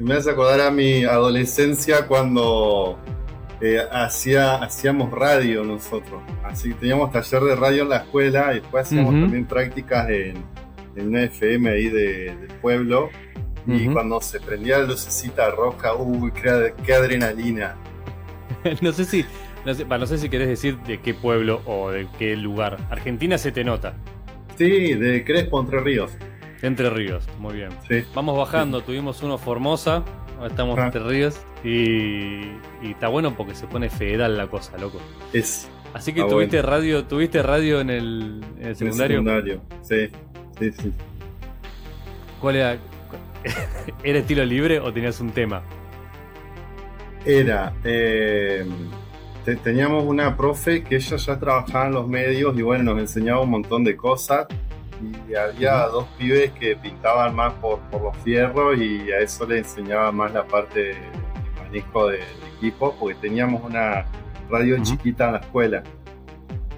me hace acordar a mi adolescencia cuando eh, hacía, hacíamos radio nosotros. Así que teníamos taller de radio en la escuela y después hacíamos también prácticas en, en una FM ahí de, del pueblo. Y cuando se prendía la lucecita roja, uy, qué, adrenalina. no sé si. No sé, no sé si querés decir de qué pueblo o de qué lugar. Argentina se te nota. Sí, de Crespo, Entre Ríos. Entre Ríos, muy bien. Vamos bajando, tuvimos uno Formosa, estamos ah. Entre Ríos y, está bueno porque se pone federal la cosa, loco. Es. Así que tuviste radio, tuviste radio en el, en el secundario. En el secundario, sí, sí, sí. ¿Cuál era? ¿Era estilo libre o tenías un tema? Era. Eh, teníamos una profe que ella ya trabajaba en los medios y bueno, nos enseñaba un montón de cosas. Y había dos pibes que pintaban más por, por los fierros y a eso le enseñaba más la parte de manejo del equipo, porque teníamos una radio chiquita en la escuela.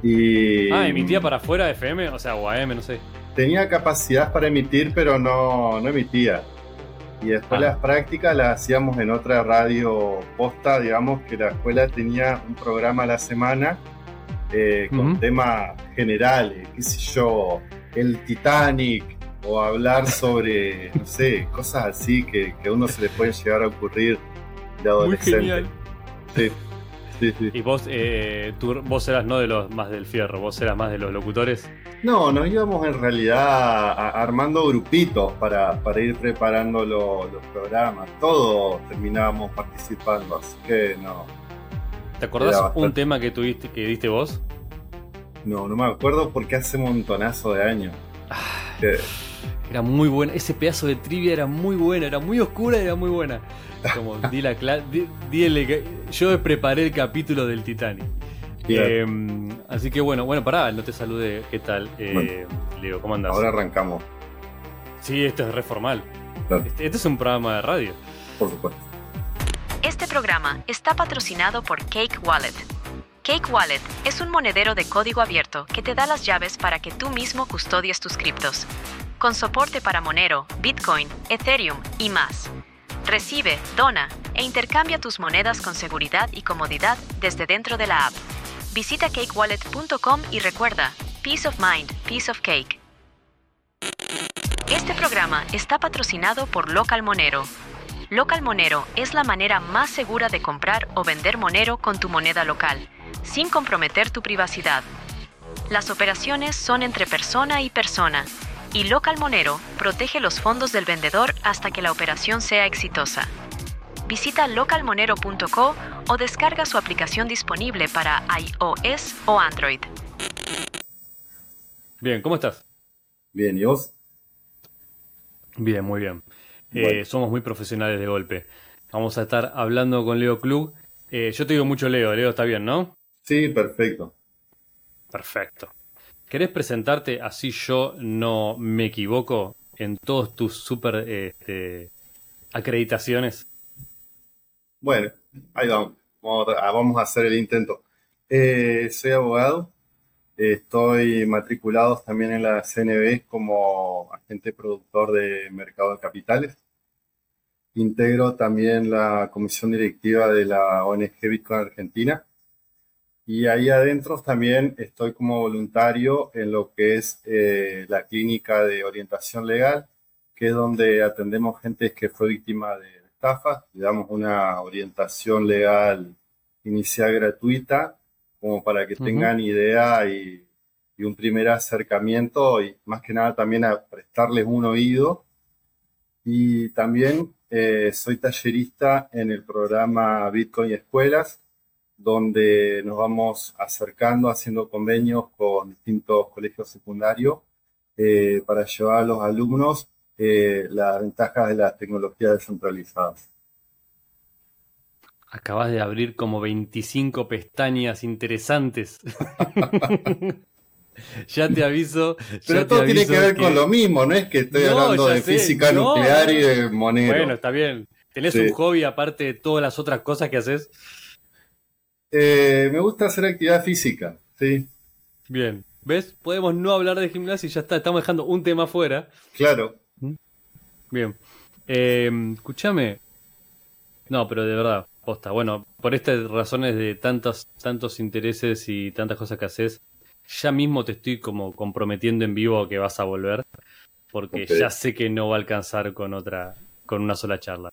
Y, ah, emitía para afuera de FM, o sea, o AM, no sé. Tenía capacidad para emitir, pero no, no emitía. Y después ah. las prácticas las hacíamos en otra radio posta, digamos que la escuela tenía un programa a la semana eh, con temas generales, qué sé yo, el Titanic, o hablar sobre, no sé, cosas así que, que a uno se le puede llegar a ocurrir de adolescente. Muy genial. Sí. Y vos, eh, vos eras no de los más del fierro, vos eras más de los locutores. No, nos íbamos en realidad armando grupitos para, ir preparando los programas. Todos terminábamos participando, así que no. ¿Te acordás un tema que tuviste, que diste vos? No, no me acuerdo porque hace un montonazo de años. Ah, era muy buena, ese pedazo de trivia era muy buena, era muy oscura y era muy buena. Como di la yo preparé el capítulo del Titanic. Em, así que bueno, bueno, pará, no te saludé. ¿Qué tal? Eh, Leo, ¿cómo andás? Ahora arrancamos. Sí, esto es reformal. Este, este, es un programa de radio. Por supuesto. Este programa está patrocinado por Cake Wallet. Cake Wallet es un monedero de código abierto que te da las llaves para que tú mismo custodies tus criptos. Con soporte para Monero, Bitcoin, Ethereum y más. Recibe, dona e intercambia tus monedas con seguridad y comodidad desde dentro de la app. Visita cakewallet.com y recuerda, Peace of Mind, Peace of Cake. Este programa está patrocinado por Local Monero. Local Monero es la manera más segura de comprar o vender Monero con tu moneda local, sin comprometer tu privacidad. Las operaciones son entre persona y persona y Local Monero protege los fondos del vendedor hasta que la operación sea exitosa. Visita localmonero.co o descarga su aplicación disponible para iOS o Android. Bien, ¿cómo estás? Bien, ¿y vos? Bien, muy bien. Eh, somos muy profesionales de golpe. Vamos a estar hablando con Leo Club. Eh, yo te digo mucho Leo, Leo está bien, ¿no? Sí, perfecto. Perfecto. ¿Querés presentarte así yo no me equivoco en todos tus super este, acreditaciones? Bueno, ahí vamos. Vamos a hacer el intento. Eh, soy abogado. Estoy matriculado también en la CNB como agente productor de mercado de capitales. Integro también la comisión directiva de la ONG Bitcoin Argentina y ahí adentro también estoy como voluntario en lo que es eh, la clínica de orientación legal, que es donde atendemos gente que fue víctima de estafas, le damos una orientación legal inicial gratuita, como para que tengan idea y, un primer acercamiento y más que nada también a prestarles un oído. Y también eh, soy tallerista en el programa Bitcoin Escuelas, donde nos vamos acercando, haciendo convenios con distintos colegios secundarios eh, para llevar a los alumnos eh, las ventajas de las tecnologías descentralizadas. Acabas de abrir como 25 pestañas interesantes. ya te aviso. Pero todo tiene que ver con lo mismo, no es que estoy hablando de física nuclear y de moneda. Bueno, está bien. ¿Tenés un hobby aparte de todas las otras cosas que haces? Eh, me gusta hacer actividad física, sí. Bien. ¿Ves? Podemos no hablar de gimnasia y ya está. Estamos dejando un tema fuera. Claro. Bien. Eh, escúchame. No, pero de verdad, posta. Bueno, por estas razones de tantos, tantos intereses y tantas cosas que haces, ya mismo te estoy como comprometiendo en vivo que vas a volver, porque ya sé que no va a alcanzar con otra, con una sola charla.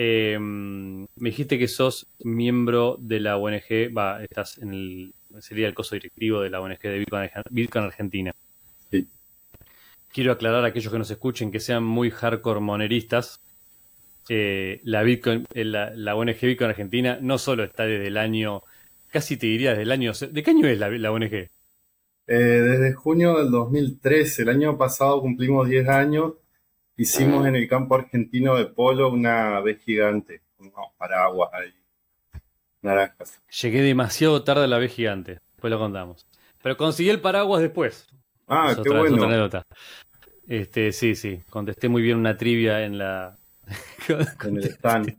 Em, me dijiste que sos miembro de la ONG, va, estás en el, sería el coso directivo de la ONG de Bitcoin, Argentina. Sí. Quiero aclarar a aquellos que nos escuchen que sean muy hardcore moneristas. Eh, la, Bitcoin, eh, la, ONG Bitcoin Argentina no solo está desde el año, casi te diría desde el año... ¿De qué año es la, la ONG? Eh, desde junio del 2013. El año pasado cumplimos 10 años Hicimos en el campo argentino de polo una vez gigante, unos paraguas ahí, naranjas. Llegué demasiado tarde a la vez gigante, después lo contamos. Pero conseguí el paraguas después. Ah, qué bueno. anécdota. Este, sí, sí, contesté muy bien una trivia en la... en el stand.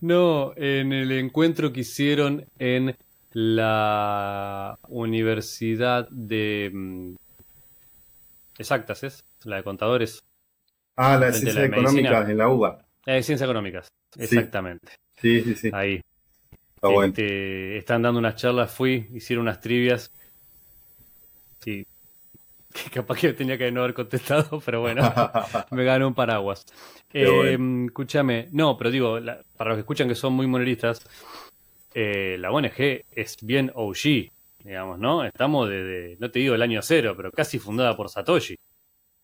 No, en el encuentro que hicieron en la Universidad de... Mm, exactas, ¿es? La de contadores. Ah, la de ciencias económicas en la UBA. La de ciencias económicas, exactamente. Sí, sí, sí. Ahí. Este, están dando unas charlas, fui, hicieron unas trivias. Que capaz que tenía que no haber contestado, pero bueno, me ganó un paraguas. Eh, Escúchame, no, pero digo, para los que escuchan que son muy moneristas, eh, la ONG es bien OG, digamos, ¿no? Estamos desde, no te digo el año cero, pero casi fundada por Satoshi.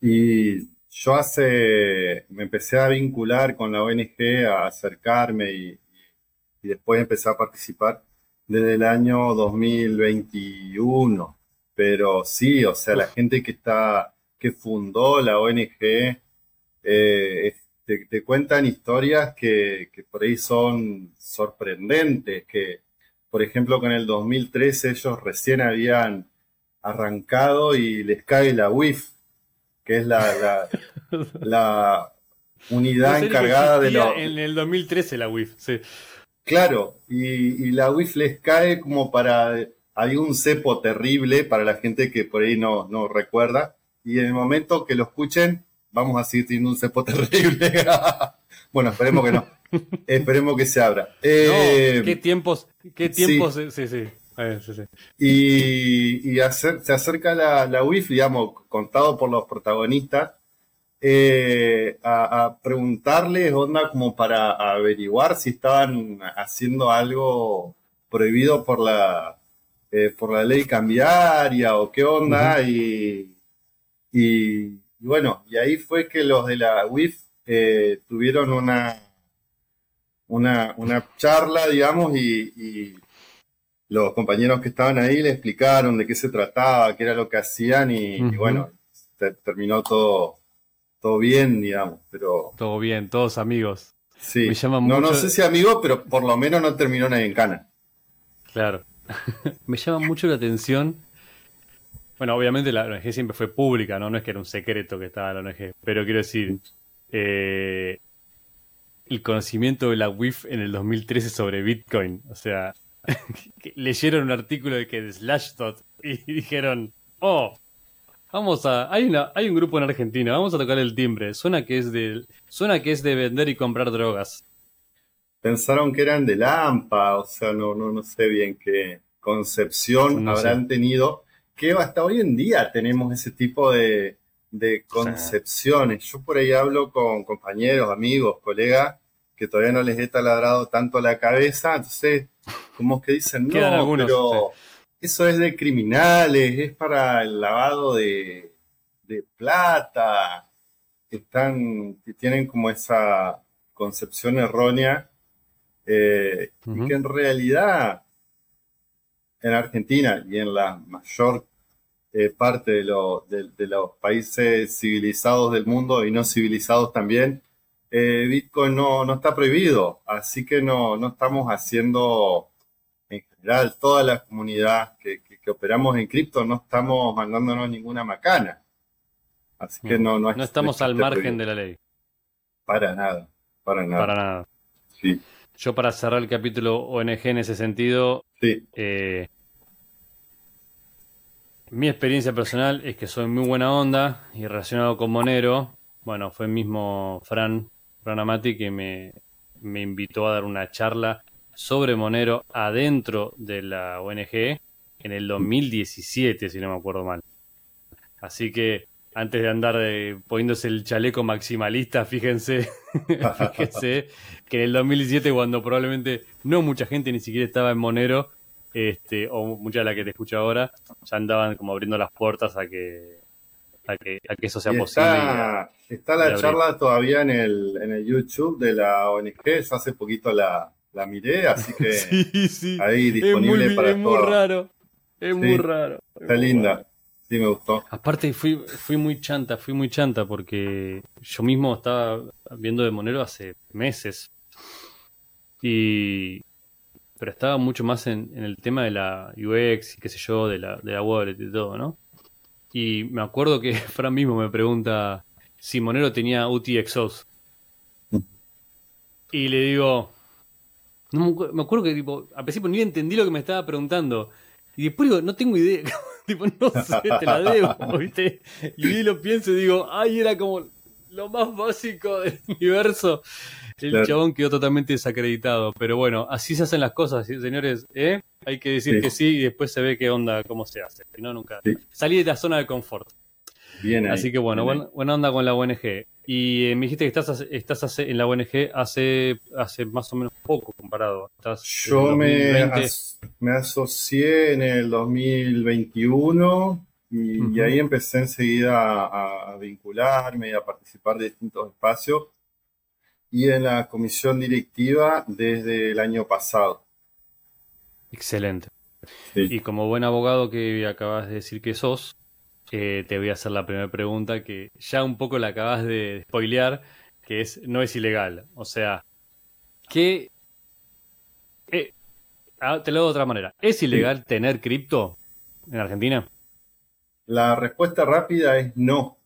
Y yo hace, me empecé a vincular con la ONG, a acercarme y, después empecé a participar desde el año 2021. Pero sí, o sea, la gente que está, que fundó la ONG, eh, te, cuentan historias que, que, por ahí son sorprendentes, que por ejemplo con el 2013 ellos recién habían arrancado y les cae la WIF que es la, la, unidad encargada de lo... En el 2013 la WIF, sí. Claro, y, la WIF les cae como para... Hay un cepo terrible para la gente que por ahí no, no recuerda, y en el momento que lo escuchen, vamos a seguir teniendo un cepo terrible. bueno, esperemos que no. esperemos que se abra. Eh, qué tiempos, qué tiempos, sí, sí. Y, se acerca la, la UIF, digamos, contado por los protagonistas, eh, a, preguntarles, onda, como para averiguar si estaban haciendo algo prohibido por la, eh, por la ley cambiaria o qué onda. y, bueno, y ahí fue que los de la UIF eh, tuvieron una, una, una charla, digamos, y los compañeros que estaban ahí le explicaron de qué se trataba, qué era lo que hacían y, bueno, terminó todo, todo bien, digamos, pero... Todo bien, todos amigos. Sí, no, no sé si amigos, pero por lo menos no terminó nadie en cana. Claro. Me llama mucho la atención. Bueno, obviamente la ONG siempre fue pública, ¿no? No es que era un secreto que estaba la ONG, pero quiero decir, eh, el conocimiento de la WIF en el 2013 sobre Bitcoin, o sea, leyeron un artículo de que de Slashdot y dijeron, oh, vamos a, hay una, hay un grupo en Argentina, vamos a tocar el timbre, suena que es suena que es de vender y comprar drogas. Pensaron que eran de Lampa, o sea, no, no, no sé bien qué concepción habrán tenido, que hasta hoy en día tenemos ese tipo de, de concepciones. Yo por ahí hablo con compañeros, amigos, colegas, que todavía no les he taladrado tanto la cabeza, entonces como que dicen, no, pero eso es de criminales, es para el lavado de, plata, están, que tienen como esa concepción errónea, eh, y que en realidad en Argentina y en la mayor eh, parte de, de, los países civilizados del mundo y no civilizados también, eh, Bitcoin no, no, está prohibido, así que no, no, estamos haciendo, en general, toda la comunidad que, operamos en cripto, no estamos mandándonos ninguna macana. Así que no, no, no estamos al margen de la ley. Para nada, para nada. Para nada. Sí. Yo para cerrar el capítulo ONG en ese sentido, eh, mi experiencia personal es que soy muy buena onda y relacionado con Monero. Bueno, fue el mismo Fran Amati que me, me invitó a dar una charla sobre Monero adentro de la ONG en el 2017, si no me acuerdo mal. Así que antes de andar eh, poniéndose el chaleco maximalista, fíjense, fíjense que en el 2017, cuando probablemente no mucha gente ni siquiera estaba en Monero, este, o mucha de la que te escucho ahora, ya andaban como abriendo las puertas a que, a que, eso sea posible. Está, la charla todavía en el, en el YouTube de la ONG, yo hace poquito la, la miré, así que ahí disponible es muy, para Es muy raro, es muy raro. Está linda. Sí, me gustó. Aparte fui, fui muy chanta, fui muy chanta porque yo mismo estaba viendo de Monero hace meses. Y pero estaba mucho más en, el tema de la UX y qué sé yo, de la, de la wallet y todo, ¿no? Y me acuerdo que Fran mismo me pregunta si Monero tenía UTXOs. Y le digo, no me acuerdo que tipo, al principio ni entendí lo que me estaba preguntando. Y después digo, no tengo idea. tipo, no sé, te la debo, ¿viste? Y lo pienso y digo, ay, era como lo más básico del universo. El chabón quedó totalmente desacreditado. Pero bueno, así se hacen las cosas, señores. ¿eh? Hay que decir que sí y después se ve qué onda, cómo se hace. Si no, nunca. Salí de la zona de confort. Bien Así que bueno, buena, onda con la ONG. Y eh, me dijiste que estás, estás en la ONG hace, hace más o menos poco comparado. Yo me, me asocié en el 2021 y, ahí empecé enseguida a, a, vincularme y a participar de distintos espacios y en la comisión directiva desde el año pasado. Excelente. Y como buen abogado que acabas de decir que sos, eh, te voy a hacer la primera pregunta que ya un poco la acabas de spoilear, que es, no es ilegal. O sea, ¿qué... Eh, ah, te lo doy de otra manera. ¿Es ilegal tener cripto en Argentina? La respuesta rápida es no.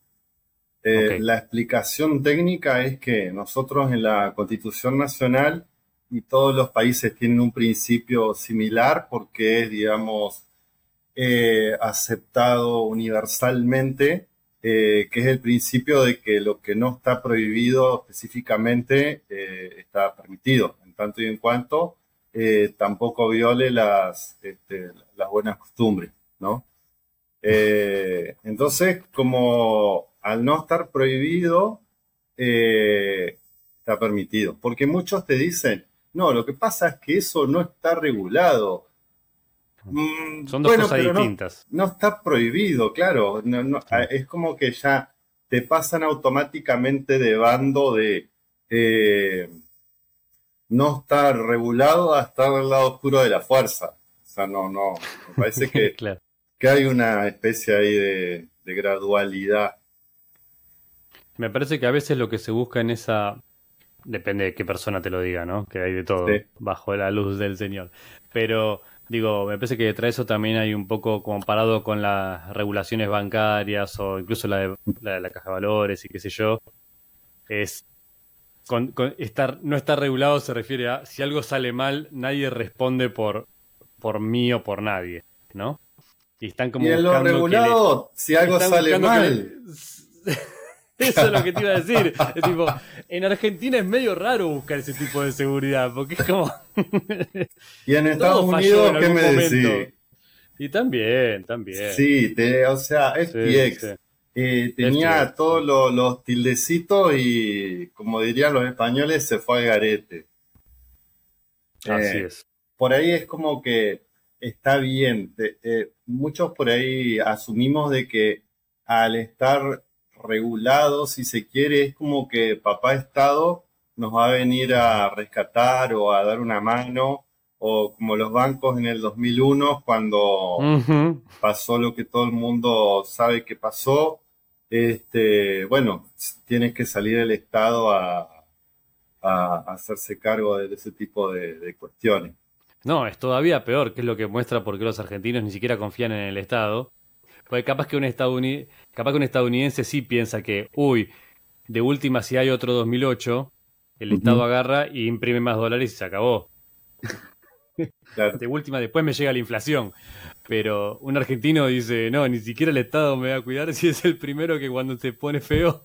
Eh, la explicación técnica es que nosotros en la Constitución Nacional y todos los países tienen un principio similar porque es, digamos, eh, aceptado universalmente, eh, que es el principio de que lo que no está prohibido específicamente está permitido, en tanto y en cuanto tampoco viole las, este, las buenas costumbres, ¿no? entonces, como al no estar prohibido, eh, está permitido. Porque muchos te dicen, no, lo que pasa es que eso no está regulado. Mm, Son dos cosas distintas. No, está prohibido, claro. Es como que ya te pasan automáticamente de bando de eh, no estar regulado a estar del lado oscuro de la fuerza. O sea, no, no. Me parece que, que hay una especie ahí de gradualidad me parece que a veces lo que se busca en esa. Depende de qué persona te lo diga, ¿no? Que hay de todo bajo la luz del Señor. Pero, digo, me parece que detrás de eso también hay un poco comparado con las regulaciones bancarias o incluso la de la, caja de valores y qué sé yo. Es. Con, estar, no estar regulado se refiere a si algo sale mal, nadie responde por, por mí o por nadie, ¿no? Y están como. Y en lo regulado, si algo sale mal. Eso es lo que te iba a decir. Es tipo, en Argentina es medio raro buscar ese tipo de seguridad, porque es como. y en Estados Unidos, ¿qué me decís? Y también, también. Sí, o sea, FTX. Eh, tenía todos los, tildecitos y, como dirían los españoles, se fue al garete. Así eh, es. Por ahí es como que está bien. Eh, muchos por ahí asumimos de que al estar regulado, si se quiere, es como que papá Estado nos va a venir a rescatar o a dar una mano, o como los bancos en el 2001, cuando pasó lo que todo el mundo sabe que pasó, este, bueno, tienes que salir el Estado a, hacerse cargo de ese tipo de, cuestiones. No, es todavía peor, que es lo que muestra por qué los argentinos ni siquiera confían en el Estado. Porque capaz que un capaz que un estadounidense sí piensa que, uy, de última si hay otro 2008, el Estado agarra y imprime más dólares y se acabó. De última, después me llega la inflación. Pero un argentino dice, no, ni siquiera el Estado me va a cuidar si es el primero que cuando se pone feo,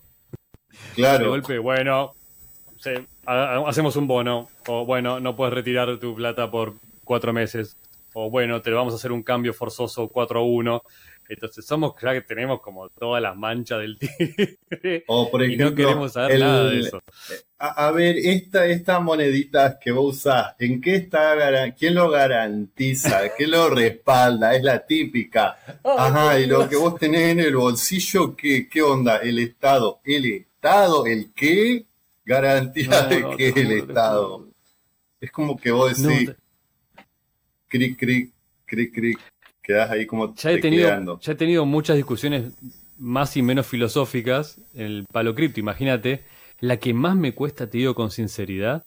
claro. de golpe, bueno, hacemos un bono, o bueno, no puedes retirar tu plata por cuatro meses, o bueno, te vamos a hacer un cambio forzoso 4 a 1. Entonces somos ya que tenemos como todas las manchas del tigre o por ejemplo, y no queremos saber nada de eso. A, ver, esta, esta monedita que vos usás, ¿en qué está? ¿Quién lo garantiza? ¿Qué lo respalda? Es la típica. Ajá, y lo que vos tenés en el bolsillo, ¿qué, qué onda? El Estado. ¿El Estado? ¿El qué? Garantía de que el Estado. Es como que vos decís, cric, cric, cric, cric quedas ahí como ya he, tenido, ya he tenido muchas discusiones más y menos filosóficas en el palo cripto. Imagínate, la que más me cuesta, te digo con sinceridad,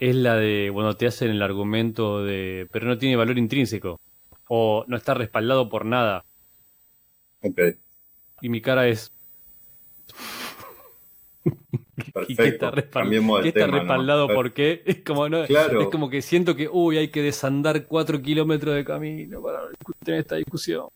es la de cuando te hacen el argumento de, pero no tiene valor intrínseco o no está respaldado por nada. Ok. Y mi cara es, ¿Y qué está, respaldado por qué? Es como, no, es como que siento que, uy, hay que desandar cuatro kilómetros de camino para tener esta discusión.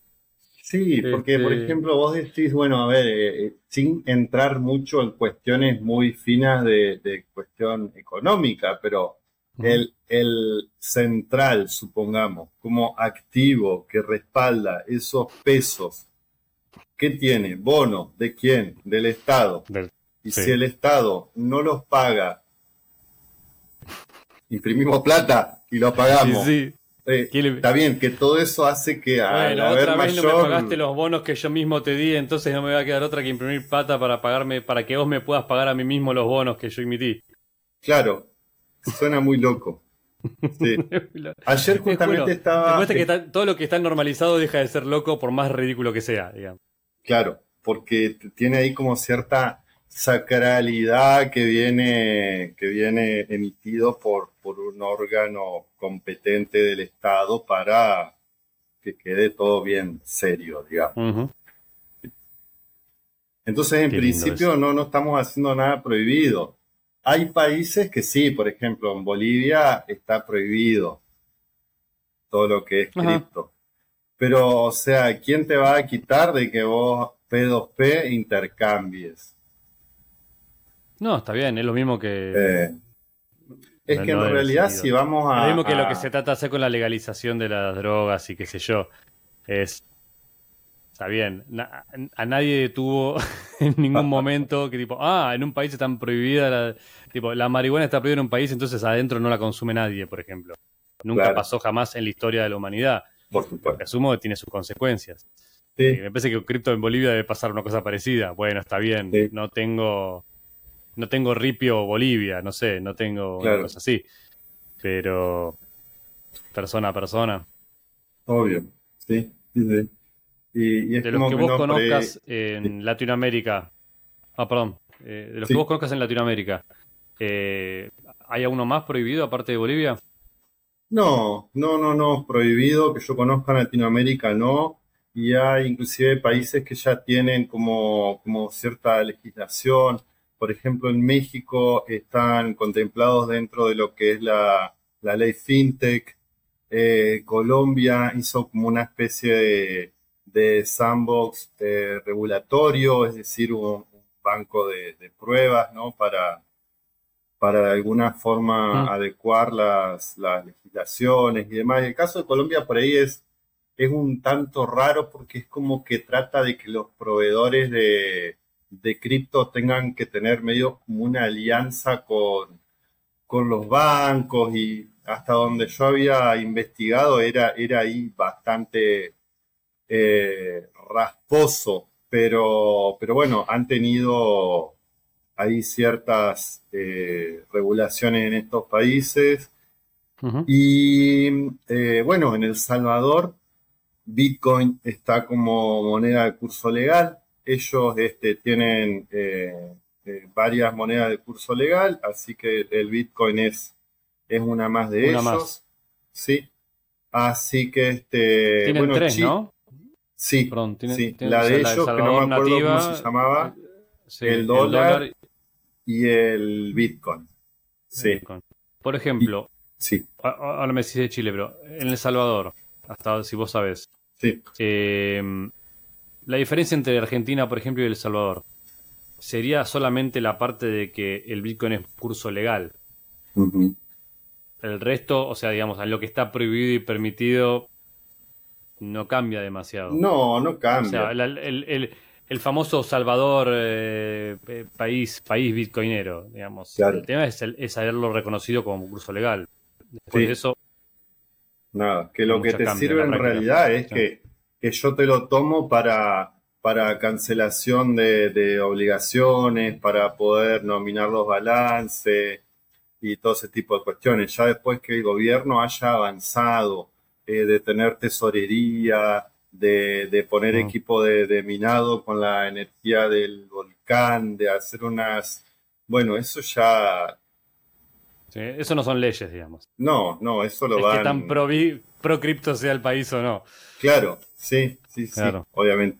Sí, porque por este ejemplo vos decís, bueno, a ver, eh, eh, sin entrar mucho en cuestiones muy finas de, cuestión económica, pero el, el central, supongamos, como activo que respalda esos pesos, ¿qué tiene? ¿Bono? ¿De quién? Del Estado. Y si el Estado no los paga, imprimimos plata y los pagamos. Sí, eh, está bien, que todo eso hace que bueno, otra vez no me pagaste los bonos que yo mismo te di, entonces no me va a quedar otra que imprimir plata para pagarme, para que vos me puedas pagar a mí mismo los bonos que yo emití. Claro, suena muy loco. Ayer justamente estaba. que todo lo que está normalizado deja de ser loco por más ridículo que sea, digamos. Claro, porque tiene ahí como cierta sacralidad que viene, que viene emitido por, por un órgano competente del Estado para que quede todo bien serio, digamos. Entonces, en principio, no, no estamos haciendo nada prohibido. Hay países que sí, por ejemplo, en Bolivia está prohibido todo lo que es cripto. Pero, o sea, ¿quién te va a quitar de que vos P2P intercambies? No, está bien, es lo mismo que. Eh, es que en realidad, si vamos a. Lo mismo que lo que se trata de hacer con la legalización de las drogas y qué sé yo. Es. Está bien. a nadie detuvo en ningún momento que, tipo, ah, en un país están prohibida la. Tipo, la marihuana está prohibida en un país, entonces adentro no la consume nadie, por ejemplo. Nunca pasó jamás en la historia de la humanidad. Por supuesto. Asumo que tiene sus consecuencias. Sí. me parece que cripto en Bolivia debe pasar una cosa parecida. Bueno, está bien. No tengo no tengo Ripio Bolivia, no sé, no tengo cosas así. Pero persona a persona. Obvio, sí, sí, Y, de los que, vos conozcas en Latinoamérica. Ah, perdón. Eh, de los que vos conozcas en Latinoamérica. Eh, ¿Hay alguno más prohibido aparte de Bolivia? No, no, no, no. Prohibido que yo conozca en Latinoamérica, no. Y hay inclusive países que ya tienen como, como cierta legislación por ejemplo, en México están contemplados dentro de lo que es la, ley FinTech. Eh, Colombia hizo como una especie de, sandbox eh, regulatorio, es decir, un, banco de, pruebas, ¿no? Para, para de alguna forma ah. adecuar las, legislaciones y demás. El caso de Colombia por ahí es, es un tanto raro porque es como que trata de que los proveedores de, de cripto tengan que tener medio como una alianza con, con los bancos y hasta donde yo había investigado era, era ahí bastante eh, rasposo, pero, pero bueno, han tenido ahí ciertas eh, regulaciones en estos países. Y eh, bueno, en El Salvador, Bitcoin está como moneda de curso legal, ellos este, tienen eh, eh, varias monedas de curso legal, así que el Bitcoin es, es una más de una ellos. Más. Sí. Así que este. Tienen bueno, tres, ¿no? Sí, sí. la de ellos, que no me acuerdo cómo se llamaba, el, dólar y el Bitcoin. Sí. Por ejemplo, sí. ahora me decís de Chile, pero en El Salvador, hasta si vos sabés. Sí. Eh, la diferencia entre Argentina, por ejemplo, y El Salvador. sería solamente la parte de que el Bitcoin es curso legal. El resto, o sea, digamos, en lo que está prohibido y permitido, no cambia demasiado. No, no cambia. O sea, el, famoso Salvador eh, eh, país, país bitcoinero, digamos. El tema es, es, haberlo reconocido como curso legal. Después de eso. Nada, que lo que te sirve en realidad es que, que yo te lo tomo para para cancelación de, obligaciones, para poder nominar los balances y todo ese tipo de cuestiones. Ya después que el gobierno haya avanzado eh, de tener tesorería, de, poner mm. equipo de, minado con la energía del volcán, de hacer unas... Bueno, eso ya... eso no son leyes, digamos. No, no, eso lo es que tan pro, pro cripto sea el país o no. Claro, sí, sí, sí, obviamente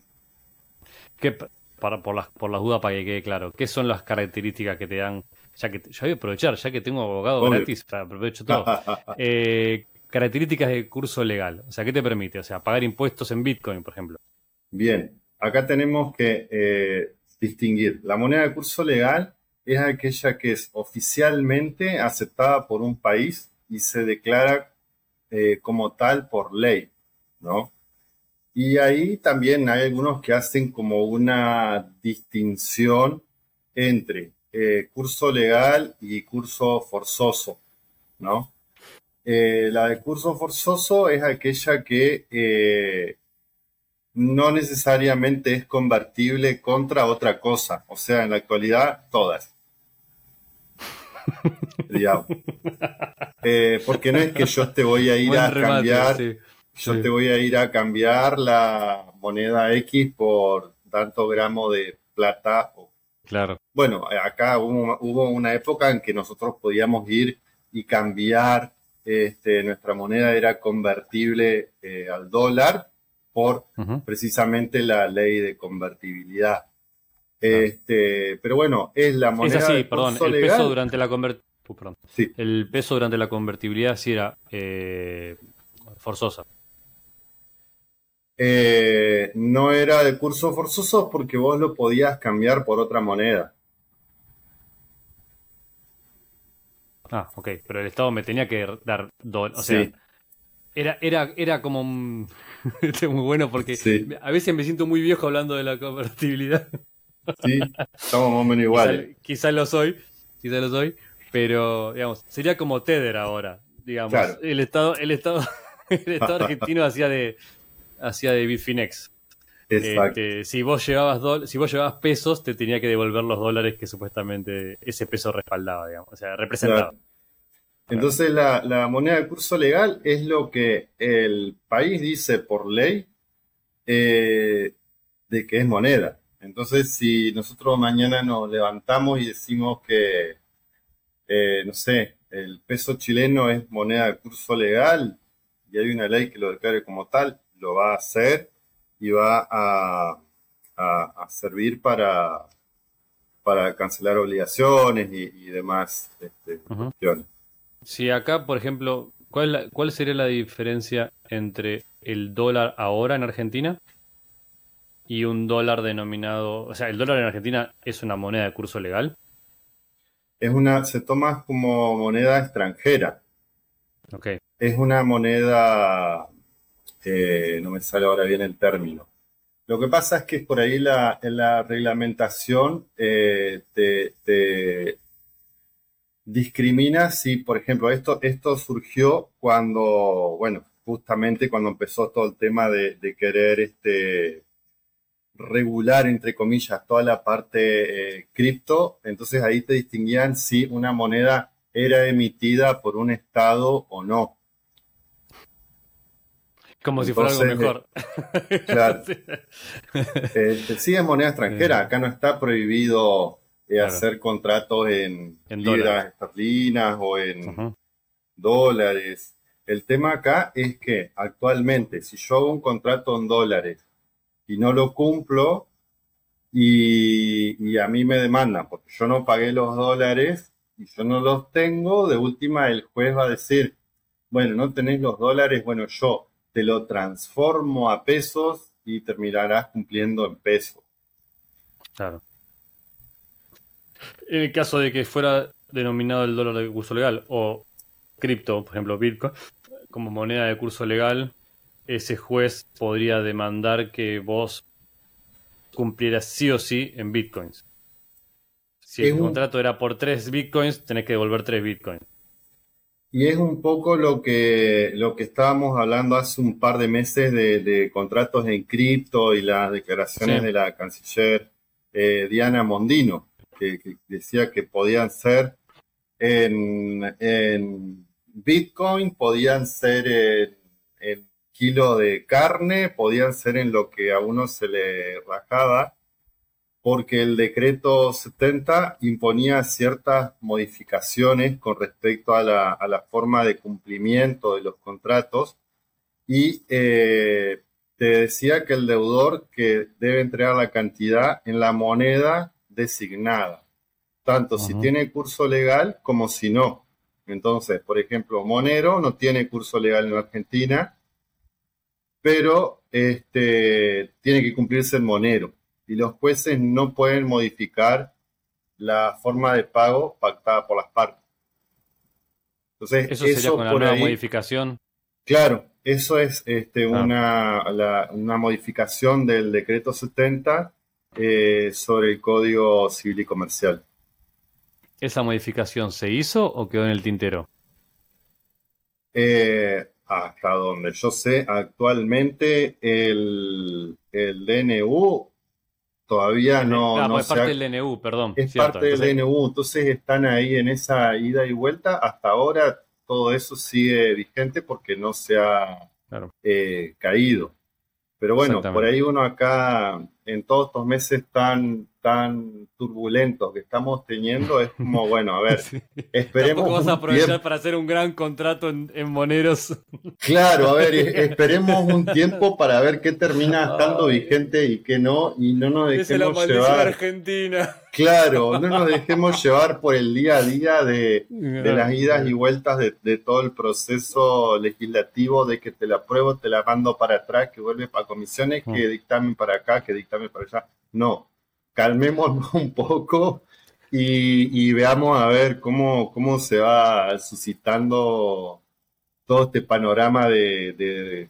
para, por, las, por las dudas para que quede claro, ¿qué son las características que te dan? Ya que yo voy a aprovechar, ya que tengo abogado gratis, aprovecho todo. Eh, características de curso legal. O sea, ¿qué te permite? O sea, pagar impuestos en Bitcoin, por ejemplo. Bien, acá tenemos que eh, distinguir. La moneda de curso legal es aquella que es oficialmente aceptada por un país y se declara eh, como tal por ley, ¿no? Y ahí también hay algunos que hacen como una distinción entre eh, curso legal y curso forzoso, ¿no? Eh, la de curso forzoso es aquella que no necesariamente es convertible contra otra cosa, o sea, en la actualidad todas. porque no es que yo te voy a ir a cambiar yo te voy a ir a cambiar la moneda X por tanto gramo de plata. Claro. Bueno, acá hubo, una época en que nosotros podíamos ir y cambiar, este, nuestra moneda era convertible eh, al dólar por precisamente la ley de convertibilidad. Este, pero bueno, es la moneda. Es así, perdón, el peso durante la convertibilidad. El peso durante la convertibilidad sí era eh, forzosa. Eh, no era de curso forzoso porque vos lo podías cambiar por otra moneda. Ah, ok, pero el Estado me tenía que dar O sea, era, era, era como un... este muy bueno porque a veces me siento muy viejo hablando de la convertibilidad. Sí, estamos más o menos iguales. Quizás lo soy, quizás lo soy, pero digamos, sería como Tether ahora, digamos. El Estado, el Estado, el Estado argentino hacía de, hacía de Bitfinex. Exacto. Este, si vos llevabas si vos llevabas pesos, te tenía que devolver los dólares que supuestamente ese peso respaldaba, digamos, o sea, representaba. Entonces la, moneda de curso legal es lo que el país dice por ley eh, de que es moneda. Entonces, si nosotros mañana nos levantamos y decimos que, eh, no sé, el peso chileno es moneda de curso legal y hay una ley que lo declare como tal, lo va a hacer y va a, servir para, para cancelar obligaciones y, demás este, cuestiones. Si acá, por ejemplo, ¿cuál, ¿cuál sería la diferencia entre el dólar ahora en Argentina y un dólar denominado, o sea, el dólar en Argentina es una moneda de curso legal? Es una, se toma como moneda extranjera. Ok. Es una moneda eh, no me sale ahora bien el término. Lo que pasa es que por ahí la, la reglamentación eh, te, discrimina si, por ejemplo, esto, esto surgió cuando, bueno, justamente cuando empezó todo el tema de, querer este, regular, entre comillas, toda la parte eh, cripto, entonces ahí te distinguían si una moneda era emitida por un Estado o no. Como si fuera algo mejor. Claro. Eh, sí. es moneda extranjera. Acá no está prohibido eh, hacer contratos en, en libras esterlinas o en dólares. El tema acá es que actualmente, si yo hago un contrato en dólares y no lo cumplo, y, y, a mí me demandan porque yo no pagué los dólares y yo no los tengo, de última el juez va a decir, bueno, no tenéis los dólares, bueno, yo te lo transformo a pesos y terminarás cumpliendo en pesos. Claro. En el caso de que fuera denominado el dólar de curso legal o cripto, por ejemplo, Bitcoin, como moneda de curso legal, ese juez podría demandar que vos cumplieras sí o sí en Bitcoins. Si el contrato era por tres Bitcoins, tenés que devolver tres Bitcoins. Y es un poco lo que, lo que estábamos hablando hace un par de meses de, contratos en cripto y las declaraciones de la canciller eh, Diana Mondino, que, decía que podían ser en, Bitcoin, podían ser en, kilo de carne, podían ser en lo que a uno se le rajaba porque el decreto 70 imponía ciertas modificaciones con respecto a la, forma de cumplimiento de los contratos y eh, te decía que el deudor que debe entregar la cantidad en la moneda designada, tanto si tiene curso legal como si no. Entonces, por ejemplo, Monero no tiene curso legal en Argentina, pero este, tiene que cumplirse el Monero y los jueces no pueden modificar la forma de pago pactada por las partes. Entonces, eso sería con la nueva modificación. Claro, eso es este, ah. una, modificación del decreto 70 eh, sobre el Código Civil y Comercial. ¿Esa modificación se hizo o quedó en el tintero? Eh, hasta donde yo sé, actualmente el, el DNU todavía no. Ah, es parte del DNU, perdón. Es parte del DNU, entonces están ahí en esa ida y vuelta. Hasta ahora todo eso sigue vigente porque no se ha eh, caído. Pero bueno, por ahí uno acá, en todos estos meses tan tan turbulentos que estamos teniendo, es como, bueno, a ver, esperemos. Tampoco vas a aprovechar para hacer un gran contrato en, Moneros. Claro, a ver, esperemos un tiempo para ver qué termina estando vigente y qué no, y no nos dejemos llevar. Argentina. Claro, no nos dejemos llevar por el día a día de, las idas y vueltas de, todo el proceso legislativo, de que te la apruebo, te la mando para atrás, que vuelve para comisiones, que mm. dictamen para acá, que dictamen para allá. No, calmémonos un poco y, veamos a ver cómo, cómo se va suscitando todo este panorama de,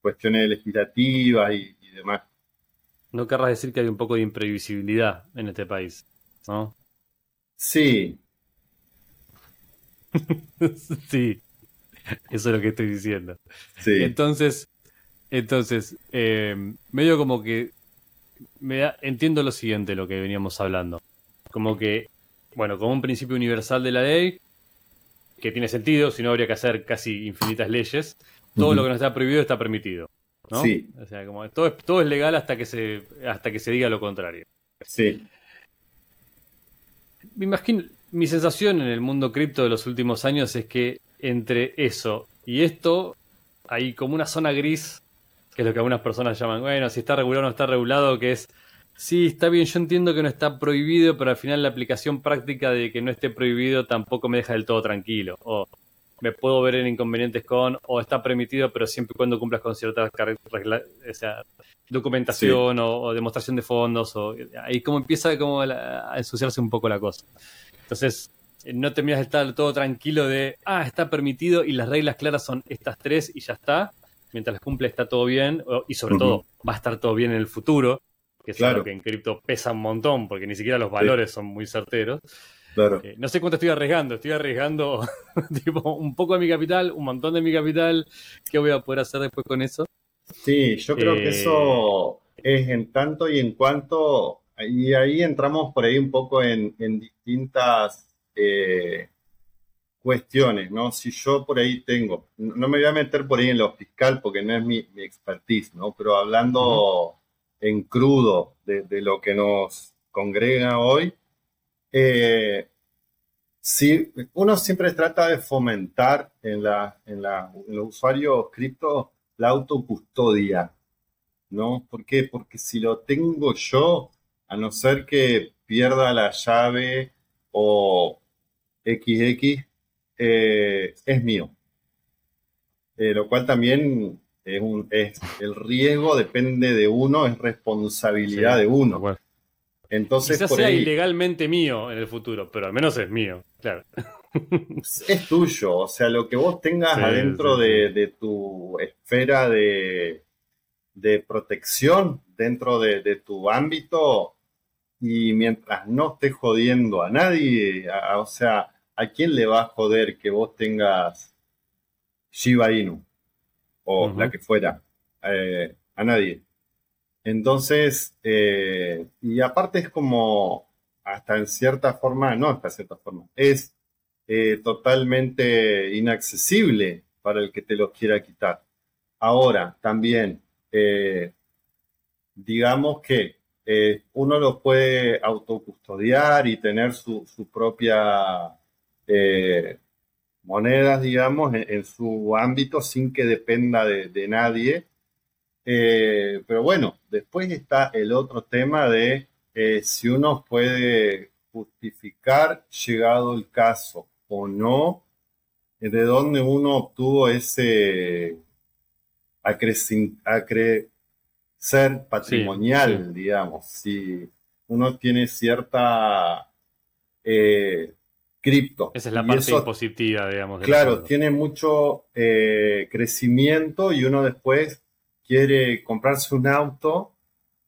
cuestiones legislativas y, demás. No querrás decir que hay un poco de imprevisibilidad en este país, ¿no? Sí. sí, eso es lo que estoy diciendo. Sí. Entonces, entonces, eh, medio como que me entiendo lo siguiente, lo que veníamos hablando. Como que, bueno, como un principio universal de la ley, que tiene sentido, si no habría que hacer casi infinitas leyes, todo lo que no está prohibido está permitido. ¿no? Sí. O sea, como todo es, todo es legal hasta que se, hasta que se diga lo contrario. Sí. Me imagino, mi sensación en el mundo cripto de los últimos años es que entre eso y esto hay como una zona gris que es lo que algunas personas llaman, bueno, si está regulado o no está regulado, que es, sí, está bien, yo entiendo que no está prohibido, pero al final la aplicación práctica de que no esté prohibido tampoco me deja del todo tranquilo. O me puedo ver en inconvenientes con, o está permitido, pero siempre y cuando cumplas con ciertas o sea, documentación o, demostración de fondos, o ahí como empieza como a ensuciarse un poco la cosa. Entonces, no terminas de estar todo tranquilo de, ah, está permitido y las reglas claras son estas tres y ya está mientras las cumple está todo bien y sobre todo va a estar todo bien en el futuro, que es algo que en cripto pesa un montón porque ni siquiera los valores son muy certeros. Claro. Eh, no sé cuánto estoy arriesgando, estoy arriesgando tipo, un poco de mi capital, un montón de mi capital, ¿qué voy a poder hacer después con eso? Sí, yo creo que eso eh, es en tanto y en cuanto, y ahí entramos por ahí un poco en, distintas eh, cuestiones, ¿no? Si yo por ahí tengo, no me voy a meter por ahí en lo fiscal porque no es mi, expertise, ¿no? Pero hablando en crudo de, lo que nos congrega hoy, eh, si uno siempre trata de fomentar en, la, en, la, los usuarios cripto la autocustodia, ¿no? ¿Por qué? Porque si lo tengo yo, a no ser que pierda la llave o XX, eh, es mío. Eh, lo cual también es, un, es, el riesgo depende de uno, es responsabilidad de uno. Entonces, Quizás sea ilegalmente mío en el futuro, pero al menos es mío, claro. Es tuyo, o sea, lo que vos tengas adentro De, tu esfera de, protección, dentro de, tu ámbito, y mientras no estés jodiendo a nadie, o sea, ¿a quién le va a joder que vos tengas Shiba Inu? O la que fuera. Eh, a nadie. Entonces, eh, y aparte es como, hasta en cierta forma, no hasta cierta forma, es eh, totalmente inaccesible para el que te lo quiera quitar. Ahora, también, digamos que uno lo puede autocustodiar y tener su, propia monedas, digamos, en, su ámbito sin que dependa de nadie eh, pero bueno, después está el otro tema de eh, si uno puede justificar, llegado el caso o no, eh, de dónde uno obtuvo ese acrecer patrimonial, digamos. Si uno tiene cierta cripto. Esa es la parte impositiva, digamos. Claro, tiene mucho crecimiento y uno después quiere comprarse un auto,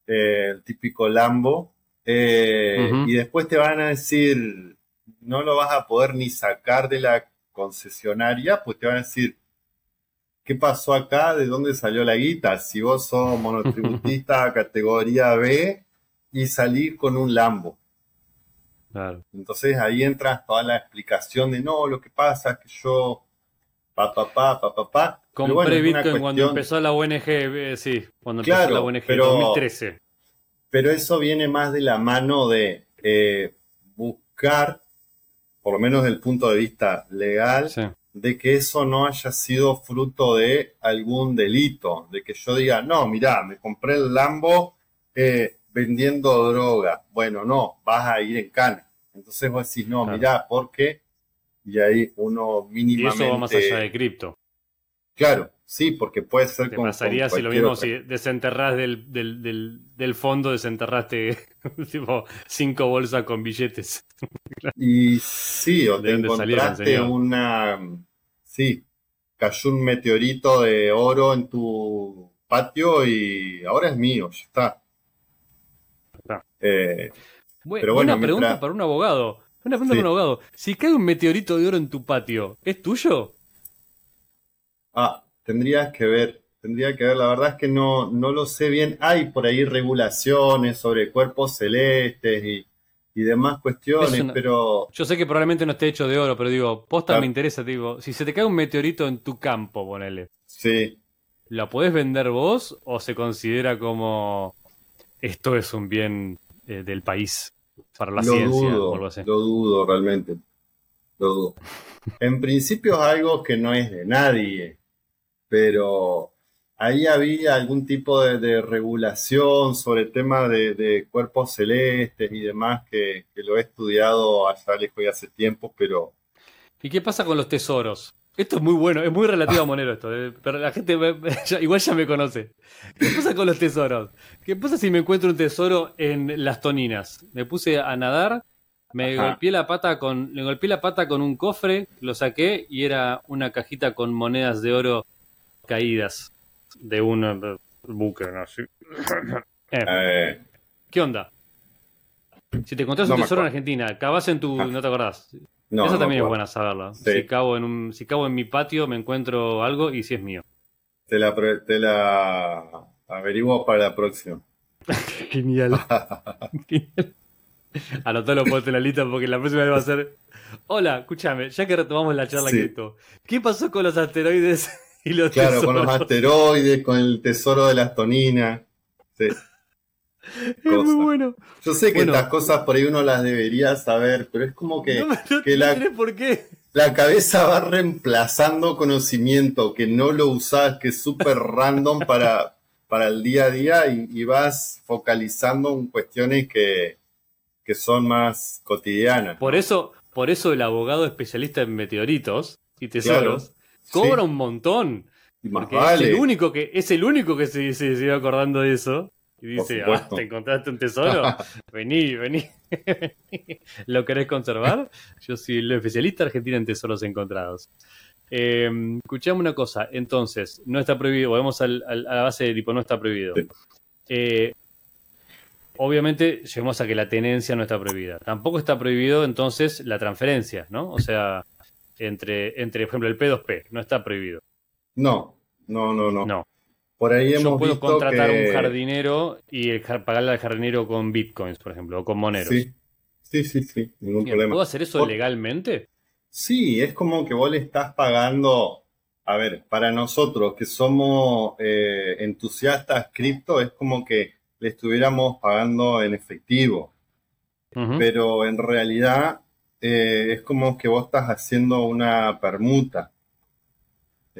eh, el típico Lambo, eh, y después te van a decir, no lo vas a poder ni sacar de la concesionaria, pues te van a decir, ¿qué pasó acá? ¿De dónde salió la guita? Si vos sos monotributista categoría B y salís con un Lambo. Entonces ahí entra toda la explicación de no, lo que pasa es que yo pa, pa, pa, pa, pa, pa. Compré Bitcoin cuando empezó la ONG, eh, sí, cuando empezó la ONG, pero, 2013. Pero eso viene más de la mano de eh, buscar, por lo menos desde el punto de vista legal, de que eso no haya sido fruto de algún delito, de que yo diga, no, mirá, me compré el Lambo eh, vendiendo droga. Bueno, no, vas a ir en cana. Entonces vos decís, no, mirá, porque y ahí uno mínimamente... Y eso va más allá de cripto. Claro, sí, porque puede ser como... pasaría si lo mismo si desenterrás del, del, del, fondo, desenterraste tipo cinco bolsas con billetes. y sí, o te encontraste una... Sí, cayó un meteorito de oro en tu patio y ahora es mío, ya está. Eh, pero bueno, buena pregunta para un abogado. Una pregunta sí. un abogado. Si cae un meteorito de oro en tu patio, ¿es tuyo? Ah, tendrías que ver. Tendría que ver, la verdad es que no, no lo sé bien. Hay por ahí regulaciones sobre cuerpos celestes y, demás cuestiones, pero. Yo sé que probablemente no esté hecho de oro, pero digo, posta me interesa, digo, si se te cae un meteorito en tu campo, ponele. Sí. ¿La podés vender vos o se considera como esto es un bien eh, del país? para la lo ciencia dudo, Lo dudo realmente. Lo dudo. En principio es algo que no es de nadie, pero ahí había algún tipo de, regulación sobre el tema de, cuerpos celestes y demás que, lo he estudiado allá lejos y hace tiempo, pero... ¿Y qué pasa con los tesoros? Esto es muy bueno, es muy relativo a Monero esto, eh, pero la gente igual ya me conoce. ¿Qué pasa con los tesoros? ¿Qué pasa si me encuentro un tesoro en las toninas? Me puse a nadar, me golpeé la pata con, le golpeé la pata con un cofre, lo saqué y era una cajita con monedas de oro caídas de un buque, ¿no? Eh, eh. ¿Qué onda? Si te encontrás un tesoro en Argentina, cavas en tu, ah. no te acordás. Eso también es buena saberlo. Si, cabo en un, si cabo en mi patio, me encuentro algo y si es mío. Te la, te la averiguo para la próxima. Genial. Genial. Anotalo ponte la lista porque la próxima vez va a ser. Hola, escúchame, ya que retomamos la charla sí. ¿qué pasó con los asteroides y los Claro, con los asteroides, con el tesoro de las toninas. Sí. Es muy bueno. Yo sé que estas cosas por ahí uno las debería saber, pero es como que, la, por qué. la cabeza va reemplazando conocimiento que no lo usas, que es súper random para, para el día a día y, vas focalizando en cuestiones que, son más cotidianas. Por eso, por eso el abogado especialista en meteoritos y tesoros cobra un montón. Porque es el único que, es el único que se, se, se acordando de eso. Y dice, ah, ¿te encontraste un tesoro? vení, vení. ¿Lo querés conservar? Yo soy el especialista argentino en tesoros encontrados. Eh, escuchame una cosa, entonces, no está prohibido, volvemos a la base de tipo, no está prohibido. Eh, obviamente, llegamos a que la tenencia no está prohibida. Tampoco está prohibido entonces la transferencia, ¿no? O sea, entre, entre por ejemplo, el P2P, no está prohibido. No, no, no, no. No. Por ahí hemos Yo puedo contratar que... un jardinero y pagarle al jardinero con bitcoins, por ejemplo, o con moneros. Sí, sí, sí, sí ningún problema. ¿Puedo hacer eso legalmente? Sí, es como que vos le estás pagando, a ver, para nosotros que somos eh, entusiastas cripto, es como que le estuviéramos pagando en efectivo. Pero en realidad eh, es como que vos estás haciendo una permuta.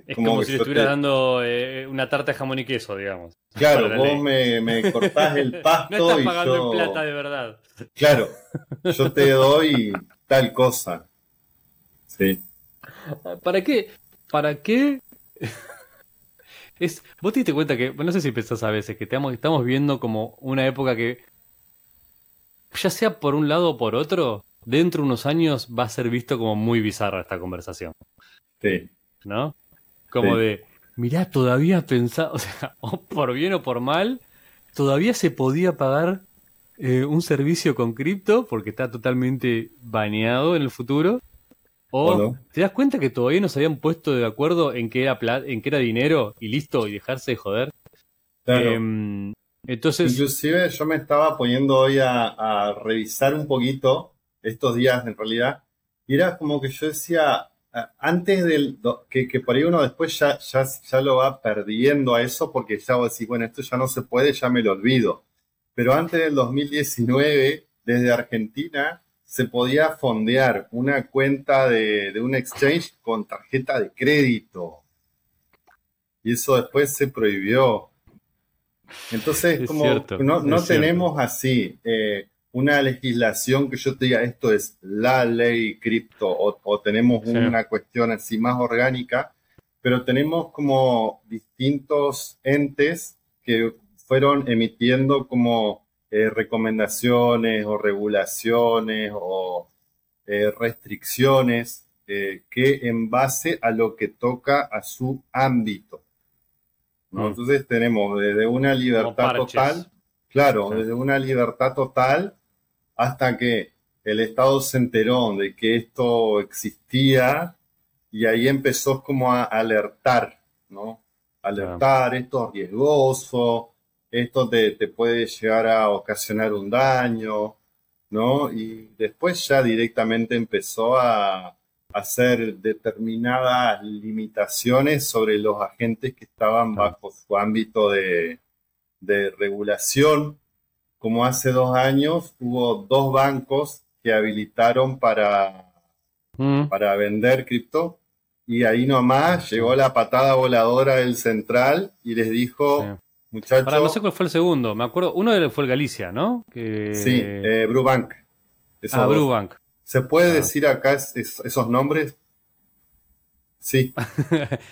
Es, como, si le estuviera dando eh, una tarta de jamón y queso, digamos. Claro, vos me, me, cortás el pasto. no estás pagando en plata de verdad. Claro, yo te doy tal cosa. Sí. ¿Para qué? ¿Para qué? es, vos te diste cuenta que, no sé si pensás a veces, que estamos, estamos viendo como una época que, ya sea por un lado o por otro, dentro de unos años va a ser visto como muy bizarra esta conversación. Sí. ¿No? Como de, mirá, todavía pensaba, o sea, o por bien o por mal, todavía se podía pagar eh, un servicio con cripto porque está totalmente baneado en el futuro. O, te das cuenta que todavía no se habían puesto de acuerdo en que era en que era dinero y listo y dejarse de joder. Claro. Em, entonces, inclusive yo me estaba poniendo hoy a, revisar un poquito estos días en realidad y era como que yo decía antes del que, que, por ahí uno después ya, ya, ya lo va perdiendo a eso porque ya vos decís, bueno, esto ya no se puede, ya me lo olvido. Pero antes del 2019, desde Argentina, se podía fondear una cuenta de, un exchange con tarjeta de crédito. Y eso después se prohibió. Entonces, como no, tenemos así eh, una legislación que yo te diga esto es la ley cripto o, tenemos una cuestión así más orgánica, pero tenemos como distintos entes que fueron emitiendo como eh, recomendaciones o regulaciones o eh, restricciones eh, que en base a lo que toca a su ámbito. Mm. Entonces tenemos desde una libertad total, claro, desde una libertad total hasta que el Estado se enteró de que esto existía y ahí empezó como a alertar, ¿no? Alertar, esto es riesgoso, esto te, puede llegar a ocasionar un daño, ¿no? Y después ya directamente empezó a hacer determinadas limitaciones sobre los agentes que estaban bajo su ámbito de, regulación. Como hace dos años hubo dos bancos que habilitaron para, mm. para vender cripto y ahí nomás llegó la patada voladora del central y les dijo, Muchacho. no sé cuál fue el segundo. Me acuerdo, uno fue el Galicia, ¿no? Sí, eh, Brubank. ah, Brubank. ¿Se puede ah. decir acá esos nombres? Sí.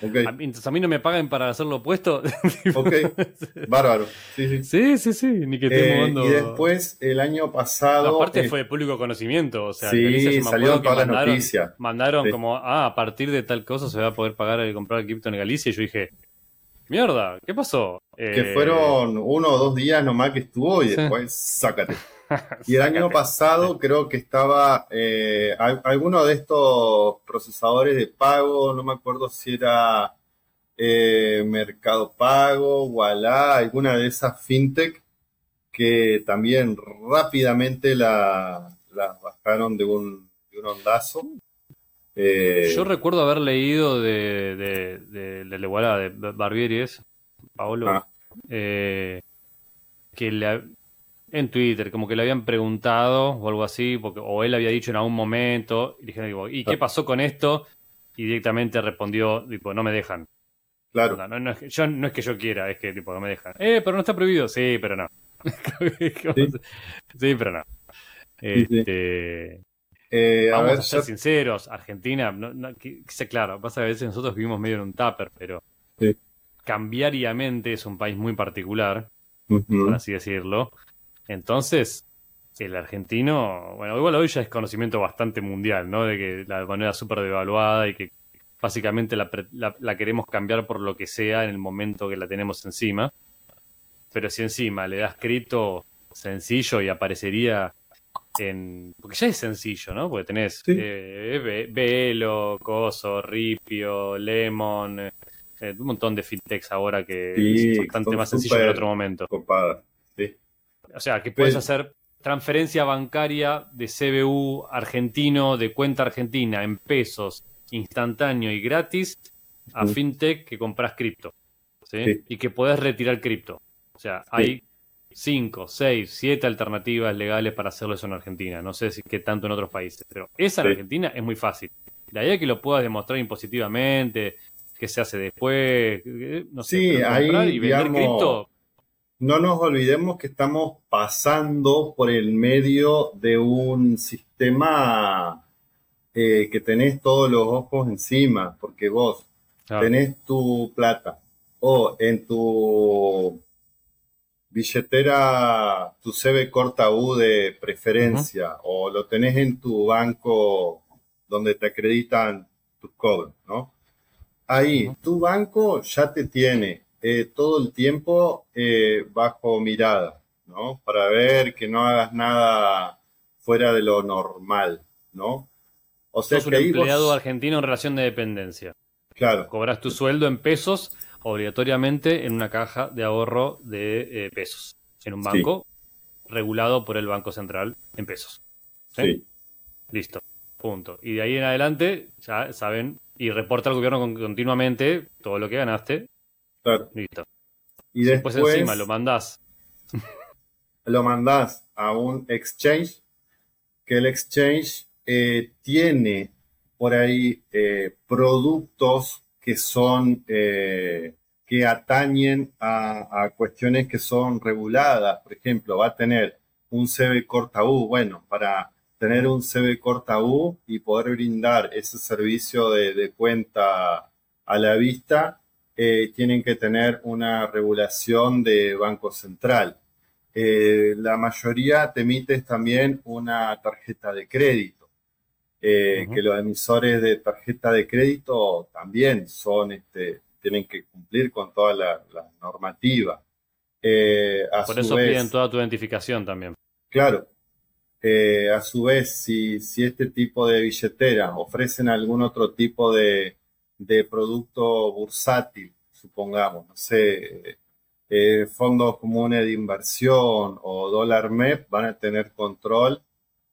Okay. a, mí, no me pagan para hacer lo opuesto. ok, bárbaro. Sí, sí, sí, sí, ni que eh, Y después, el año pasado. aparte eh, fue de público conocimiento. O sea, sí, salió todas las noticias. Mandaron como, ah, a partir de tal cosa se va a poder pagar y comprar cripto en Galicia. Y yo dije, Mierda, ¿qué pasó? Que eh, fueron uno o dos días nomás que estuvo y después sácate. Y el año pasado creo que estaba eh, alguno de estos procesadores de pago, no me acuerdo si era eh, Mercado Pago, Walla, alguna de esas fintech que también rápidamente la, bajaron de un, de un ondazo. Eh, Yo recuerdo haber leído de, de, de, de la de Barbieries, Paolo, ah. eh, que le, en Twitter, como que le habían preguntado o algo así, porque, o él había dicho en algún momento, y dijeron, ¿y qué pasó con esto? Y directamente respondió, tipo, no me dejan. Claro. No, es que, yo, no es que yo quiera, es que, tipo, no me dejan. Eh, pero no está prohibido. Sí, pero no. sí. pero no. Este, eh, Vamos a, ser sinceros, Argentina, no, no, claro, pasa que a veces nosotros vivimos medio en un tupper, pero cambiariamente es un país muy particular. por así decirlo. Entonces, el argentino, bueno, igual hoy ya es conocimiento bastante mundial, ¿no? De que la moneda es súper devaluada y que básicamente la, la, queremos cambiar por lo que sea en el momento que la tenemos encima. Pero si encima le das cripto sencillo y aparecería en... Porque ya es sencillo, ¿no? Porque tenés eh, Velo, Coso, Ripio, Lemon, eh, un montón de fintechs ahora que es bastante más sencillo que en otro momento. O sea, que puedes hacer transferencia bancaria de CBU argentino, de cuenta argentina, en pesos, instantáneo y gratis, a fintech que compras cripto. ¿sí? Y que puedes retirar cripto. O sea, hay 5, 6, 7 alternativas legales para hacerlo eso en Argentina. No sé si qué tanto en otros países, pero esa en Argentina es muy fácil. La idea es que lo puedas demostrar impositivamente, que se hace después, no sé, sí, ahí, y vender cripto. No nos olvidemos que estamos pasando por el medio de un sistema eh, que tenés todos los ojos encima, porque vos tenés tu plata o en tu billetera, tu CB corta U de preferencia, o lo tenés en tu banco donde te acreditan tus cobros, ¿no? Ahí, tu banco ya te tiene eh, todo el tiempo eh, bajo mirada, ¿no? Para ver que no hagas nada fuera de lo normal, ¿no? O sea, Sos un empleado argentino en relación de dependencia. Claro. Cobras tu sueldo en pesos obligatoriamente en una caja de ahorro de eh, pesos, en un banco regulado por el Banco Central en pesos. ¿sí? Listo, punto. Y de ahí en adelante, ya saben, y reporta al gobierno continuamente todo lo que ganaste. Claro. Listo. Y después, encima lo mandás. Lo mandás a un exchange, que el exchange eh, tiene por ahí eh, productos que son, eh, que atañen a, cuestiones que son reguladas. Por ejemplo, va a tener un CB corta U. Bueno, para tener un CB corta U y poder brindar ese servicio de, cuenta a la vista, eh, tienen que tener una regulación de Banco Central. Eh, la mayoría te emites también una tarjeta de crédito. Eh, que los emisores de tarjeta de crédito también son, este, tienen que cumplir con toda la, normativa. Eh, Por eso piden toda tu identificación también. Claro. A su vez, si, si, este tipo de billeteras ofrecen algún otro tipo de, de producto bursátil, supongamos, no sé, fondos comunes de inversión o dólar MEP, van a tener control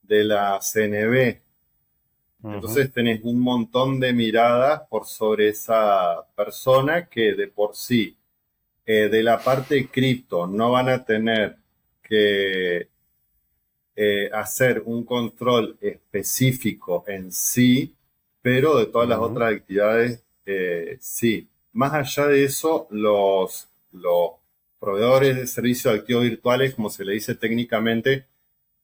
de la CNB, entonces tenés un montón de miradas por sobre esa persona que de por sí, eh, de la parte cripto, no van a tener que eh, hacer un control específico en sí, pero de todas las otras actividades eh, sí. Más allá de eso, los, los proveedores de servicios de activos virtuales, como se le dice técnicamente,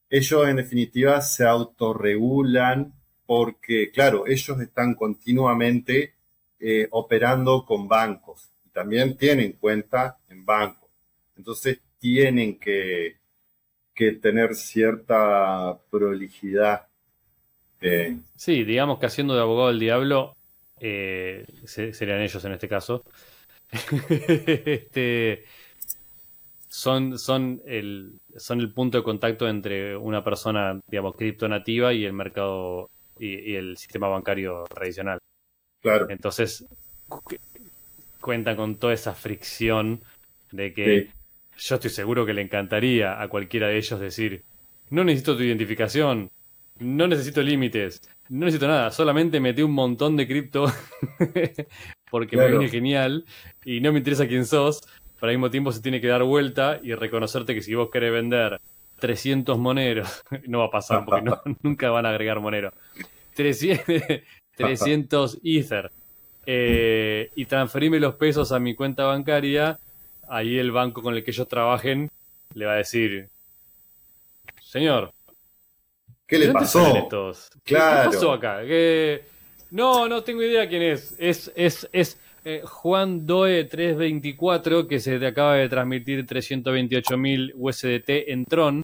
ellos en definitiva se autorregulan porque, claro, ellos están continuamente eh, operando con bancos y también tienen cuenta en bancos. Entonces tienen que, tener cierta prolijidad. Eh. Sí, digamos que haciendo de abogado del diablo, eh, serían ellos en este caso. este, son, son, el, son el punto de contacto entre una persona, digamos, criptonativa y el mercado y, el sistema bancario tradicional. Claro. Entonces, cuentan con toda esa fricción de que yo estoy seguro que le encantaría a cualquiera de ellos decir, no necesito tu identificación, no necesito límites, no necesito nada, solamente metí un montón de cripto porque me viene genial y no me interesa quién sos, pero al mismo tiempo se tiene que dar vuelta y reconocerte que si vos querés vender 300 moneros, no va a pasar porque nunca van a agregar monero. 300, Ether eh, y transferirme los pesos a mi cuenta bancaria, ahí el banco con el que ellos trabajen le va a decir, señor, ¿qué le pasó? ¿Qué, pasó acá? No, no tengo idea quién es. Es, es, es eh, Juan Doe 324, que se te acaba de transmitir 328.000 USDT en Tron,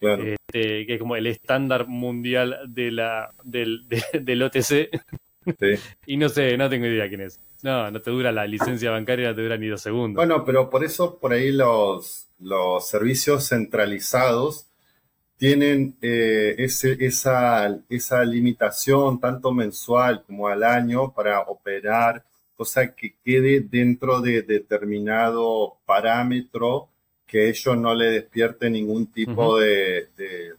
este, que es como el estándar mundial de la, del, del OTC. y no sé, no tengo idea quién es. No, no te dura la licencia bancaria, no te dura ni dos segundos. Bueno, pero por eso por ahí los, los servicios centralizados tienen eh, ese, esa, esa limitación tanto mensual como al año para operar, cosa que quede dentro de determinado parámetro que ellos no le despierte ningún tipo de, de,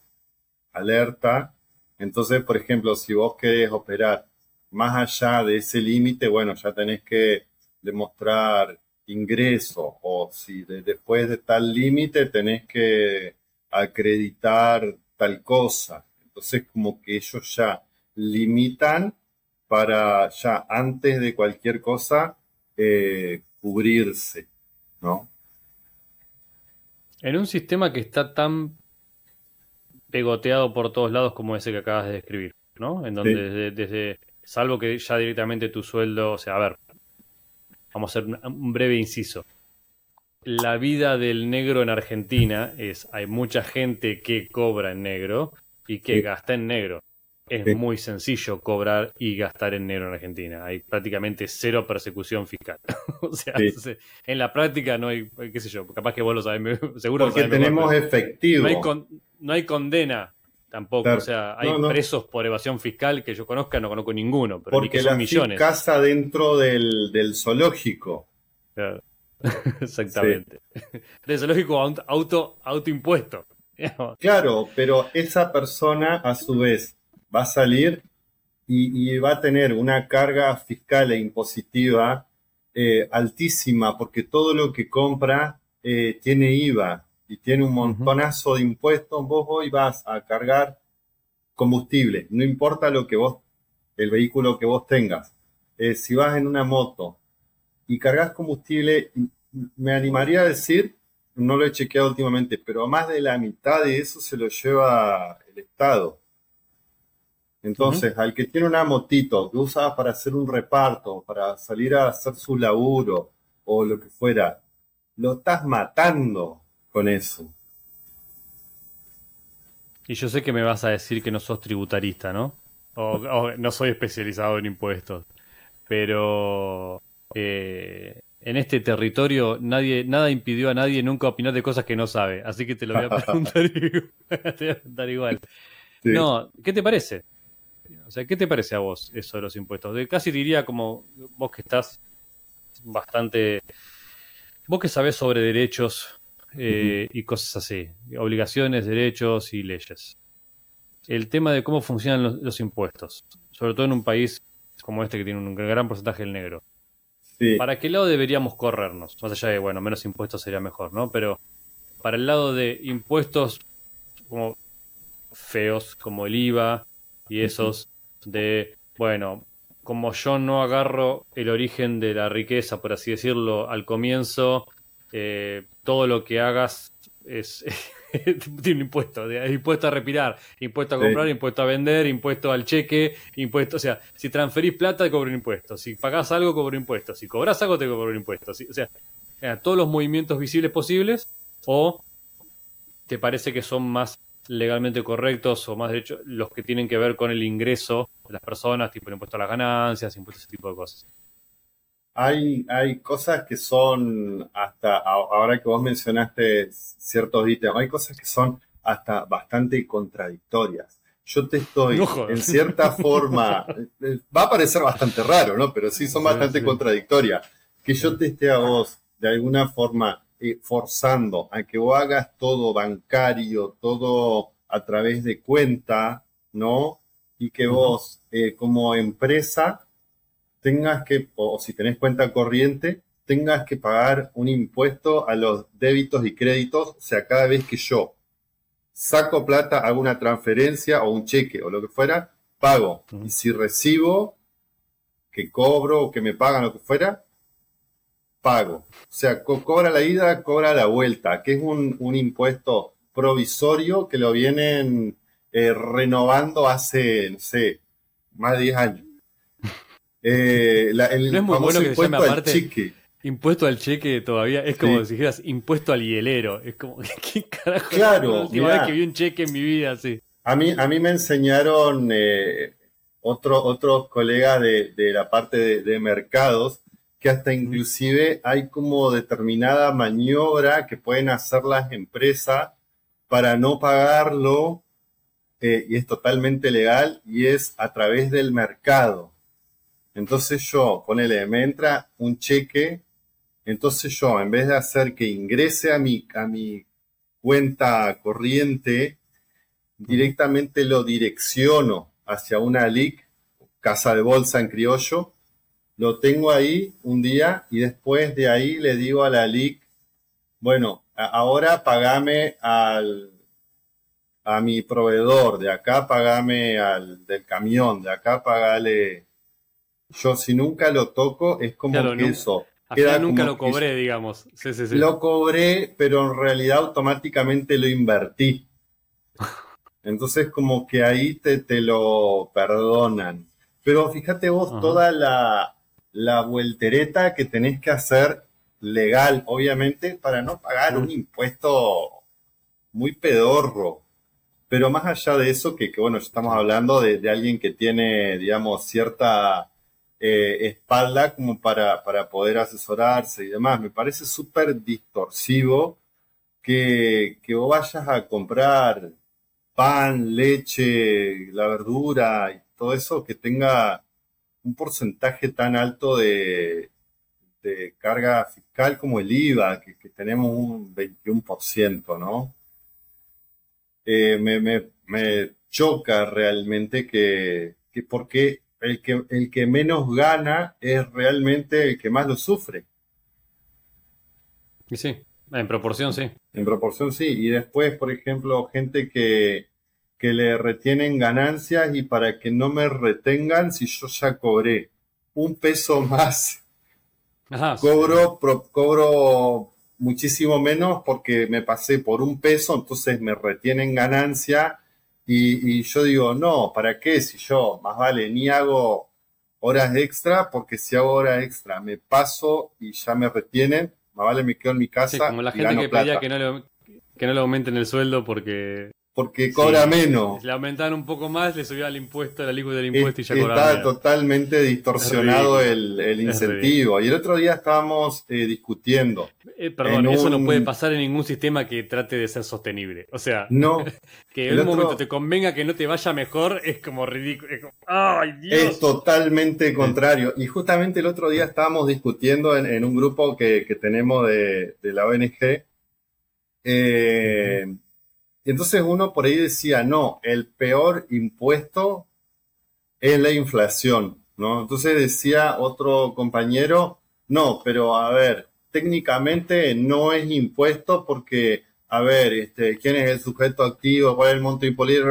alerta. Entonces, por ejemplo, si vos querés operar más allá de ese límite, bueno, ya tenés que demostrar ingreso o si después de tal límite tenés que acreditar tal cosa. Entonces, como que ellos ya limitan para ya antes de cualquier cosa eh, cubrirse, ¿no? En un sistema que está tan pegoteado por todos lados como ese que acabas de describir, ¿no? En donde desde, salvo que ya directamente tu sueldo, o sea, a ver, vamos a hacer un breve inciso. La vida del negro en Argentina es, hay mucha gente que cobra en negro y que gasta en negro. Es muy sencillo cobrar y gastar en negro en Argentina. Hay prácticamente cero persecución fiscal. o sea, en la práctica no hay, qué sé yo, capaz que vos lo sabés, seguro Porque tenemos efectivo. No hay, no hay condena tampoco. O sea, hay presos por evasión fiscal que yo conozca, no conozco ninguno. Pero Porque son la millones. casa dentro del, del zoológico. Exactamente. Del zoológico auto, autoimpuesto. claro, pero esa persona a su vez va a salir y, va a tener una carga fiscal e impositiva eh, altísima porque todo lo que compra eh, tiene IVA y tiene un montonazo de impuestos, vos hoy vas a cargar combustible, no importa lo que vos, el vehículo que vos tengas. Eh, si vas en una moto y cargas combustible, me animaría a decir, no lo he chequeado últimamente, pero más de la mitad de eso se lo lleva el Estado. Entonces, al que tiene una motito que usa para hacer un reparto, para salir a hacer su laburo o lo que fuera, lo estás matando con eso. Y yo sé que me vas a decir que no sos tributarista, ¿no? O, no soy especializado en impuestos. Pero eh, en este territorio nadie, nada impidió a nadie nunca opinar de cosas que no sabe. Así que te lo voy a preguntar, igual. No, ¿qué te parece? O sea, ¿qué te parece a vos eso de los impuestos? De, casi diría como vos que estás bastante... Vos que sabés sobre derechos eh, y cosas así, obligaciones, derechos y leyes. El tema de cómo funcionan los, impuestos, sobre todo en un país como este que tiene un gran porcentaje del negro. ¿Para qué lado deberíamos corrernos? Más allá de, bueno, menos impuestos sería mejor, ¿no? Pero para el lado de impuestos como feos, como el IVA y esos de, bueno, como yo no agarro el origen de la riqueza, por así decirlo, al comienzo, eh, todo lo que hagas es tiene impuesto, impuesto a respirar, impuesto a comprar, impuesto a vender, impuesto al cheque, impuesto, o sea, si transferís plata te cobro un impuesto, si pagás algo cobro un impuesto, si cobras algo te cobro un impuesto, o sea, todos los movimientos visibles posibles o te parece que son más legalmente correctos o más de hecho los que tienen que ver con el ingreso de las personas, tipo el impuesto a las ganancias, impuestos a ese tipo de cosas. Hay, hay cosas que son hasta, ahora que vos mencionaste ciertos ítems, hay cosas que son hasta bastante contradictorias. Yo te estoy, en cierta forma, eh, va a parecer bastante raro, ¿no? Pero sí son bastante contradictorias. Que yo te esté a vos, de alguna forma, eh, forzando a que vos hagas todo bancario, todo a través de cuenta, ¿no? Y que vos, eh, como empresa, tengas que, o si tenés cuenta corriente, tengas que pagar un impuesto a los débitos y créditos, o sea, cada vez que yo saco plata, hago una transferencia o un cheque o lo que fuera, pago. Y si recibo, que cobro o que me pagan lo que fuera, pago. O sea, cobra la ida, cobra la vuelta, que es un, impuesto provisorio que lo vienen eh, renovando hace, no sé, más de 10 años. Eh, la, el no es muy bueno que se llame aparte cheque. impuesto al cheque todavía. Es como si dijeras impuesto al hielero. Es como, ¿qué carajo? Claro. La última vez que vi un cheque en mi vida, sí. A mí, a mí me enseñaron eh, otro, otros colegas de, de la parte de, de mercados que hasta inclusive hay como determinada maniobra que pueden hacer las empresas para no pagarlo eh, y es totalmente legal y es a través del mercado. Entonces yo, ponele, me entra un cheque, entonces yo, en vez de hacer que ingrese a mi, a mi cuenta corriente, directamente lo direcciono hacia una LIC, casa de bolsa en criollo, lo tengo ahí un día y después de ahí le digo a la LIC, bueno, ahora pagame al, a mi proveedor, de acá pagame al del camión, de acá pagale. Yo si nunca lo toco, es como que eso. Queda nunca lo cobré, digamos. Sí, sí, sí. Lo cobré, pero en realidad automáticamente lo invertí. Entonces como que ahí te, te lo perdonan. Pero fíjate vos toda la, la vueltereta que tenés que hacer legal, obviamente, para no pagar un impuesto muy pedorro. Pero más allá de eso, que, bueno, estamos hablando de, alguien que tiene, digamos, cierta eh, espalda como para, para poder asesorarse y demás. Me parece súper distorsivo que, que vos vayas a comprar pan, leche, la verdura y todo eso que tenga un porcentaje tan alto de, carga fiscal como el IVA, que, tenemos un 21%, ¿no? Eh, me, choca realmente que, que porque el que, el que menos gana es realmente el que más lo sufre. Y sí, en proporción sí. En proporción sí. Y después, por ejemplo, gente que, que le retienen ganancias y para que no me retengan si yo ya cobré un peso más. cobro, cobro muchísimo menos porque me pasé por un peso, entonces me retienen ganancia y, y, yo digo, no, ¿para qué? Si yo más vale ni hago horas extra, porque si hago horas extra me paso y ya me retienen, más vale me quedo en mi casa. como la gente que pedía que no, le, que no le aumenten el sueldo porque porque cobra menos. Le aumentaban un poco más, le subía el impuesto, la alícuota del impuesto y ya cobraba. Está totalmente distorsionado el, incentivo. Y el otro día estábamos eh, discutiendo. Eh, perdón, eso no puede pasar en ningún sistema que trate de ser sostenible. O sea, no, que en un momento te convenga que no te vaya mejor es como ridículo. Es, ¡Ay, Dios! es totalmente contrario. Y justamente el otro día estábamos discutiendo en, un grupo que, tenemos de, la ONG. Eh, y entonces uno por ahí decía, no, el peor impuesto es la inflación, ¿no? Entonces decía otro compañero, no, pero a ver, técnicamente no es impuesto porque, a ver, este, quién es el sujeto activo, cuál es el monto impolido,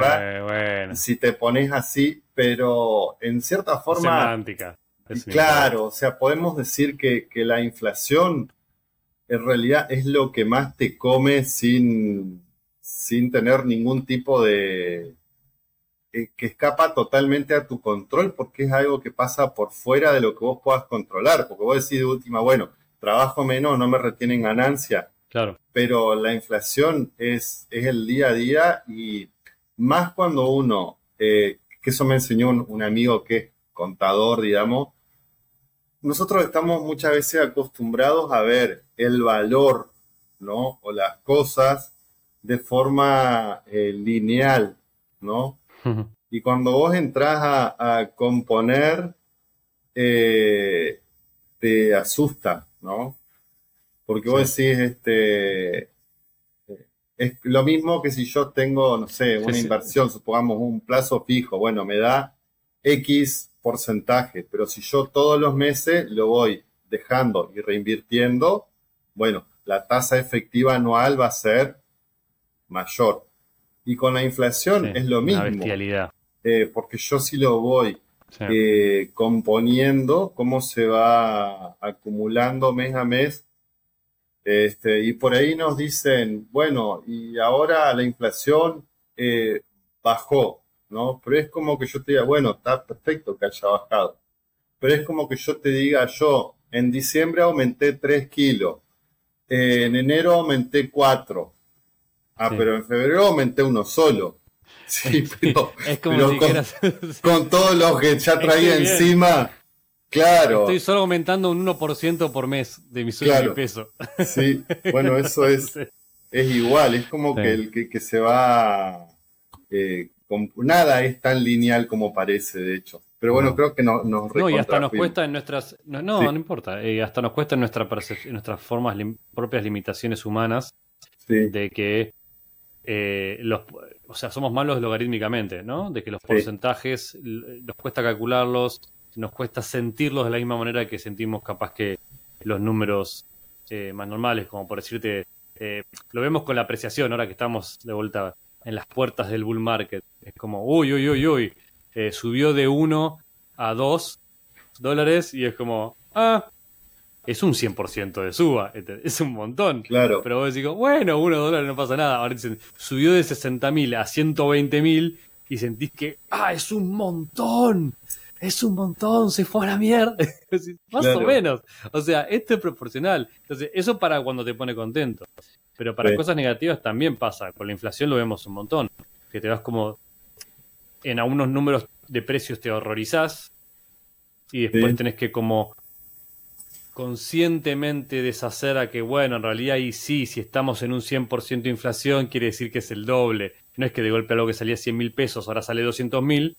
eh, bueno. si te pones así, pero en cierta forma... Semántica. claro, o sea, podemos decir que, que la inflación en realidad es lo que más te come sin, sin tener ningún tipo de... Eh, que escapa totalmente a tu control porque es algo que pasa por fuera de lo que vos puedas controlar, porque vos decís de última, bueno, trabajo menos, no me retienen ganancia, claro. pero la inflación es, es el día a día y más cuando uno, eh, que eso me enseñó un, amigo que es contador, digamos, nosotros estamos muchas veces acostumbrados a ver el valor, ¿no? O las cosas de forma eh, lineal, ¿no? Y cuando vos entras a, componer, eh, te asusta, ¿no? Porque vos decís, este, es lo mismo que si yo tengo, no sé, una inversión, supongamos un plazo fijo, bueno, me da X porcentaje, pero si yo todos los meses lo voy dejando y reinvirtiendo, bueno, la tasa efectiva anual va a ser mayor. Y con la inflación es lo mismo. Eh, porque yo sí lo voy eh, componiendo, cómo se va acumulando mes a mes. Este, y por ahí nos dicen, bueno, y ahora la inflación eh, bajó, ¿no? Pero es como que yo te diga, bueno, está perfecto que haya bajado. pero es como que yo te diga, yo en diciembre aumenté 3 kilos, en enero aumenté 4, ah, pero en febrero aumenté uno solo. Sí, pero, es como si con, todos los que ya traía encima, claro. Estoy solo aumentando un 1% por mes de mi sueldo de peso. Sí, bueno, eso es, es igual, es como que el que, se va... Eh, nada es tan lineal como parece, de hecho. Pero bueno, creo que no, nos No, y hasta nos cuesta en nuestras. No, no, importa. Eh, hasta nos cuesta en, nuestra en nuestras formas, propias limitaciones humanas de que eh, los. O sea, somos malos logarítmicamente, ¿no? De que los porcentajes nos cuesta calcularlos, nos cuesta sentirlos de la misma manera que sentimos capaz que los números eh, más normales, como por decirte. lo vemos con la apreciación ahora que estamos de vuelta en las puertas del bull market. Es como, uy, uy, uy, uy eh, subió de 1 a 2 dólares y es como, ah, es un 100% de suba, es un montón. Claro. Pero vos decís, bueno, 1 dólar no pasa nada. Ahora dicen, subió de 60 mil a 120 mil y sentís que, ah, es un montón. Es un montón, se fue a la mierda. Más o menos. O sea, esto es proporcional. Entonces, eso para cuando te pone contento. Pero para cosas negativas también pasa. Con la inflación lo vemos un montón. Que te vas como en algunos números de precios te horrorizás y después tenés que como conscientemente deshacer a que, bueno, en realidad y sí, si estamos en un 100% de inflación, quiere decir que es el doble. No es que de golpe algo que salía 100 mil pesos ahora sale 200 mil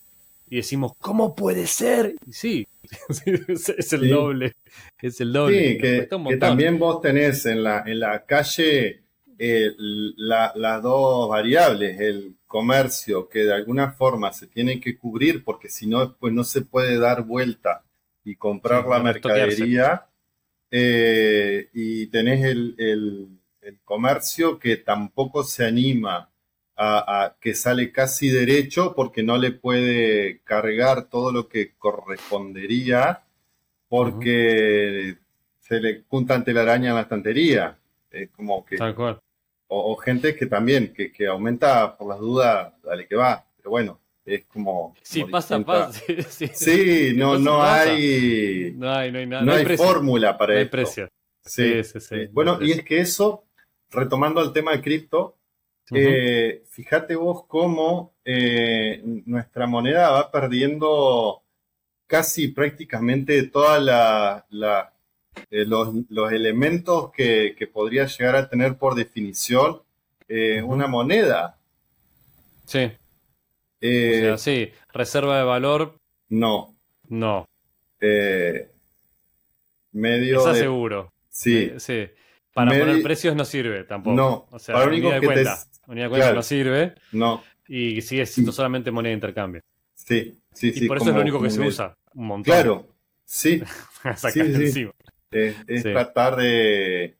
y decimos, ¿cómo puede ser? Y sí, es el doble. Es el doble. Sí, que, también vos tenés en la, en la calle eh, las dos variables, el comercio que de alguna forma se tiene que cubrir porque si no después no se puede dar vuelta y comprar la mercadería eh, y tenés el, comercio que tampoco se anima a, que sale casi derecho porque no le puede cargar todo lo que correspondería porque se le junta ante la araña en la estantería. Es como que o, gente que también, que, aumenta por las dudas, dale que va. Pero bueno, es como. Sí, pasa, pasa. Sí, no, no, hay, no hay. No hay, no hay, fórmula para no hay precio. Sí, sí, sí. Bueno, y es que eso, retomando el tema de cripto, eh, fíjate vos cómo eh, nuestra moneda va perdiendo casi prácticamente toda la, la eh, los, elementos que, podría llegar a tener por definición eh, una moneda. Sí. Eh, o sea, sí, reserva de valor. No. No. medio. Está seguro. Sí. sí. Para poner precios no sirve tampoco. No. O sea, unidad de cuenta. Unidad de cuenta no sirve. No. Y sigue siendo solamente moneda de intercambio. Sí, sí, y por eso es lo único que se usa. Un montón. Claro. Sí. sí, sí. Es, tratar de,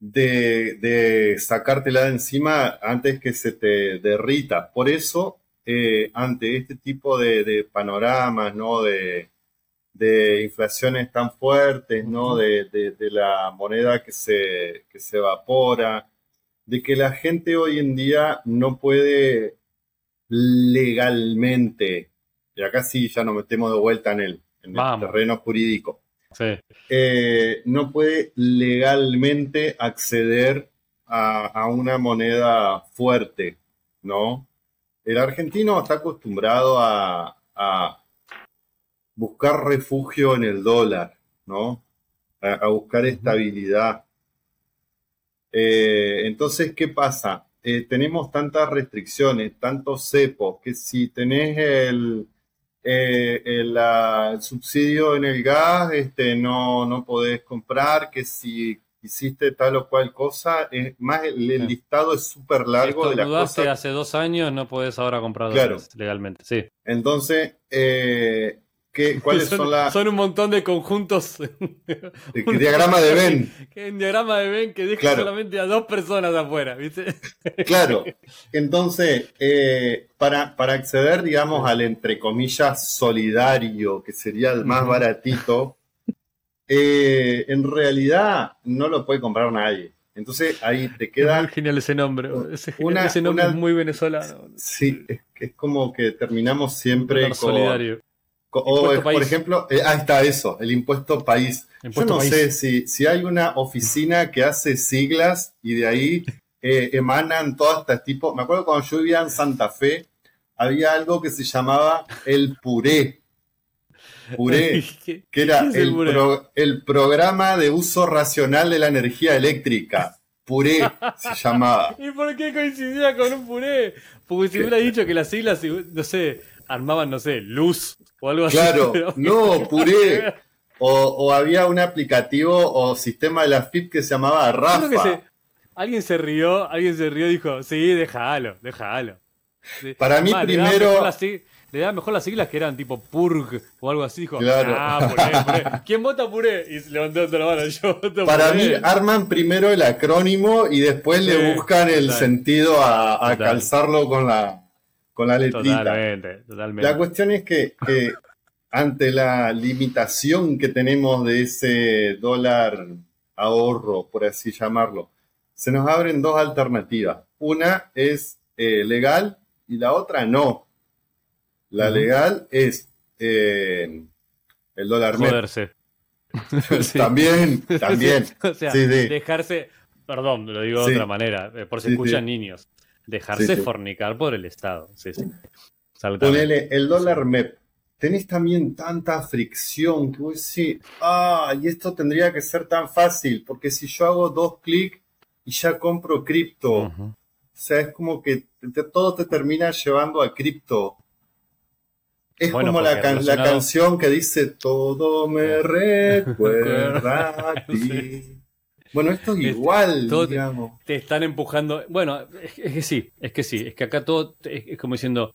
de, sacártela de encima antes que se te derrita. Por eso, eh, ante este tipo de, panoramas, ¿no? De, inflaciones tan fuertes, ¿no? De, la moneda que se, que se evapora, de que la gente hoy en día no puede legalmente, y acá sí ya nos metemos de vuelta en el, en el terreno jurídico, eh, no puede legalmente acceder a, una moneda fuerte, ¿no? El argentino está acostumbrado a, buscar refugio en el dólar, ¿no? A, buscar estabilidad. Eh, entonces, ¿qué pasa? Eh, tenemos tantas restricciones, tantos cepos, que si tenés el, eh, el, subsidio en el gas este, no, no podés comprar, que si hiciste tal o cual cosa, es más el, listado es súper largo de las cosas. hace dos años, no podés ahora comprar legalmente, sí. Entonces, eh, ¿Cuáles son, las.? Son un montón de conjuntos. diagrama de Ben. Un diagrama de Ben que deja solamente a dos personas afuera, ¿viste? Claro. Entonces, eh, para, para acceder, digamos, al entre comillas solidario, que sería el más baratito, eh, en realidad no lo puede comprar nadie. Entonces ahí te queda. Es muy genial ese nombre. Ese, ese nombre es muy venezolano. Sí, es, es como que terminamos siempre con, solidario O, por ejemplo, eh, ahí está eso, el impuesto país. yo no sé si, si hay una oficina que hace siglas y de ahí eh, emanan todo este tipo. Me acuerdo cuando yo vivía en Santa Fe, había algo que se llamaba el puré. Puré, que era el, el, programa de uso racional de la energía eléctrica. Puré se llamaba. ¿Y por qué coincidía con un puré? Porque si hubiera dicho que las siglas, no sé, armaban, no sé, luz o algo así. Claro, no, puré. O, había un aplicativo o sistema de la FIP que se llamaba Rafa. alguien se rió, alguien se rió y dijo, sí, déjalo, déjalo. Para mí primero... Le da mejor las siglas que eran tipo Purg o algo así. Dijo, claro. ah, puré, puré. ¿Quién vota puré? Y levantó la mano. Yo Para mí, arman primero el acrónimo y después le buscan el sentido a, calzarlo con la, con la letrita. Totalmente, totalmente. La cuestión es que, que ante la limitación que tenemos de ese dólar ahorro, por así llamarlo, se nos abren dos alternativas. Una es eh, legal y la otra no. La legal es eh, el dólar Joderse. también, también. o sea, dejarse, perdón, lo digo de otra manera, eh, por si escuchan niños, dejarse fornicar por el Estado. Sí, sí. Ponele el dólar MEP. Tenés también tanta fricción que vos decís, ah, y esto tendría que ser tan fácil, porque si yo hago dos clics y ya compro cripto, o sea, es como que todo te termina llevando a cripto. Es como la, la, canción que dice todo me recuerda a ti. Bueno, esto es igual, digamos. Te, están empujando. Bueno, es, que sí, es que sí. Es que acá todo es, como diciendo.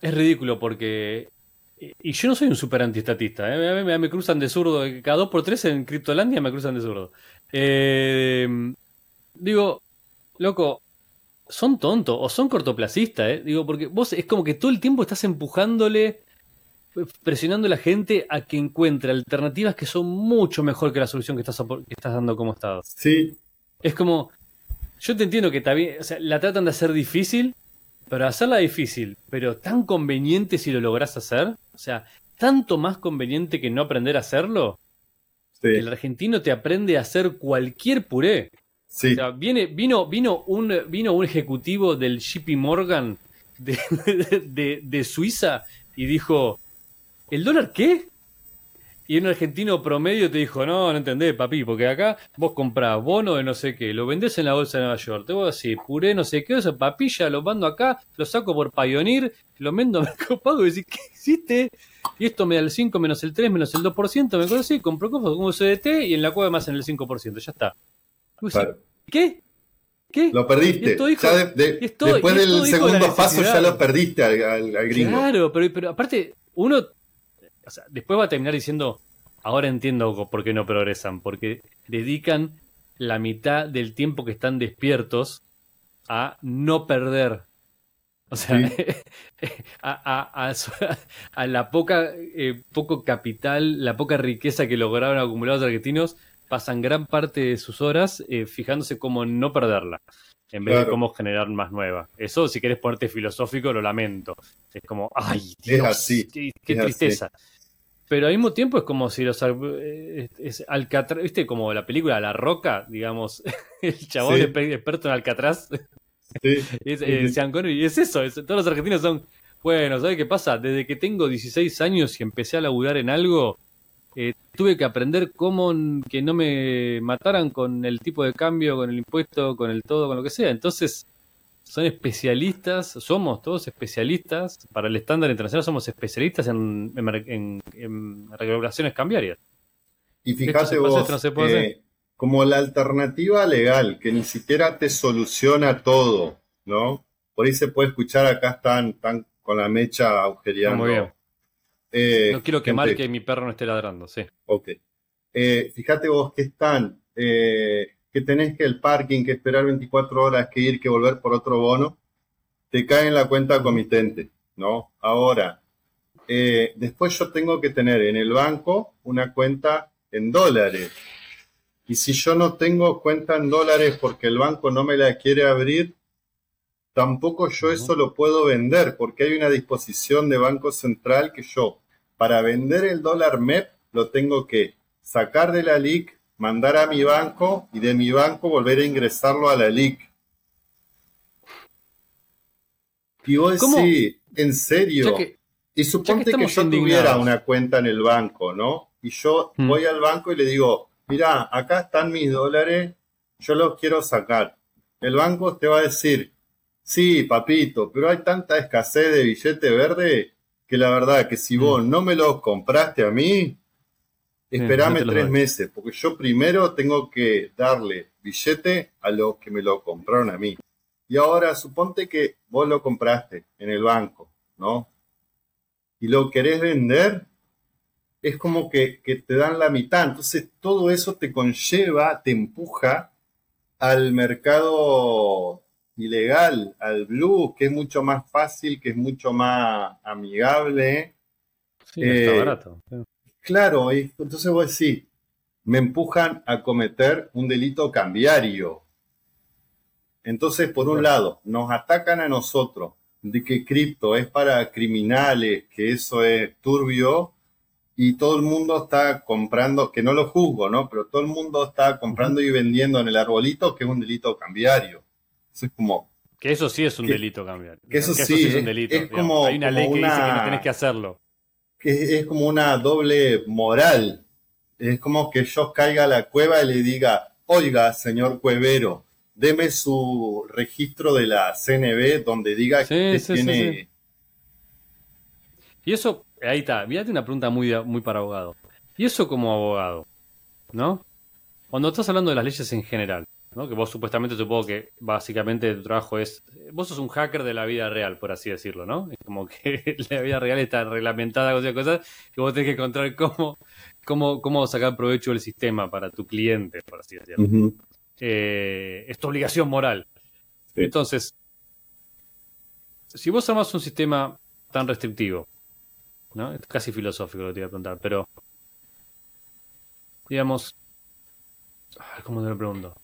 Es ridículo porque. Y yo no soy un super antiestatista. ¿eh? Me, me, cruzan de zurdo. Cada dos por tres en Criptolandia me cruzan de zurdo. Eh, digo, loco, son tontos o son cortoplacistas, ¿eh? Digo, porque vos es como que todo el tiempo estás empujándole, presionando a la gente a que encuentre alternativas que son mucho mejor que la solución que estás, que estás dando como Estado. Sí. Es como, yo te entiendo que también, o sea, la tratan de hacer difícil, pero hacerla difícil, pero tan conveniente si lo lográs hacer, o sea, tanto más conveniente que no aprender a hacerlo, sí. el argentino te aprende a hacer cualquier puré viene, vino, vino, un, vino un ejecutivo del JP Morgan de, de, Suiza y dijo, ¿el dólar qué? Y un argentino promedio te dijo, no, no entendés, papi, porque acá vos comprás bono de no sé qué, lo vendés en la bolsa de Nueva York, te voy a decir, puré, no sé qué, esa papilla, lo mando acá, lo saco por Pioneer, lo vendo a Mercado Pago y decís, ¿qué hiciste? Y esto me da el 5 menos el 3 menos el 2%, me así, compro cosas como CDT y en la cueva más en el 5%, ya está. ¿Qué? ¿Qué? Lo perdiste. después del segundo paso ya lo perdiste al, gringo. Claro, pero, pero aparte, uno después va a terminar diciendo, ahora entiendo por qué no progresan, porque dedican la mitad del tiempo que están despiertos a no perder. O sea, a, a, la poca eh, poco capital, la poca riqueza que lograron acumular los argentinos pasan gran parte de sus horas eh, fijándose cómo no perderla, en vez de cómo generar más nueva. Eso, si quieres ponerte filosófico, lo lamento. Es como, ay, Dios, qué, tristeza. Pero al mismo tiempo es como si los eh, es, Alcatraz, viste, como la película La Roca, digamos, el chabón experto en Alcatraz. Sí. es, eh, y es eso, todos los argentinos son, bueno, ¿sabes qué pasa? Desde que tengo 16 años y empecé a laburar en algo, eh, tuve que aprender cómo que no me mataran con el tipo de cambio, con el impuesto, con el todo, con lo que sea. Entonces, son especialistas, somos todos especialistas, para el estándar internacional somos especialistas en, regulaciones cambiarias. Y fíjate vos, eh, como la alternativa legal, que ni siquiera te soluciona todo, ¿no? Por ahí se puede escuchar, acá están, están con la mecha agujereando. Eh, no quiero que marque mi perro no esté ladrando, sí. Ok. Eh, fíjate vos que están, eh, que tenés que el parking, que esperar 24 horas, que ir, que volver por otro bono, te cae en la cuenta comitente, ¿no? Ahora, después yo tengo que tener en el banco una cuenta en dólares. Y si yo no tengo cuenta en dólares porque el banco no me la quiere abrir, tampoco yo eso lo puedo vender porque hay una disposición de Banco Central que yo, para vender el dólar MEP, lo tengo que sacar de la LIC, mandar a mi banco y de mi banco volver a ingresarlo a la LIC. Y vos decís, en serio, y suponte que, yo tuviera una cuenta en el banco, ¿no? Y yo mm. voy al banco y le digo, mira, acá están mis dólares, yo los quiero sacar. El banco te va a decir, sí, papito, pero hay tanta escasez de billete verde que la verdad que si mm. vos no me los compraste a mí, esperame tres meses, porque yo primero tengo que darle billete a los que me lo compraron a mí. Y ahora suponte que vos lo compraste en el banco, ¿no? Y lo querés vender, es como que, que te dan la mitad. Entonces todo eso te conlleva, te empuja al mercado ilegal, al blue, que es mucho más fácil, que es mucho más amigable. Sí, está eh, barato. Claro, y entonces vos decís, me empujan a cometer un delito cambiario. Entonces, por un lado, nos atacan a nosotros de que cripto es para criminales, que eso es turbio, y todo el mundo está comprando, que no lo juzgo, ¿no? Pero todo el mundo está comprando y vendiendo en el arbolito, que es un delito cambiario. Eso es como... Que eso sí es un delito cambiario. Que eso, sí, es un delito. como, Hay una ley que dice que no tenés que hacerlo. Que es como una doble moral. Es como que yo caiga a la cueva y le diga, oiga, señor cuevero, deme su registro de la CNB donde diga que tiene... y eso Ahí está. Mírate una pregunta muy, muy para abogado. Y eso como abogado, ¿no? Cuando estás hablando de las leyes en general, ¿no? Que vos supuestamente supongo que básicamente tu trabajo es. Vos sos un hacker de la vida real, por así decirlo, ¿no? Es como que la vida real está reglamentada con cosas que vos tenés que encontrar cómo, cómo, cómo sacar provecho del sistema para tu cliente, por así decirlo. Eh, es tu obligación moral. Entonces, si vos armas un sistema tan restrictivo, ¿no? Es casi filosófico lo que te iba a preguntar, pero digamos, ¿cómo te lo pregunto?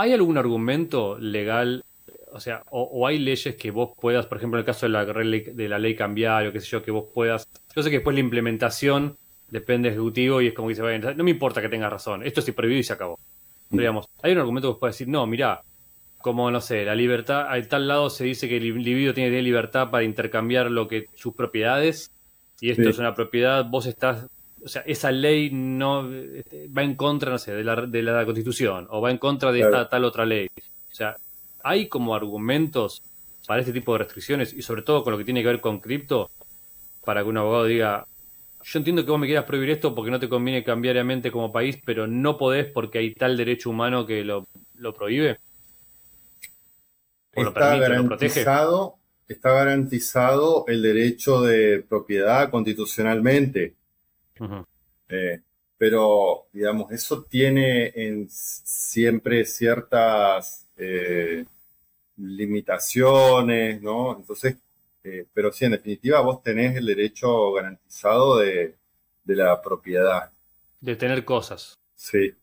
¿Hay algún argumento legal, o sea, o, hay leyes que vos puedas, por ejemplo, en el caso de la, de la ley cambiario, qué sé yo, que vos puedas, yo sé que después la implementación depende del ejecutivo y es como que se no me importa que tengas razón, esto es prohibido y se acabó. Pero, digamos, hay un argumento que vos puedes decir, no, mira, como no sé, la libertad, a tal lado se dice que el individuo tiene libertad para intercambiar lo que sus propiedades y esto es una propiedad, vos estás, o sea, esa ley no este, va en contra, no sé, de la, de la Constitución o va en contra de esta tal otra ley. O sea, hay como argumentos para este tipo de restricciones y sobre todo con lo que tiene que ver con cripto para que un abogado diga, yo entiendo que vos me quieras prohibir esto porque no te conviene cambiariamente como país, pero no podés porque hay tal derecho humano que lo, lo prohíbe está garantizado, está garantizado el derecho de propiedad constitucionalmente. Eh, pero, digamos, eso tiene en siempre ciertas eh, limitaciones, ¿no? Entonces, eh, pero sí, en definitiva, vos tenés el derecho garantizado de, la propiedad. De tener cosas. Sí.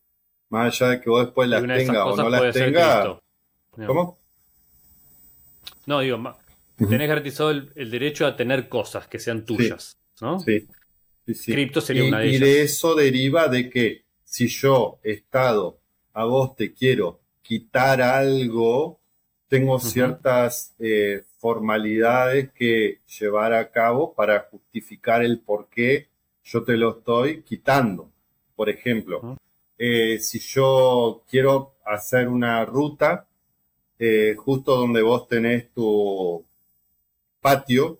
Más allá de que vos después las tengas o no las tengas. ¿Cómo? No, digo, tenés garantizado el, derecho a tener cosas que sean tuyas, ¿no? Sí. Sí, Cripto sería una de ellas. Y de eso deriva de que si yo, Estado, a vos te quiero quitar algo, tengo ciertas eh, formalidades que llevar a cabo para justificar el por qué yo te lo estoy quitando. Por ejemplo, eh, si yo quiero hacer una ruta eh, justo donde vos tenés tu patio,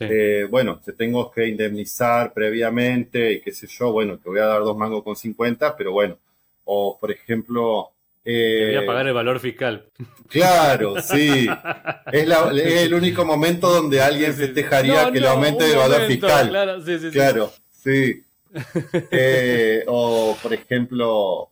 eh, bueno, te tengo que indemnizar previamente y qué sé yo, bueno, te voy a dar dos mangos con 50, pero bueno, o por ejemplo... Eh, te voy a pagar el valor fiscal. Claro, sí. Es, el único momento donde alguien festejaría que le aumente el valor fiscal. Claro, sí, sí. Claro, sí. o por ejemplo,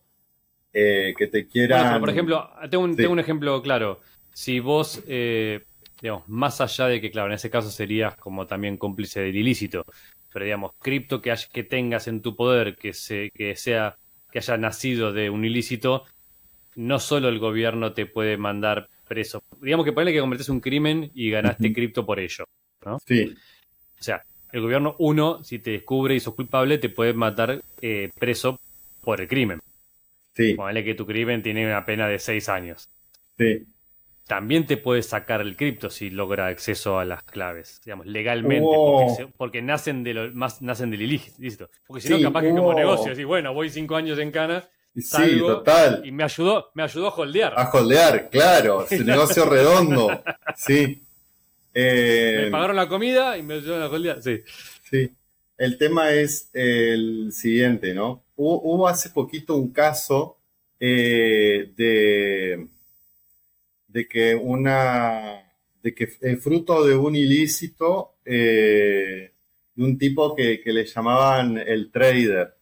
eh, que te quieran. por ejemplo, tengo un, ejemplo claro. Si vos, eh, digamos, más allá de que, claro, en ese caso serías como también cómplice del ilícito, pero digamos, cripto que, que tengas en tu poder que, se, que sea que haya nacido de un ilícito, no solo el gobierno te puede mandar preso digamos que ponele que cometés un crimen y ganaste cripto por ello, ¿no? Sí. O sea, el gobierno, uno, si te descubre y sos culpable, te puede matar eh, preso por el crimen. Sí. Ponele que tu crimen tiene una pena de seis años. Sí. También te puede sacar el cripto si logra acceso a las claves, digamos, legalmente, Oh. porque, se- porque nacen de lo más nacen del ilícito. Porque si no, Sí, capaz que como oh. negocio, decís, bueno, voy cinco años en cana Sí, total. y me ayudó, me ayudó a holdear. A holdear, claro. Es un negocio redondo. Sí. Eh, Me pagaron la comida y me ayudaron a holdear. Sí. Sí, el tema es el siguiente, ¿no? Hubo, hubo hace poquito un caso eh, de, de que una, de que eh, fruto de un ilícito eh, de un tipo que, que le llamaban el trader,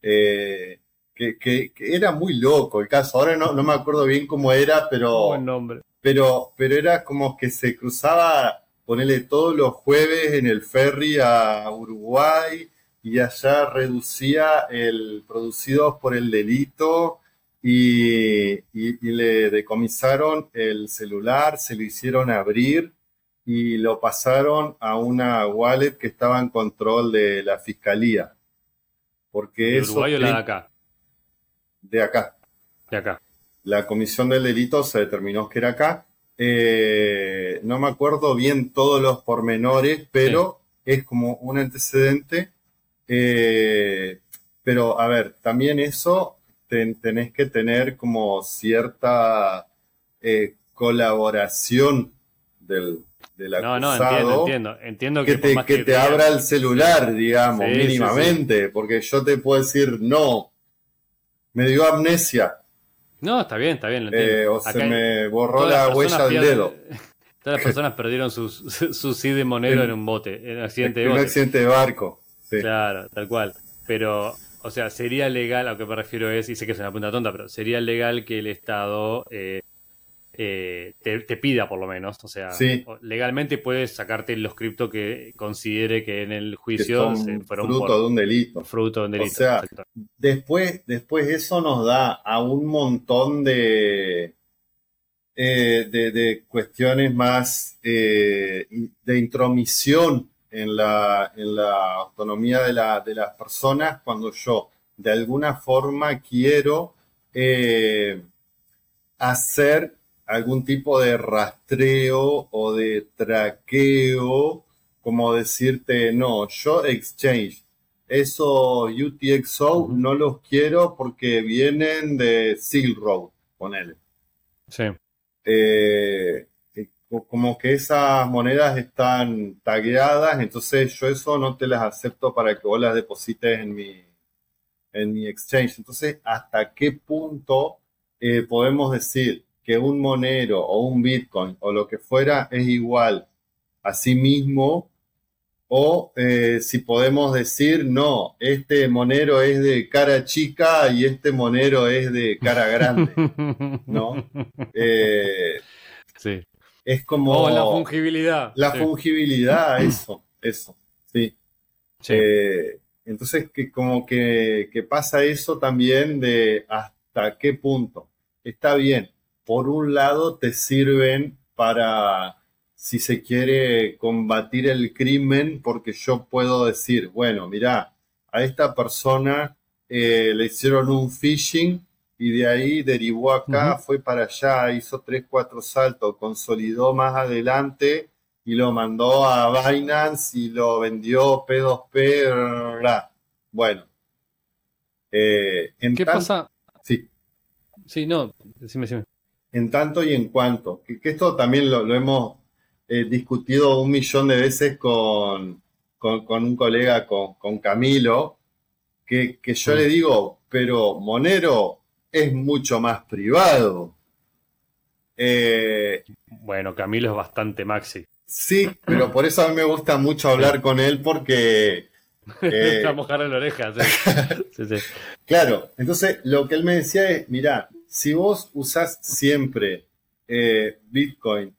eh, que, que- que era muy loco el caso. Ahora no, no me acuerdo bien cómo era, pero Buen nombre. pero, pero era como que se cruzaba, ponele todos los jueves en el ferry a Uruguay y allá reducía el producido por el delito y, y- y le decomisaron el celular, se lo hicieron abrir y lo pasaron a una wallet que estaba en control de la fiscalía. Porque ¿De Uruguay o la de acá? de acá De acá. la comisión del delito se determinó que era acá. Eh, no me acuerdo bien todos los pormenores, pero es como un antecedente. Eh, pero, a ver, también eso ten- tenés que tener como cierta eh, colaboración del, del No, no, acusado entiendo, entiendo. Entiendo que, te, que te abra el celular, digamos, Sí, sí, mínimamente, porque yo te puedo decir, no, me dio amnesia, No, está bien, está bien, lo eh, o se me borró la huella del dedo. Todas las personas perdieron sus, su CD de monero En- en un bote, en un accidente de Un bote. accidente de barco. Sí. Claro, tal cual. Pero, o sea, sería legal, a lo que me refiero es, y sé que es una punta tonta, pero sería legal que el Estado eh, eh, te, te pida por lo menos. O sea, Sí. legalmente puedes sacarte los cripto que considere que en el juicio se fueron fruto por de un delito. fruto de un delito. O sea, exacto. Después, después eso nos da a un montón de, eh, de, de cuestiones más de intromisión en la, en la autonomía de, la, de las personas cuando yo de alguna forma quiero eh, hacer algún tipo de rastreo o de traqueo, como decirte, no, yo exchange, esos UTXO Ujú. no los quiero porque vienen de Silk Road, ponele. Sí. Eh, como que esas monedas están tagueadas, entonces yo eso no te las acepto para que vos las deposites en mi, en mi exchange. Entonces, ¿hasta qué punto eh, podemos decir que un monero o un Bitcoin o lo que fuera es igual a sí mismo? O eh, si podemos decir, no, este monero es de cara chica y este monero es de cara grande. ¿No? Eh, Sí. Es como O la fungibilidad. la Sí. fungibilidad, eso, eso, sí. Sí. Eh, entonces, que como que, que pasa eso también de hasta qué punto. Está bien, por un lado te sirven para, si se quiere, combatir el crimen, porque yo puedo decir, bueno, mira, a esta persona eh, le hicieron un phishing y de ahí derivó acá, fue para allá, hizo tres, cuatro saltos, consolidó más adelante y lo mandó a Binance y lo vendió P2P. bla, bla, bla. Bueno, eh, en ¿Qué pasa? Sí, Sí, no, decime, decime. en tanto y en cuanto. Que, que esto también lo, lo hemos eh, discutido un millón de veces con, con, con un colega, con, con Camilo, que, que yo le digo, pero Monero es mucho más privado. Eh, Bueno, Camilo es bastante maxi. sí, pero por eso a mí me gusta mucho hablar con él porque... eh, Está mojar la oreja. Sí. Sí, sí. Claro, entonces lo que él me decía es, mira, si vos usás siempre eh, Bitcoin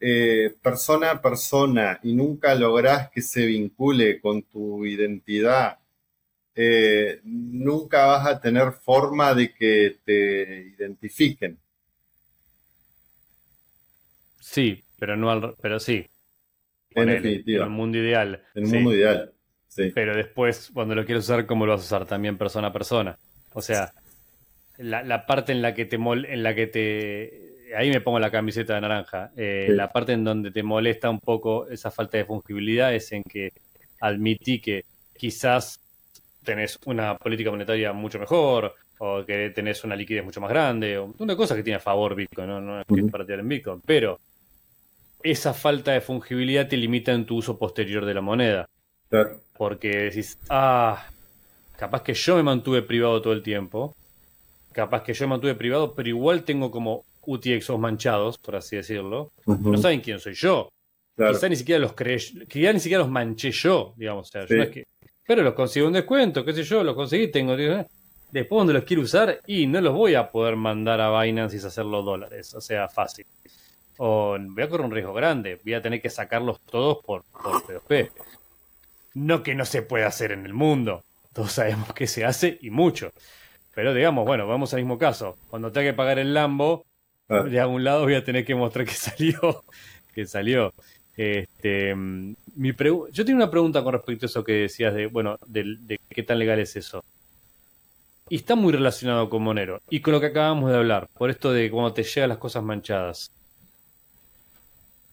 eh, persona a persona y nunca lográs que se vincule con tu identidad, eh, nunca vas a tener forma de que te identifiquen. Sí, pero no al, pero sí. En definitiva. En el mundo ideal. En el mundo ideal. Sí. Pero después, cuando lo quieres usar, ¿cómo lo vas a usar? También persona a persona. O sea, la, parte en la que te en la que te ahí me pongo la camiseta de naranja. Eh, la parte en donde te molesta un poco esa falta de fungibilidad es en que admití que quizás tenés una política monetaria mucho mejor o que tenés una liquidez mucho más grande, o una cosa que tiene a favor Bitcoin, no, no es que es para tirar en Bitcoin, pero esa falta de fungibilidad te limita en tu uso posterior de la moneda. Porque decís, ah, capaz que yo me mantuve privado todo el tiempo, capaz que yo me mantuve privado, pero igual tengo como UTXOs manchados, por así decirlo. No saben quién soy yo. Quizá ni siquiera los creé, quizá ni siquiera los manché yo, digamos. O sea, yo es que, pero los consigo un descuento, qué sé yo, los conseguí, tengo. Después cuando los quiero usar, y no los voy a poder mandar a Binance y hacerlo dólares, o sea, fácil. O voy a correr un riesgo grande, voy a tener que sacarlos todos por, por P2P. No que no se pueda hacer en el mundo, todos sabemos que se hace y mucho. Pero digamos, bueno, vamos al mismo caso. Cuando tenga que pagar el Lambo, ah. de algún lado voy a tener que mostrar que salió. que salió. Este, mi yo tengo una pregunta con respecto a eso que decías de, bueno, de, qué tan legal es eso. Y está muy relacionado con Monero y con lo que acabamos de hablar, por esto de cuando te llegan las cosas manchadas.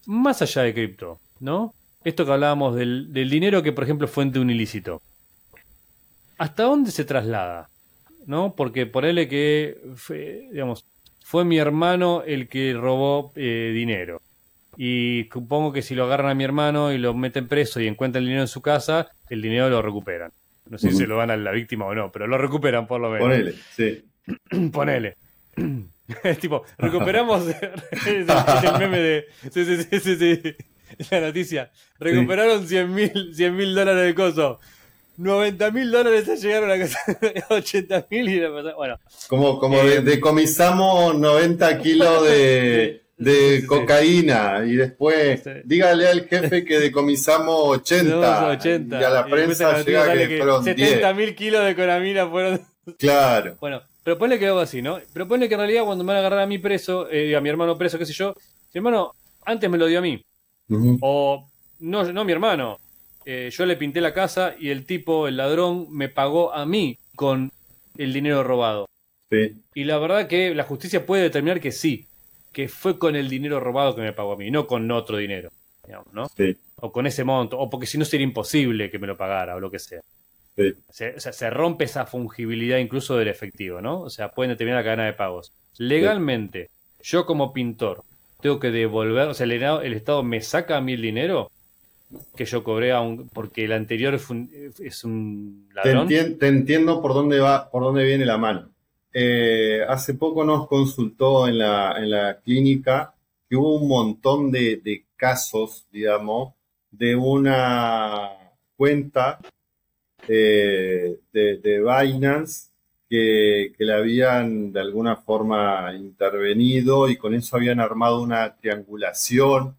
Más allá de cripto, ¿no? Esto que hablábamos del, dinero que, por ejemplo, fuente un ilícito. ¿Hasta dónde se traslada? ¿no? Porque ponele que, digamos, fue mi hermano el que robó eh, dinero. Y supongo que si lo agarran a mi hermano y lo meten preso y encuentran el dinero en su casa, el dinero lo recuperan. No sé si se lo van a la víctima o no, pero lo recuperan por lo menos. Ponele, sí. Ponele. es tipo, recuperamos el meme de... Sí, sí, sí, sí, sí. La noticia. Recuperaron 100 mil dólares de coso. 90 mil dólares llegaron a casa 80 mil y bueno. Como, como eh, decomisamos 90 kilos de, de cocaína y después dígale al jefe que decomisamos 80, 80. y a la prensa llega que, fueron 70 mil kilos de coramina fueron... Claro. Bueno, pero ponle que algo así, ¿no? Pero ponle que en realidad cuando me van a agarrar a mi preso, eh, a mi hermano preso, qué sé yo, mi hermano antes me lo dio a mí. O no, no mi hermano, eh, yo le pinté la casa y el tipo, el ladrón, me pagó a mí con el dinero robado. Sí. Y la verdad que la justicia puede determinar que sí, que fue con el dinero robado que me pagó a mí, no con otro dinero, digamos, ¿no? Sí. O con ese monto, o porque si no sería imposible que me lo pagara o lo que sea. Sí. Se, o sea, se rompe esa fungibilidad incluso del efectivo, ¿no? O sea, pueden determinar la cadena de pagos. Legalmente, yo como pintor, tengo que devolver, o sea, el Estado me saca a mí el dinero que yo cobré porque el anterior es un, ladrón. Te, entiendo por dónde va, por dónde viene la mano. Eh, hace poco nos consultó en la, en la clínica que hubo un montón de, casos, digamos, de una cuenta eh, de, de, Binance que, que le habían de alguna forma intervenido y con eso habían armado una triangulación.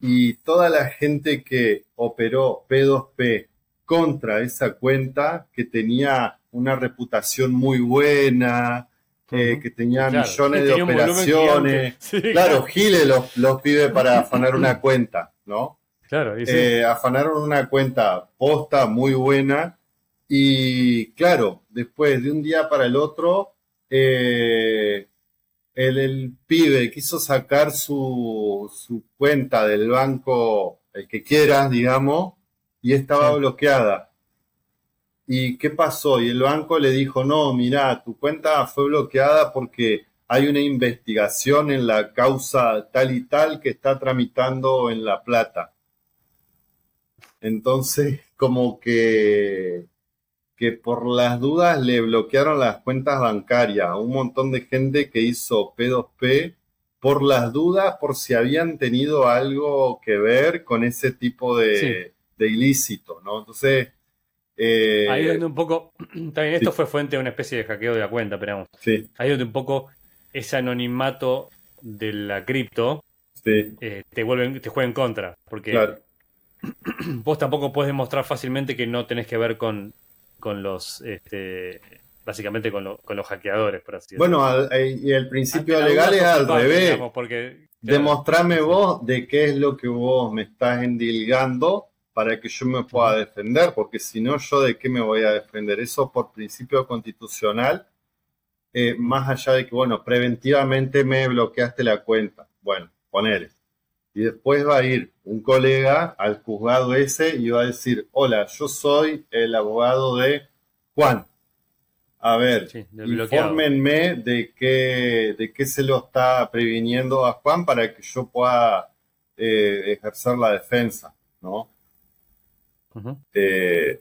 Y toda la gente que operó P2P contra esa cuenta, que tenía una reputación muy buena, que tenía millones de operaciones. claro, Gile los, los, pide para afanar una cuenta, ¿no? Claro, eh, afanaron una cuenta posta muy buena y claro, después de un día para el otro, eh, el, pibe quiso sacar su, cuenta del banco, el que quiera, digamos, y estaba bloqueada. ¿Y qué pasó? Y el banco le dijo, no, mira, tu cuenta fue bloqueada porque hay una investigación en la causa tal y tal que está tramitando en La Plata. Entonces, como que que por las dudas le bloquearon las cuentas bancarias a un montón de gente que hizo P2P por las dudas, por si habían tenido algo que ver con ese tipo de, ilícito, ¿no? Entonces... Eh, ahí donde un poco, también esto fue fuente de una especie de hackeo de la cuenta, pero sí. ahí donde un poco ese anonimato de la cripto eh, te vuelve, te juega en contra, porque vos tampoco puedes demostrar fácilmente que no tenés que ver con con los este, básicamente con, los hackeadores, por así decirlo. Bueno, y el principio legal es al revés. Digamos, porque, Demostrame vos de qué es lo que vos me estás endilgando para que yo me pueda defender, porque si no, yo de qué me voy a defender. Eso por principio constitucional, eh, más allá de que, bueno, preventivamente me bloqueaste la cuenta. Bueno, ponele. Y después va a ir un colega al juzgado ese y va a decir, hola, yo soy el abogado de Juan. A ver, infórmenme de qué, de qué se lo está previniendo a Juan para que yo pueda eh, ejercer la defensa, ¿no? Eh,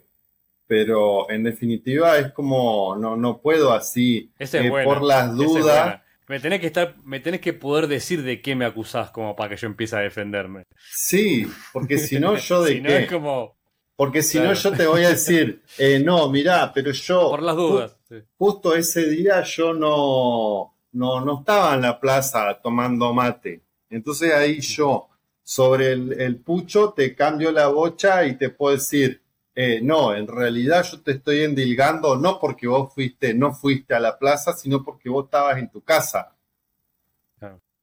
pero en definitiva es como, no, no puedo así, eh, por las dudas. Me tenés que estar, me tenés que poder decir de qué me acusás como para que yo empiece a defenderme. Sí, porque si no, yo de si qué. es como. Porque si no, yo te voy a decir, eh, no, mirá, pero yo. Por las dudas. Justo ese día yo no, no, no estaba en la plaza tomando mate. Entonces ahí yo sobre el, pucho, te cambio la bocha y te puedo decir, eh, no, en realidad yo te estoy endilgando no porque vos fuiste, no fuiste a la plaza, sino porque vos estabas en tu casa.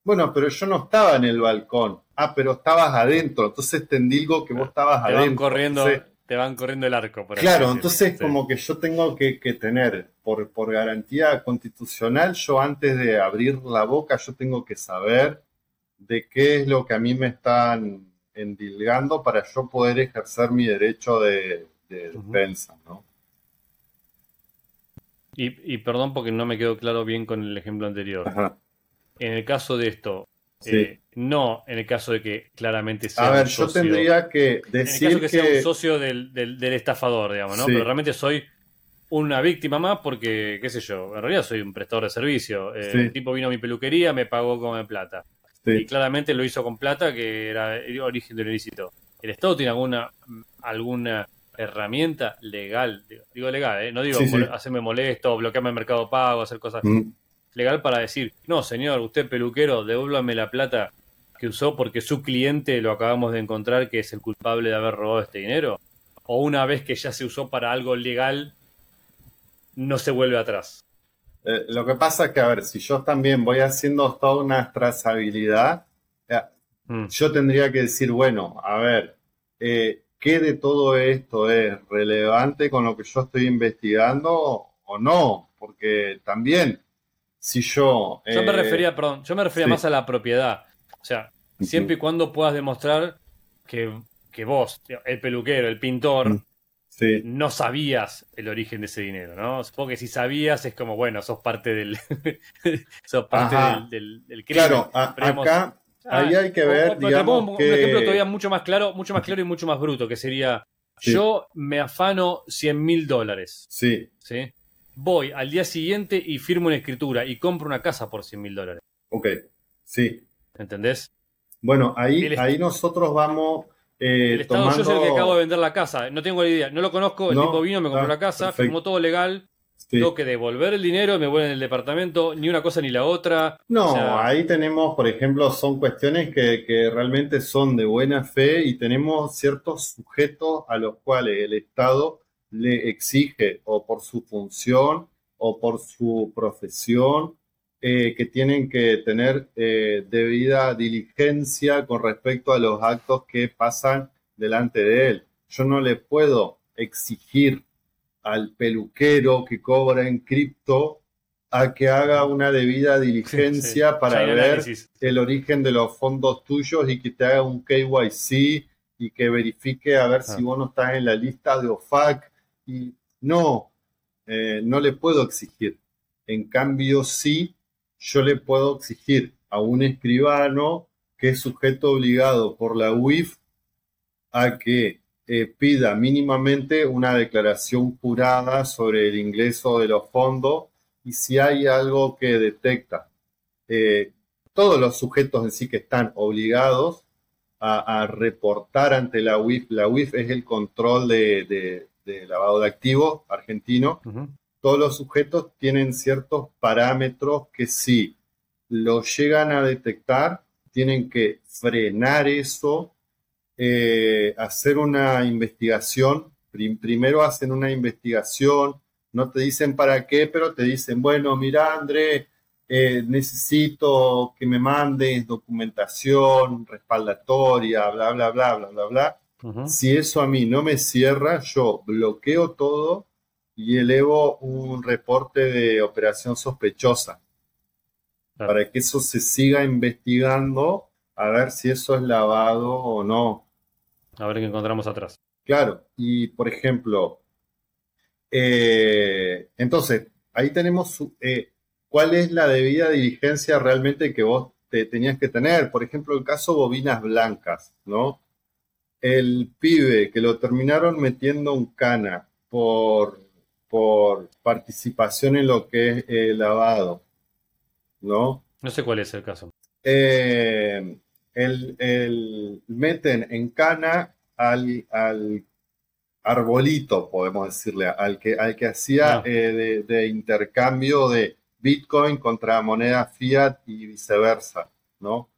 Bueno, pero yo no estaba en el balcón. Ah, pero estabas adentro. Entonces te endilgo que vos estabas te adentro. Van corriendo, te van corriendo el arco. Por claro, entonces como que yo tengo que, que tener, por, por garantía constitucional, yo antes de abrir la boca, yo tengo que saber de qué es lo que a mí me están endilgando para yo poder ejercer mi derecho de, defensa, ¿no? Y, perdón porque no me quedó claro bien con el ejemplo anterior. En el caso de esto, eh, no en el caso de que claramente sea. A ver, yo tendría que decir en el caso que, sea un socio del, estafador, digamos, ¿no? Pero realmente soy una víctima más porque, qué sé yo, en realidad soy un prestador de servicio. Eh, el tipo vino a mi peluquería, me pagó con plata. Y claramente lo hizo con plata, que era el origen del ilícito. ¿El Estado tiene alguna, alguna herramienta legal? Digo, legal, ¿eh? no digo hacerme molesto, bloquearme el mercado pago, hacer cosas mm. legal para decir, no, señor, usted peluquero, devuélvame la plata que usó porque su cliente lo acabamos de encontrar que es el culpable de haber robado este dinero. O una vez que ya se usó para algo legal, no se vuelve atrás. Eh, lo que pasa es que, a ver, si yo también voy haciendo toda una trazabilidad, eh, mm. yo tendría que decir, bueno, a ver, eh, ¿qué de todo esto es relevante con lo que yo estoy investigando o no? Porque también, si yo... Yo me refería, perdón, yo me refería más a la propiedad. O sea, siempre y cuando puedas demostrar que, que vos, el peluquero, el pintor, mm no sabías el origen de ese dinero, ¿no? Supongo que si sabías es como, bueno, sos parte del, sos parte del, del, crimen. Claro, acá, ahí hay que ver, digamos un, ejemplo todavía mucho más claro, mucho más claro y mucho más bruto, que sería, yo me afano 100 mil dólares. Sí. ¿Sí? Voy al día siguiente y firmo una escritura y compro una casa por 100 mil dólares. Ok, sí. ¿Entendés? Bueno, ahí, ahí nosotros vamos eh, el Estado, yo soy el que acabo de vender la casa, no tengo ni idea, no lo conozco, el tipo vino, me compró la casa, firmó todo legal, tengo que devolver el dinero, me vuelven el departamento, ni una cosa ni la otra. No, ahí tenemos, por ejemplo, son cuestiones que, que, realmente son de buena fe y tenemos ciertos sujetos a los cuales el Estado le exige o por su función o por su profesión eh, que tienen que tener eh, debida diligencia con respecto a los actos que pasan delante de él. Yo no le puedo exigir al peluquero que cobra en cripto a que haga una debida diligencia para ver el origen de los fondos tuyos y que te haga un KYC y que verifique a ver si ah. vos no estás en la lista de OFAC. Y no, eh, no le puedo exigir. En cambio, sí yo le puedo exigir a un escribano que es sujeto obligado por la UIF a que eh, pida mínimamente una declaración jurada sobre el ingreso de los fondos y si hay algo que detecta. Eh, todos los sujetos en sí que están obligados a, reportar ante la UIF. La UIF es el control de, lavado de activos argentino todos los sujetos tienen ciertos parámetros que si lo llegan a detectar, tienen que frenar eso, eh, hacer una investigación. primero hacen una investigación, no te dicen para qué, pero te dicen, bueno, mira, André, eh, necesito que me mandes documentación respaldatoria, bla, bla, bla, bla, bla, bla. Si eso a mí no me cierra, yo bloqueo todo y elevo un reporte de operación sospechosa para que eso se siga investigando a ver si eso es lavado o no. A ver qué encontramos atrás. Claro, y por ejemplo, eh, entonces, ahí tenemos eh, cuál es la debida diligencia realmente que vos te tenías que tener. Por ejemplo, el caso bobinas blancas, ¿no? El pibe que lo terminaron metiendo un cana por, por participación en lo que es el lavado, ¿no? No sé cuál es el caso. Eh, el, meten en cana al, al arbolito, podemos decirle, al que, al que hacía ah. eh, de, intercambio de Bitcoin contra moneda fiat y viceversa, ¿no?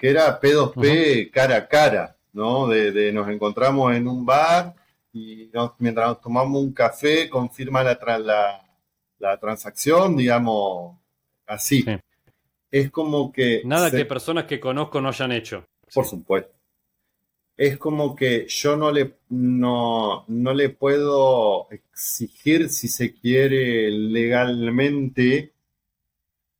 Que era P2P cara a cara, ¿no? De, nos encontramos en un bar y mientras nos tomamos un café confirma la, la, la transacción, digamos, así. Es como que... Nada que personas que conozco no hayan hecho. Por supuesto es como que yo no le, no, no le puedo exigir, si se quiere, legalmente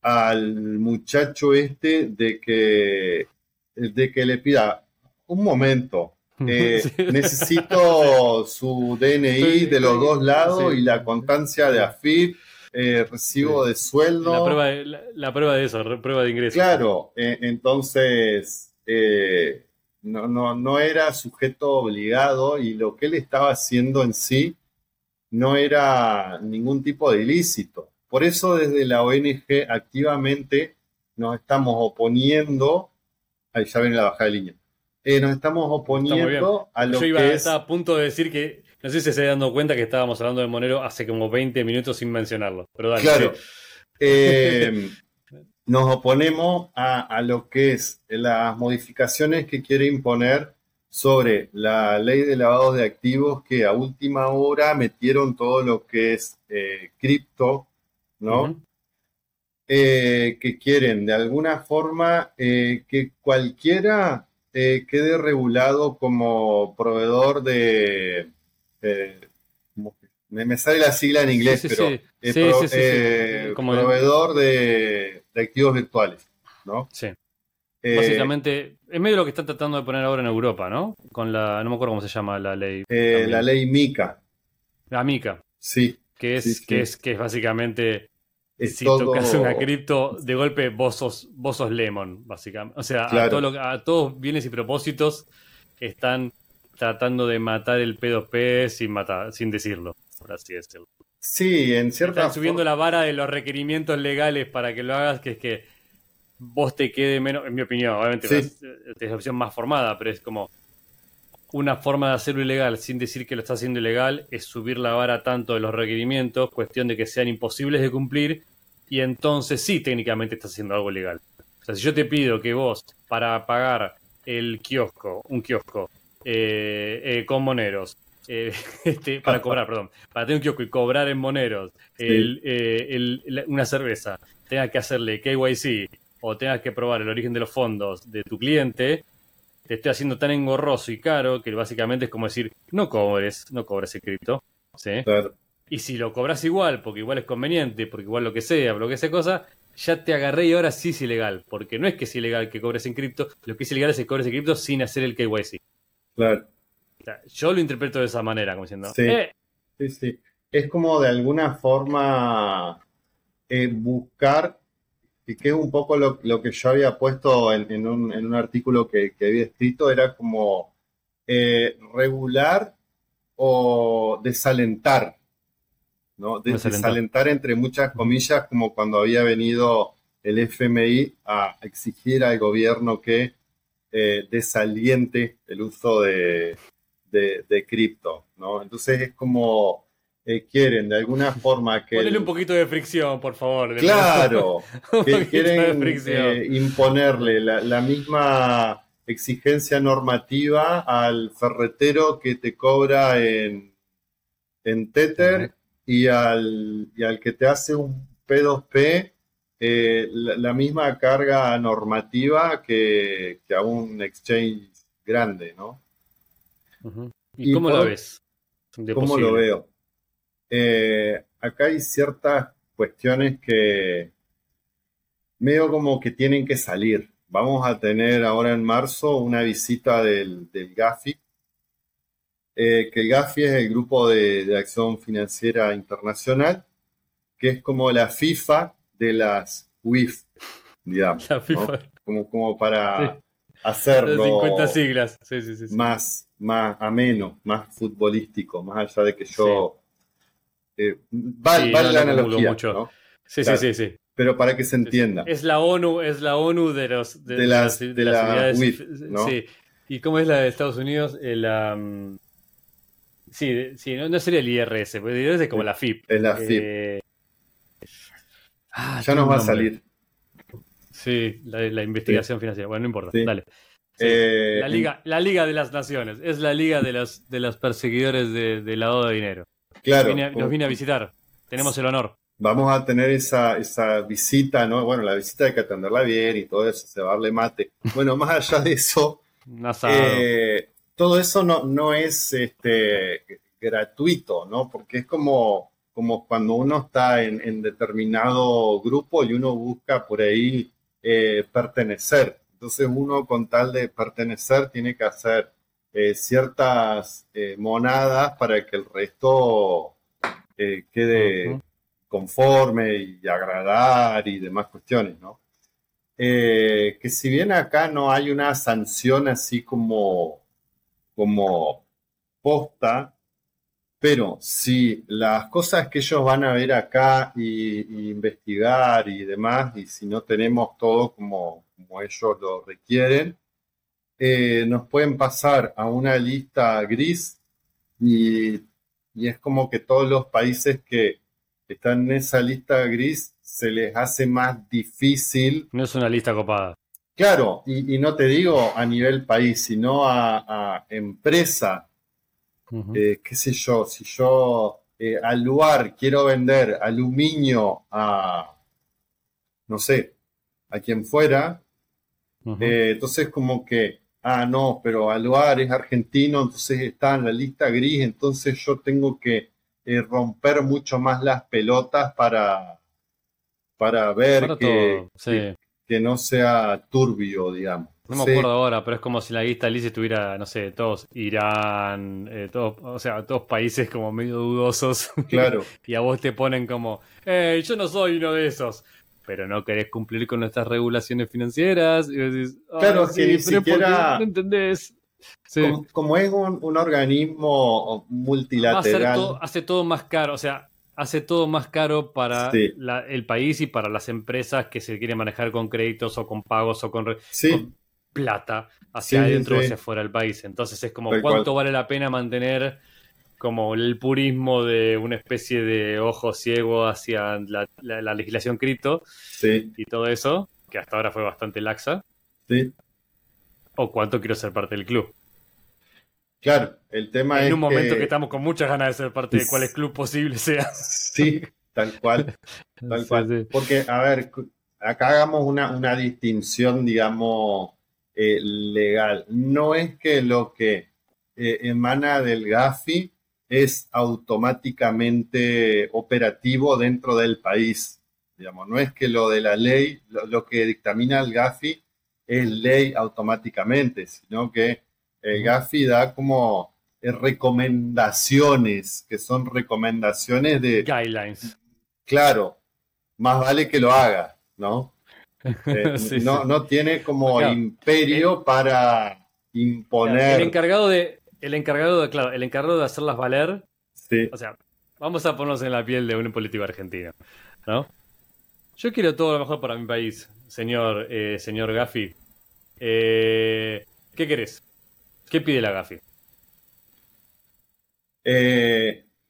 al muchacho este de que, de que le pida un momento. Eh, necesito su DNI de los dos lados y la constancia de AFIP, eh, recibo de sueldo. La prueba de, la, prueba de eso, prueba de ingreso. Claro, eh, entonces no, no, no era sujeto obligado y lo que él estaba haciendo en sí no era ningún tipo de ilícito. Por eso desde la ONG activamente nos estamos oponiendo, ahí ya viene la bajada de línea, eh, nos estamos oponiendo a lo Yo iba, que estaba a punto de decir que, no sé si se está dando cuenta que estábamos hablando de Monero hace como 20 minutos sin mencionarlo, pero dale. Claro. Eh, nos oponemos a, lo que es las modificaciones que quiere imponer sobre la ley de lavado de activos que a última hora metieron todo lo que es eh, cripto, ¿no? Eh, que quieren de alguna forma eh, que cualquiera quede regulado como proveedor de... me, sale la sigla en inglés, pero como proveedor de de activos virtuales, ¿no? Sí. Eh, Básicamente, es medio lo que están tratando de poner ahora en Europa, ¿no? Con la, no me acuerdo cómo se llama la ley. Eh, la ley MICA. La MICA. Sí. Que es, Que es, que es básicamente si tocas una cripto, de golpe vos sos, vos sos Lemon, básicamente. O sea, a, a, todos bienes y propósitos están tratando de matar el P2P sin matar, sin decirlo, por así decirlo. Sí, en cierta Están subiendo la vara de los requerimientos legales para que lo hagas, que es que vos te quede menos, en mi opinión, obviamente es, la opción más formada, pero es como una forma de hacerlo ilegal sin decir que lo está haciendo ilegal es subir la vara tanto de los requerimientos, cuestión de que sean imposibles de cumplir, y entonces sí técnicamente estás haciendo algo ilegal. O sea, si yo te pido que vos, para pagar el kiosco, un kiosco, eh, eh, con moneros, eh, este, para cobrar, perdón, para tener un kiosco y cobrar en moneros eh, una cerveza, tengas que hacerle KYC o tengas que probar el origen de los fondos de tu cliente, te estoy haciendo tan engorroso y caro que básicamente es como decir, no cobres, no cobres el cripto. Y si lo cobras igual, porque igual es conveniente, porque igual lo que sea, lo que sea cosa, ya te agarré y ahora sí es ilegal. Porque no es que es ilegal que cobres en cripto, lo que es ilegal es que cobres en cripto sin hacer el KYC. Claro yo lo interpreto de esa manera, como diciendo. Sí, eh". sí, sí. Es como de alguna forma eh, buscar, y que es un poco lo, que yo había puesto en, un, artículo que, había escrito, era como eh, regular o desalentar, ¿no? desalentar entre muchas comillas, como cuando había venido el FMI a exigir al gobierno que desaliente el uso de, de, cripto, ¿no? Entonces es como eh, quieren de alguna forma que... Ponle un poquito de fricción, por favor. Claro, que quieren eh, imponerle la, misma exigencia normativa al ferretero que te cobra en, en Tether y al, y al que te hace un P2P eh, la, misma carga normativa que, a un exchange grande, ¿no? ¿Y, cómo lo ves? ¿Cómo lo veo? Eh, acá hay ciertas cuestiones que medio como que tienen que salir. Vamos a tener ahora en marzo una visita del, GAFI, eh, que el GAFI es el Grupo de, de Acción Financiera Internacional, que es como la FIFA de las WIF, digamos. Como, como para hacerlo 50 siglas. Más, más ameno, más futbolístico, más allá de que yo... Eh, vale, la analogía, mucho. Sí, sí, sí, sí. Pero para que se entienda. Es la ONU, es la ONU de los de, las, de, las, WIF, ¿no? Sí. ¿Y cómo es la de Estados Unidos? El, sí, sí no, sería el IRS, el IRS es como la FIP. Es la FIP. Eh, Ah, ya nos va a salir. Sí, la, investigación financiera. Bueno, no importa. Dale. Eh, la, liga, la Liga de las Naciones. Es la liga de los, de los perseguidores de, de lavado de dinero. Claro. Nos vine, a visitar. Tenemos el honor. Vamos a tener esa, esa visita, ¿no? Bueno, la visita hay que atenderla bien y todo eso, se va a darle mate. Bueno, más allá de eso, eh, todo eso no, no es este, gratuito, ¿no? Porque es como como cuando uno está en, determinado grupo y uno busca por ahí eh, pertenecer. Entonces uno con tal de pertenecer tiene que hacer eh, ciertas eh, monadas para que el resto quede conforme y agradar y demás cuestiones, ¿no? que si bien acá no hay una sanción así como, como posta, pero si las cosas que ellos van a ver acá y, investigar y demás, y si no tenemos todo como, ellos lo requieren, eh, nos pueden pasar a una lista gris y, es como que todos los países que están en esa lista gris se les hace más difícil. No es una lista copada. Claro, y, no te digo a nivel país, sino a, a empresa. Eh, qué sé yo, si yo eh, al lugar quiero vender aluminio a, no sé, a quien fuera, eh, entonces como que, ah, no, pero al lugar es argentino, entonces está en la lista gris, entonces yo tengo que romper mucho más las pelotas para, para ver que, que no sea turbio, digamos. No me acuerdo ahora, pero es como si la lista Alice estuviera, no sé, todos Irán, eh, todos, o sea, todos países como medio dudosos. Claro. y a vos te ponen como, eh, yo no soy uno de esos. Pero no querés cumplir con nuestras regulaciones financieras. Y decís, claro, sí, ni siquiera. No entendés. Como, es un, organismo multilateral. Todo, hace todo más caro, o sea, hace todo más caro para el país y para las empresas que se quieren manejar con créditos o con pagos o con, sí plata hacia adentro o hacia afuera del país. Entonces es como cuánto vale la pena mantener como el purismo de una especie de ojo ciego hacia la, legislación cripto y todo eso, que hasta ahora fue bastante laxa. O cuánto quiero ser parte del club. Claro, el tema es. En un momento que... estamos con muchas ganas de ser parte de cuál club posible sea. Sí, tal cual. Tal cual. Porque, a ver, acá hagamos una, una distinción, digamos, eh, legal. No es que lo que eh, emana del GAFI es automáticamente operativo dentro del país. Digamos, no es que lo de la ley, lo, que dictamina el GAFI es ley automáticamente, sino que el GAFI da como eh, recomendaciones, que son recomendaciones de... Guidelines. Claro, más vale que lo haga, ¿no? Eh, no, no tiene como imperio para imponer. El encargado de, el encargado de, claro, el encargado de hacerlas valer. Sí. O sea, vamos a ponernos en la piel de un político argentino, ¿no? Yo quiero todo lo mejor para mi país, señor, eh, señor Gaffi. Eh, ¿Qué querés? ¿Qué pide la Gaffi?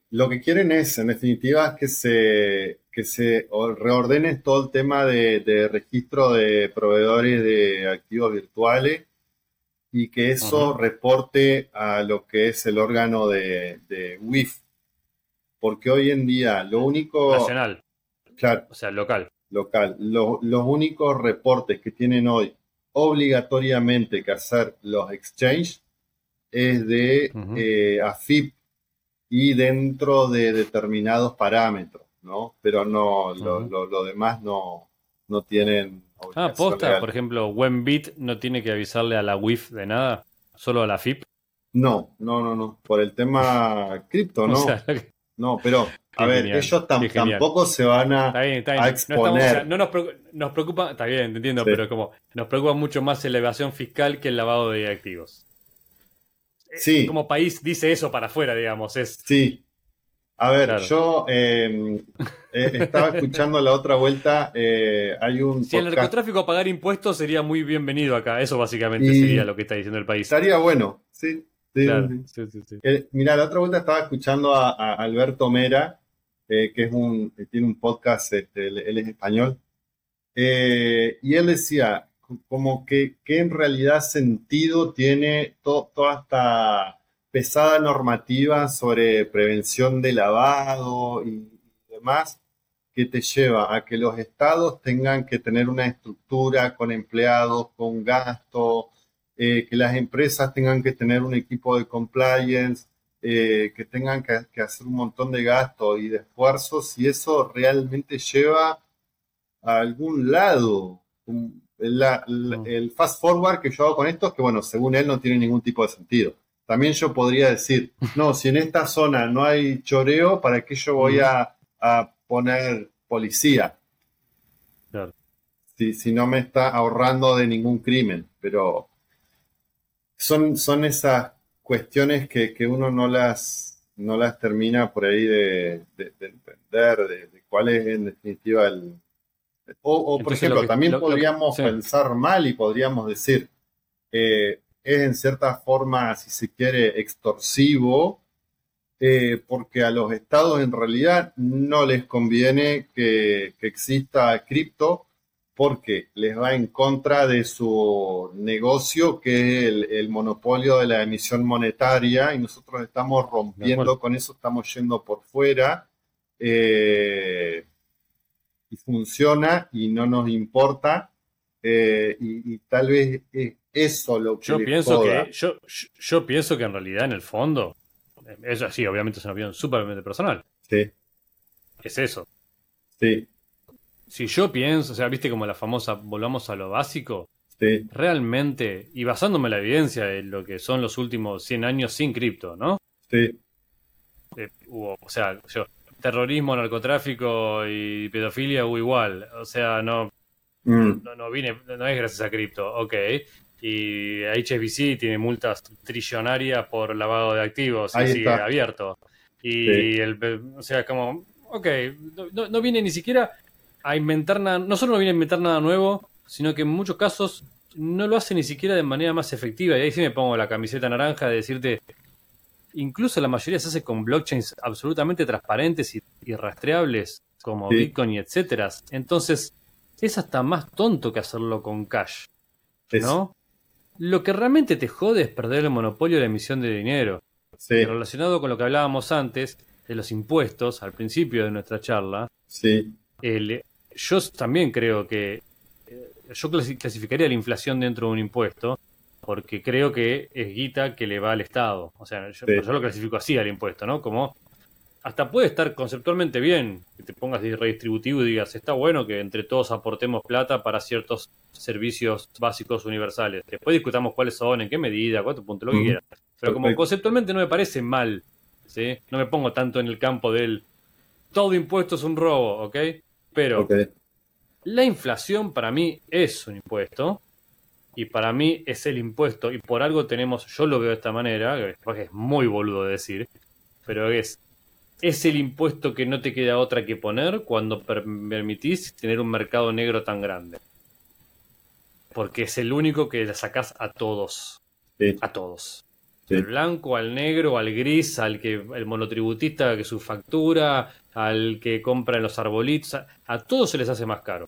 lo que quieren es, en definitiva, que se que se reordene todo el tema de, registro de proveedores de activos virtuales y que eso reporte a lo que es el órgano de, WIF. porque hoy en día lo único... Nacional. Claro. O sea, local. Local. los únicos reportes que tienen hoy obligatoriamente que hacer los exchanges es de eh, AFIP y dentro de determinados parámetros, ¿no? Pero no, lo, demás no, no tienen. Ah, posta, por ejemplo, WebBit no tiene que avisarle a la WIF de nada, solo a la FIP. No, no, no, no. Por el tema cripto, ¿no? No, pero, a ver, ellos tampoco se van a, exponer. No, nos, preocupa, está bien, te entiendo, pero como nos preocupa mucho más la evasión fiscal que el lavado de activos. Sí. Como país dice eso para afuera, digamos. Es... Sí. A ver, yo em, eh, estaba escuchando la otra vuelta. Eh, hay un. Si el narcotráfico a pagar impuestos sería muy bienvenido acá. Eso básicamente sería lo que está diciendo el país. Estaría bueno, sí. Sí, sí, sí, eh, mira, la otra vuelta estaba escuchando a, Alberto Mera, eh, que es un, tiene un podcast, este, él, es español, eh, y él decía como que, en realidad sentido tiene toda esta pesada normativa sobre prevención de lavado y demás, que te lleva a que los estados tengan que tener una estructura con empleados, con gasto, eh, que las empresas tengan que tener un equipo de compliance, eh, que tengan que, hacer un montón de gastos y de esfuerzos, y eso realmente lleva a algún lado. El fast forward que yo hago con esto es que, bueno, según él no tiene ningún tipo de sentido. También yo podría decir, no, si en esta zona no hay choreo, ¿para qué yo voy a, poner policía? Si, si no me está ahorrando de ningún crimen. Pero son, son esas cuestiones que, uno no las, no las termina por ahí de, entender, de, cuál es en definitiva el... O, por ejemplo, también podríamos pensar mal y podríamos decir, eh, es en cierta forma, si se quiere, extorsivo, eh, porque a los estados en realidad no les conviene que, que exista cripto porque les va en contra de su negocio, que es el, monopolio de la emisión monetaria, y nosotros estamos rompiendo con eso, estamos yendo por fuera, eh, y funciona y no nos importa, eh, y, tal vez es eso lo que... Yo pienso que, yo, yo, pienso que en realidad, en el fondo, eso sí, obviamente es una opinión súper personal. Sí. Es eso. Sí si yo pienso, o sea, viste como la famosa, volvamos a lo básico, sí. realmente, y basándome en la evidencia de lo que son los últimos 100 años sin cripto, ¿no? Sí. Eh, hubo, o sea, yo, terrorismo, narcotráfico y pedofilia hubo igual, o sea, no, mm. no, no, vine, no es gracias a cripto, ok. Y HSBC tiene multas trillonarias por lavado de activos sigue abierto. Y el, o sea, como, ok, no, no viene ni siquiera a inventar nada, no solo no viene a inventar nada nuevo, sino que en muchos casos no lo hace ni siquiera de manera más efectiva. Y ahí sí me pongo la camiseta naranja de decirte, incluso la mayoría se hace con blockchains absolutamente transparentes y, rastreables, como Bitcoin y etcétera. Entonces, es hasta más tonto que hacerlo con cash. ¿No? Lo que realmente te jode es perder el monopolio de la emisión de dinero. Sí. relacionado con lo que hablábamos antes de los impuestos al principio de nuestra charla. Sí. El, yo también creo que eh, yo clasificaría la inflación dentro de un impuesto porque creo que es guita que le va al Estado. O sea, yo, lo clasifico así al impuesto, ¿no? Como hasta puede estar conceptualmente bien que te pongas de redistributivo y digas, está bueno que entre todos aportemos plata para ciertos servicios básicos universales. Después discutamos cuáles son, en qué medida, cuánto punto, lo que quieras. Pero como conceptualmente no me parece mal, ¿sí? No me pongo tanto en el campo del todo impuesto es un robo, ¿ok? Pero la inflación para mí es un impuesto. Y para mí es el impuesto. Y por algo tenemos, yo lo veo de esta manera, que es muy boludo de decir, pero es, es el impuesto que no te queda otra que poner cuando permitís tener un mercado negro tan grande. Porque es el único que le sacás a todos. A todos. Al blanco, al negro, al gris, al que el monotributista que su factura, al que compra en los arbolitos, a, todos se les hace más caro.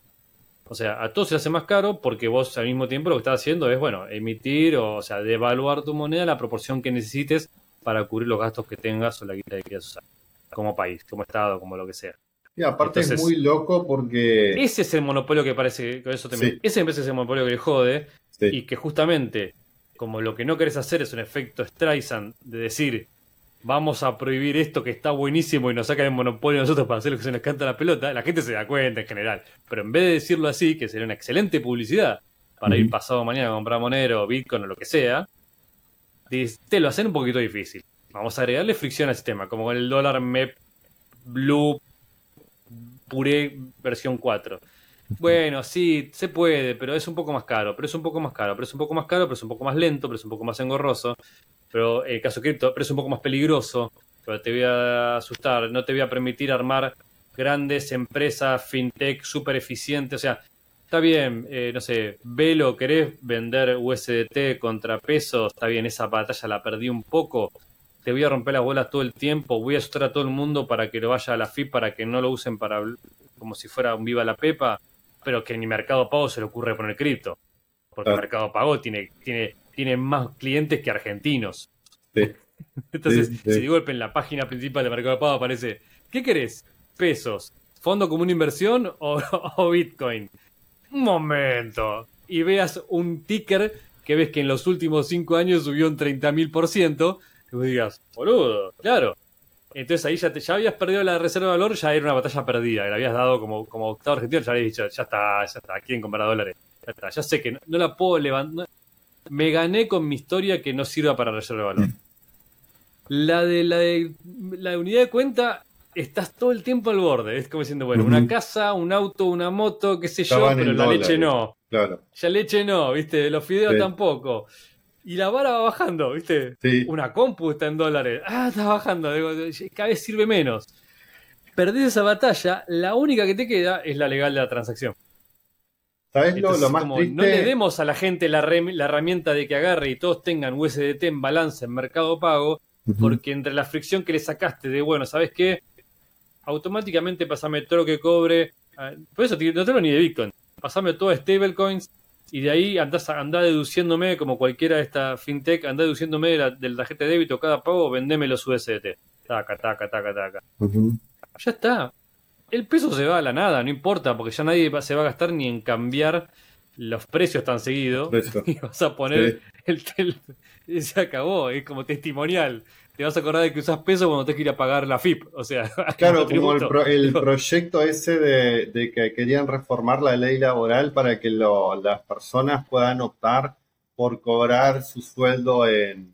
O sea, a todos se hace más caro porque vos al mismo tiempo lo que estás haciendo es, bueno, emitir o, o sea, devaluar tu moneda la proporción que necesites para cubrir los gastos que tengas o la guita que quieras usar. como país, como Estado, como lo que sea. Y aparte es muy loco porque. Ese es el monopolio que parece. que eso también, Ese me parece es el monopolio que le jode. Y que justamente, como lo que no querés hacer es un efecto Streisand de decir, vamos a prohibir esto que está buenísimo y nos sacan el monopolio nosotros para hacer lo que se nos canta la pelota, la gente se da cuenta en general. Pero en vez de decirlo así, que sería una excelente publicidad para ir pasado mañana a comprar Monero, Bitcoin o lo que sea, te lo hacen un poquito difícil. Vamos a agregarle fricción al sistema, como con el dólar MEP Blue Pure versión 4. Bueno, sí, se puede, pero es un poco más caro, pero es un poco más caro, pero es un poco más caro, pero es un poco más lento, pero es un poco más engorroso, pero el caso cripto, pero es un poco más peligroso, pero te voy a asustar, no te voy a permitir armar grandes empresas fintech súper eficientes, o sea, está bien, eh, no sé, Velo, querés vender USDT contra pesos, está bien, esa batalla la perdí un poco, te voy a romper las bolas todo el tiempo, voy a asustar a todo el mundo para que lo vaya a la FIP, para que no lo usen para como si fuera un viva la pepa, pero que ni Mercado Pago se le ocurre poner cripto. Porque Mercado Pago tiene, tiene, tiene más clientes que argentinos. Entonces, si de golpe en la página principal de Mercado Pago aparece, ¿qué querés? ¿Pesos? ¿Fondo como una inversión o, o Bitcoin? Un momento. Y veas un ticker que ves que en los últimos cinco años subió un 30.000%, y vos digas, boludo, claro. Entonces ahí ya, te, ya habías perdido la reserva de valor, ya era una batalla perdida. Le habías dado como, como octavo argentino, ya habías dicho, ya está, ya está, quieren comprar dólares. Ya está, ya sé que no, la puedo levantar. Me gané con mi historia que no sirva para reserva de valor. La de la de la unidad de cuenta, estás todo el tiempo al borde. Es como diciendo, bueno, una casa, un auto, una moto, qué sé yo, pero la leche no. Claro. Ya leche no, viste, los fideos tampoco y la vara va bajando, ¿viste? Una compu está en dólares. Ah, está bajando. cada vez sirve menos. Perdés esa batalla, la única que te queda es la legal de la transacción. ¿Sabes lo, más triste? No le demos a la gente la, herramienta de que agarre y todos tengan USDT en balance en Mercado Pago, porque entre la fricción que le sacaste de, bueno, ¿sabes qué? Automáticamente pasame todo lo que cobre. Ah, por eso no tengo ni de Bitcoin. Pasame todo a stablecoins y de ahí andás, andá deduciéndome, como cualquiera de esta fintech, andá deduciéndome de la, del tarjeta de débito cada pago, vendeme los USDT. Taca, taca, taca, taca. Ya está. El peso se va a la nada, no importa, porque ya nadie se va a gastar ni en cambiar los precios tan seguidos. Y vas a poner el, el, Se acabó, es como testimonial te vas a acordar de que usas peso cuando te que ir a pagar la FIP. O sea, claro, como el, proyecto ese de, que querían reformar la ley laboral para que las personas puedan optar por cobrar su sueldo en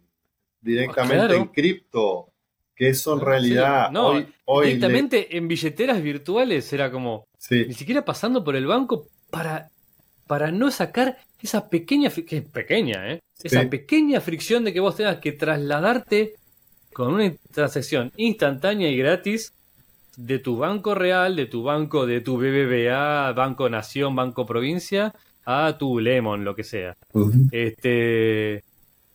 directamente en cripto. Que eso en realidad no, hoy, directamente en billeteras virtuales era como ni siquiera pasando por el banco para, para no sacar esa pequeña, que es pequeña, ¿eh? esa pequeña fricción de que vos tengas que trasladarte con una transacción instantánea y gratis de tu banco real, de tu banco, de tu BBVA, Banco Nación, Banco Provincia, a tu Lemon, lo que sea. Este.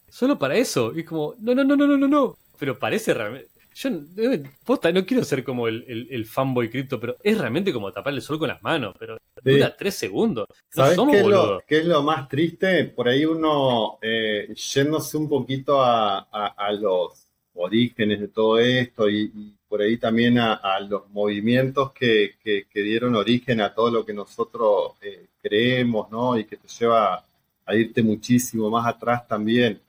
Solo para eso. Y es como, no, no, no, no, no, no, no. Pero parece realmente. Yo eh, posta, no quiero ser como el, el, fanboy cripto, pero es realmente como tapar el sol con las manos. Pero dura tres segundos. ¿Sabes qué, es lo, qué, es lo, más triste? Por ahí uno, eh, yéndose un poquito a, a los orígenes de todo esto y, por ahí también a, los movimientos que, dieron origen a todo lo que nosotros eh, creemos, ¿no? Y que te lleva a irte muchísimo más atrás también.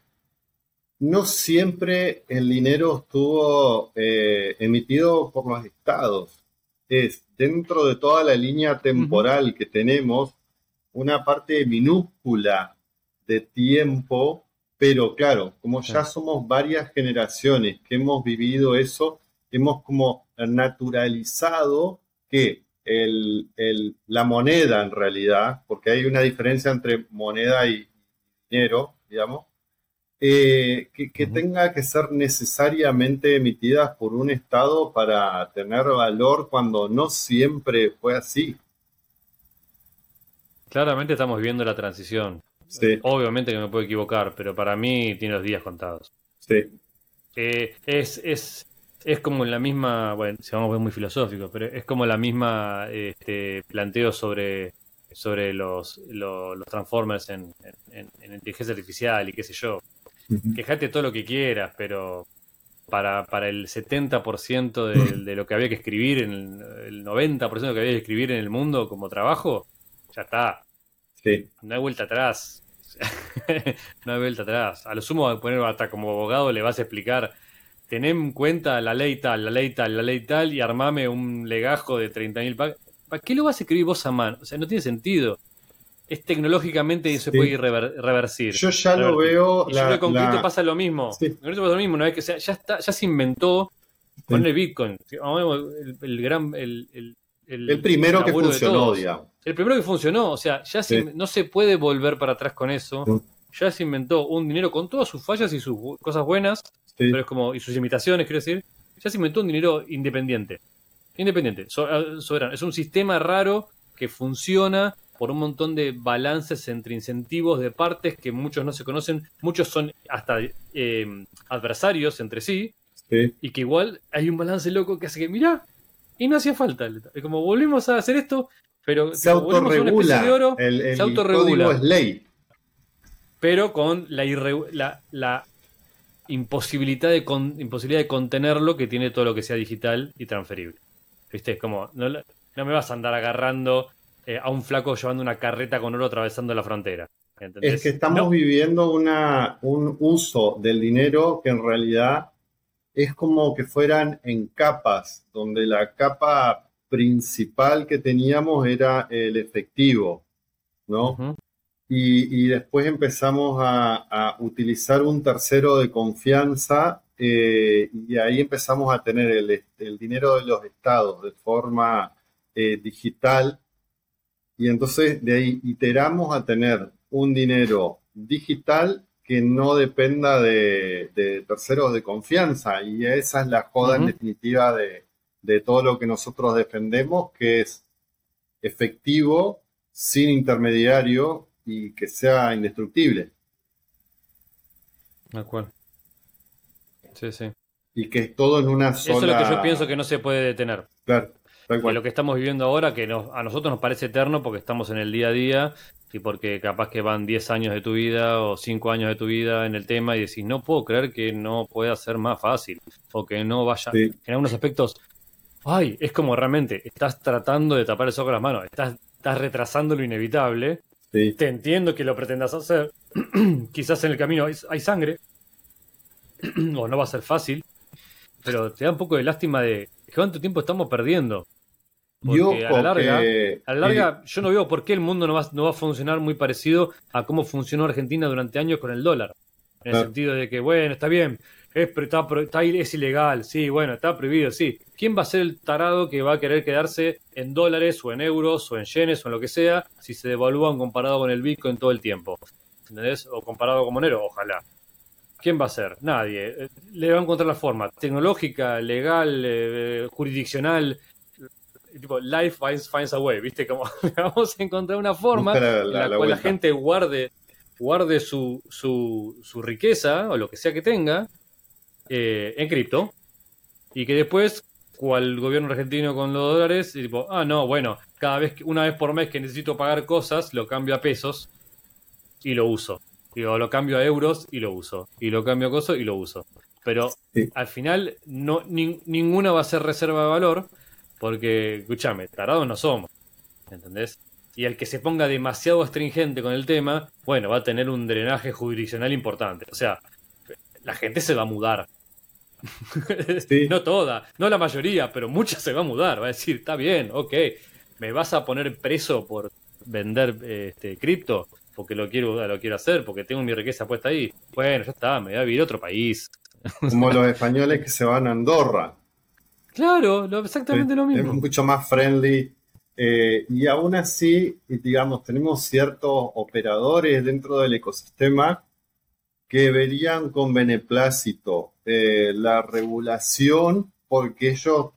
No siempre el dinero estuvo eh, emitido por los estados. Es dentro de toda la línea temporal que tenemos, una parte minúscula de tiempo pero claro, como ya somos varias generaciones que hemos vivido eso, hemos como naturalizado que el, la moneda en realidad, porque hay una diferencia entre moneda y dinero, digamos, eh, que, tenga que ser necesariamente emitidas por un Estado para tener valor cuando no siempre fue así. Claramente estamos viviendo la transición. Obviamente que me puedo equivocar, pero para mí tiene los días contados. Sí. Eh, es, es, es como la misma, bueno, si vamos a ver muy filosófico, pero es como la misma este, planteo sobre, sobre los, los, Transformers en, en, inteligencia artificial y qué sé yo. Quejate todo lo que quieras, pero para, para el 70% de, de, lo que había que escribir, en el, 90% de lo que había que escribir en el mundo como trabajo, ya está. Sí. No hay vuelta atrás. no hay vuelta atrás. A lo sumo, poner hasta como abogado le vas a explicar, ten en cuenta la ley tal, la ley tal, la ley tal, y armame un legajo de 30.000 páginas. ¿Para qué lo vas a escribir vos a mano? O sea, no tiene sentido es tecnológicamente y se puede reversir. Yo ya lo veo. Y yo creo que con cripto pasa lo mismo. Con cripto pasa lo mismo, ¿no? que ya, está, ya se inventó con el Bitcoin. El, gran. El, el primero que funcionó, digamos. El primero que funcionó. O sea, ya no se puede volver para atrás con eso. Ya se inventó un dinero con todas sus fallas y sus cosas buenas. Pero es como. Y sus imitaciones, quiero decir. Ya se inventó un dinero independiente. Independiente, soberano. Es un sistema raro que funciona por un montón de balances entre incentivos de partes que muchos no se conocen, muchos son hasta eh, adversarios entre sí, y que igual hay un balance loco que hace que, mira, y no hacía falta. Como volvimos a hacer esto, pero se autorregula. De oro, el, se autorregula. es ley. Pero con la, la, la imposibilidad, de imposibilidad de contenerlo que tiene todo lo que sea digital y transferible. ¿Viste? Como, no, no me vas a andar agarrando eh, a un flaco llevando una carreta con oro atravesando la frontera. Es que estamos viviendo una, un uso del dinero que en realidad es como que fueran en capas, donde la capa principal que teníamos era el efectivo, ¿no? y, después empezamos a, utilizar un tercero de confianza eh, y ahí empezamos a tener el, dinero de los estados de forma eh, digital y entonces de ahí iteramos a tener un dinero digital que no dependa de, terceros de confianza. Y esa es la joda en definitiva de, todo lo que nosotros defendemos, que es efectivo, sin intermediario y que sea indestructible. De acuerdo. Sí, sí. Y que es todo en una sola... Eso es lo que yo pienso que no se puede detener. Claro lo que estamos viviendo ahora, que a nosotros nos parece eterno porque estamos en el día a día y porque capaz que van 10 años de tu vida o 5 años de tu vida en el tema y decís, no puedo creer que no pueda ser más fácil o que no vaya. En algunos aspectos, ay, es como realmente estás tratando de tapar el sol con las manos, estás, estás retrasando lo inevitable. Te entiendo que lo pretendas hacer. Quizás en el camino hay sangre o no va a ser fácil, pero te da un poco de lástima de cuánto tiempo estamos perdiendo. Porque a la larga, a la larga yo no veo por qué el mundo no va, no va a funcionar muy parecido a cómo funcionó Argentina durante años con el dólar. En el sentido de que, bueno, está bien, es, está, está, es ilegal, sí, bueno, está prohibido, sí. ¿Quién va a ser el tarado que va a querer quedarse en dólares o en euros o en yenes o en lo que sea si se devalúan comparado con el Bitcoin todo el tiempo? ¿Entendés? O comparado con Monero, ojalá. ¿Quién va a ser? Nadie. Eh, le va a encontrar la forma tecnológica, legal, eh, jurisdiccional, tipo, life finds, a way, ¿viste? Como vamos a encontrar una forma en la, cual la gente guarde, guarde su, su, su, riqueza o lo que sea que tenga eh, en cripto y que después, cual gobierno argentino con los dólares, tipo, ah, no, bueno, cada vez, una vez por mes que necesito pagar cosas, lo cambio a pesos y lo uso. Digo, lo cambio a euros y lo uso. Y lo cambio a cosas y lo uso. Pero al final no, ninguna va a ser reserva de valor porque, escúchame, tarados no somos. ¿Entendés? Y el que se ponga demasiado astringente con el tema, bueno, va a tener un drenaje jurisdiccional importante. O sea, la gente se va a mudar. no toda, no la mayoría, pero mucha se va a mudar. Va a decir, está bien, ok, me vas a poner preso por vender este, cripto, porque lo quiero, lo quiero hacer, porque tengo mi riqueza puesta ahí. Bueno, ya está, me voy a vivir a otro país. Como los españoles que se van a Andorra. Claro, exactamente lo mismo. Es mucho más friendly. Eh, y aún así, digamos, tenemos ciertos operadores dentro del ecosistema que verían con beneplácito eh, la regulación porque ellos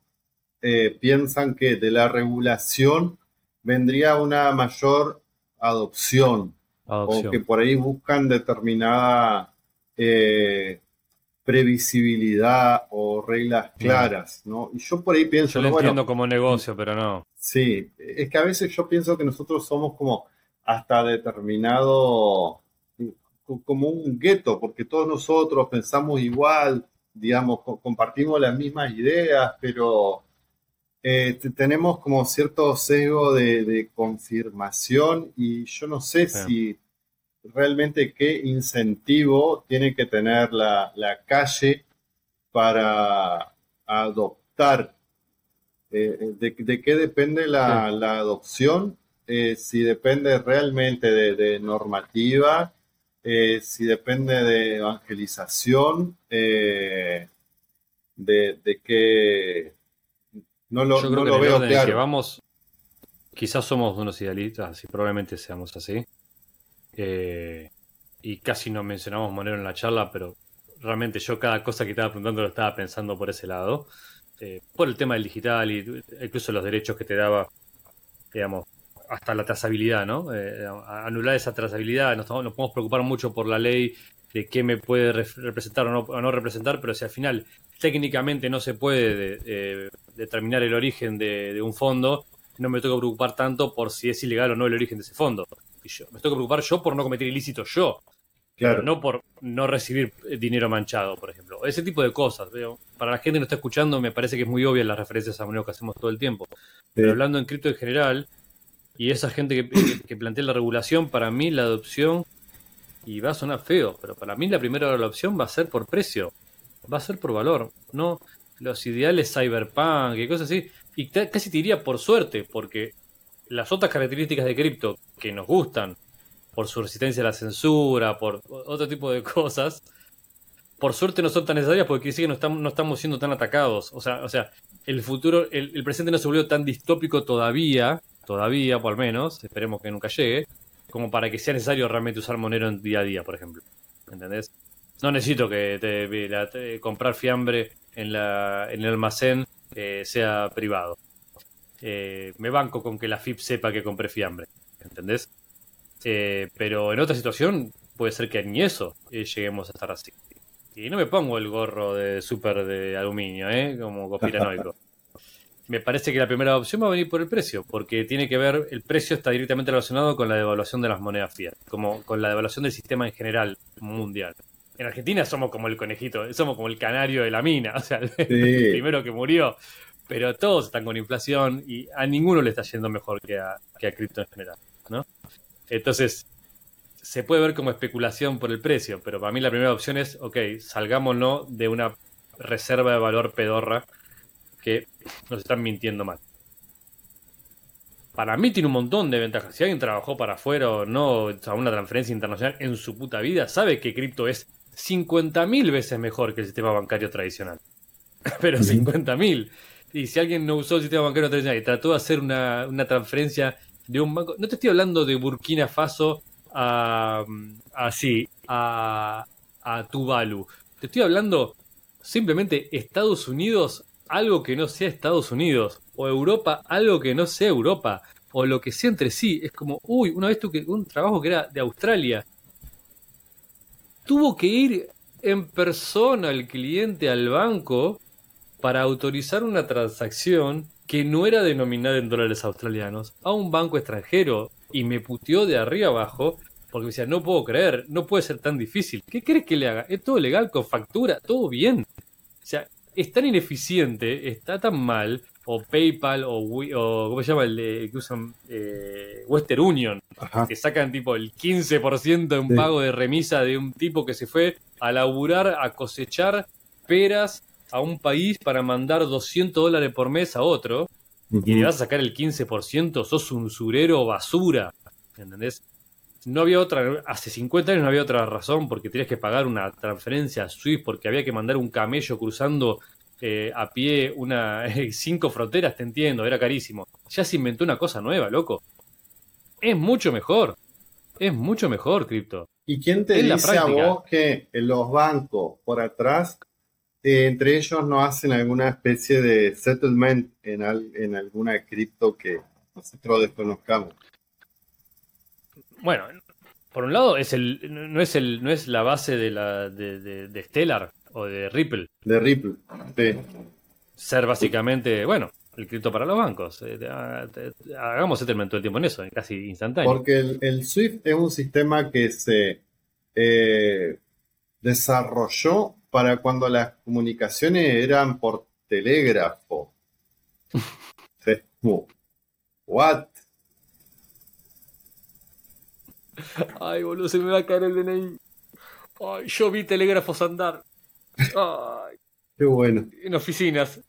eh, piensan que de la regulación vendría una mayor adopción, adopción. o que por ahí buscan determinada previsibilidad o reglas claras, ¿no? Y yo por ahí pienso... Yo lo entiendo como negocio, pero no. Sí, es que a veces yo pienso que nosotros somos como hasta determinado, como un gueto, porque todos nosotros pensamos igual, digamos, compartimos las mismas ideas, pero eh, tenemos como cierto sesgo de, confirmación y yo no sé si realmente qué incentivo tiene que tener la, calle para adoptar. Eh, eh, de, qué depende la, adopción? si depende realmente de, normativa, si depende de evangelización, de, de qué no lo, Yo creo que veo claro. Que vamos, quizás somos unos idealistas y probablemente seamos así. Eh, y casi no mencionamos Monero en la charla, pero realmente yo cada cosa que estaba preguntando lo estaba pensando por ese lado. Eh, por el tema del digital y incluso los derechos que te daba, digamos, hasta la trazabilidad, ¿no? Eh, anular esa trazabilidad, nos, nos, podemos preocupar mucho por la ley de qué me puede representar o no, o no representar, pero si al final técnicamente no se puede determinar el origen de, un fondo, no me tengo que preocupar tanto por si es ilegal o no el origen de ese fondo. Y yo, me tengo que preocupar yo por no cometer ilícitos yo. Claro. No por no recibir dinero manchado, por ejemplo. Ese tipo de cosas. Para la gente que no está escuchando, me parece que es muy obvia las referencias a moneda que hacemos todo el tiempo. Pero hablando en cripto en general, y esa gente que, que, plantea la regulación, para mí la adopción, y va a sonar feo, pero para mí la primera adopción va a ser por precio, va a ser por valor. No, los ideales cyberpunk y cosas así. Y casi te diría por suerte, porque las otras características de cripto que nos gustan, por su resistencia a la censura, por otro tipo de cosas, por suerte no son tan necesarias porque sí que no estamos, no estamos siendo tan atacados. O sea, o sea el futuro, el, presente no se volvió tan distópico todavía, todavía por lo menos, esperemos que nunca llegue, como para que sea necesario realmente usar Monero en día a día, por ejemplo. ¿Entendés? No necesito que te comprar fiambre en, la, en el almacén eh, sea privado. Eh, me banco con que la FIP sepa que compré fiambre, ¿entendés? Eh, pero en otra situación puede ser que ni eso lleguemos a estar así. Y no me pongo el gorro de super de aluminio, ¿eh? Como conspiranoico. me parece que la primera opción va a venir por el precio, porque tiene que ver, el precio está directamente relacionado con la devaluación de las monedas fiat, como con la devaluación del sistema en general mundial en Argentina somos como el conejito, somos como el canario de la mina, o sea, el primero que murió. Pero todos están con inflación y a ninguno le está yendo mejor que a, que a cripto en general, ¿no? Entonces, se puede ver como especulación por el precio, pero para mí la primera opción es, ok, salgámonos de una reserva de valor pedorra que nos están mintiendo mal. Para mí tiene un montón de ventajas. Si alguien trabajó para afuera o no, o sea, una transferencia internacional en su puta vida, sabe que cripto es 50.000 veces mejor que el sistema bancario tradicional. Pero 50.000. Y si alguien no usó el sistema bancario tradicional y trató de hacer una, transferencia de un banco, no te estoy hablando de Burkina Faso a, así, a, a Tuvalu. Te estoy hablando simplemente Estados Unidos, algo que no sea Estados Unidos, o Europa, algo que no sea Europa, o lo que sea entre sí. Es como, uy, una vez tuve un trabajo que era de Australia tuvo que ir en persona el cliente al banco para autorizar una transacción que no era denominada en dólares australianos a un banco extranjero y me puteó de arriba abajo porque me decía, no puedo creer, no puede ser tan difícil. ¿Qué crees que le haga? Es todo legal, con factura, todo bien. O sea, es tan ineficiente, está tan mal, o PayPal, o, o ¿cómo se llama el de, que usan? Eh, Western Union, que sacan tipo el 15% en pago de remisa de un tipo que se fue a laburar, a cosechar peras a un país para mandar 200 dólares por mes a otro, y le vas a sacar el 15%, sos un surero basura, ¿entendés? No había otra, hace 50 años no había otra razón porque tenías que pagar una transferencia a Swift porque había que mandar un camello cruzando eh, a pie una cinco fronteras, te entiendo, era carísimo. Ya se inventó una cosa nueva, loco. Es mucho mejor. Es mucho mejor, cripto. ¿Y quién te dice a vos que los bancos por atrás, eh, entre ellos no hacen alguna especie de settlement en, en alguna cripto que nosotros desconozcamos? Bueno, por un lado es el, no es el, no es la base de la de, de Stellar o de Ripple. De Ripple, sí. Ser básicamente, bueno, el cripto para los bancos. Eh, hagamos settlement todo el tiempo en eso, casi instantáneo. Porque el, SWIFT es un sistema que se eh, desarrolló para cuando las comunicaciones eran por telégrafo. What? Ay, boludo, se me va a caer el DNI. Ay, yo vi telégrafos andar. Ay. Qué bueno. En oficinas.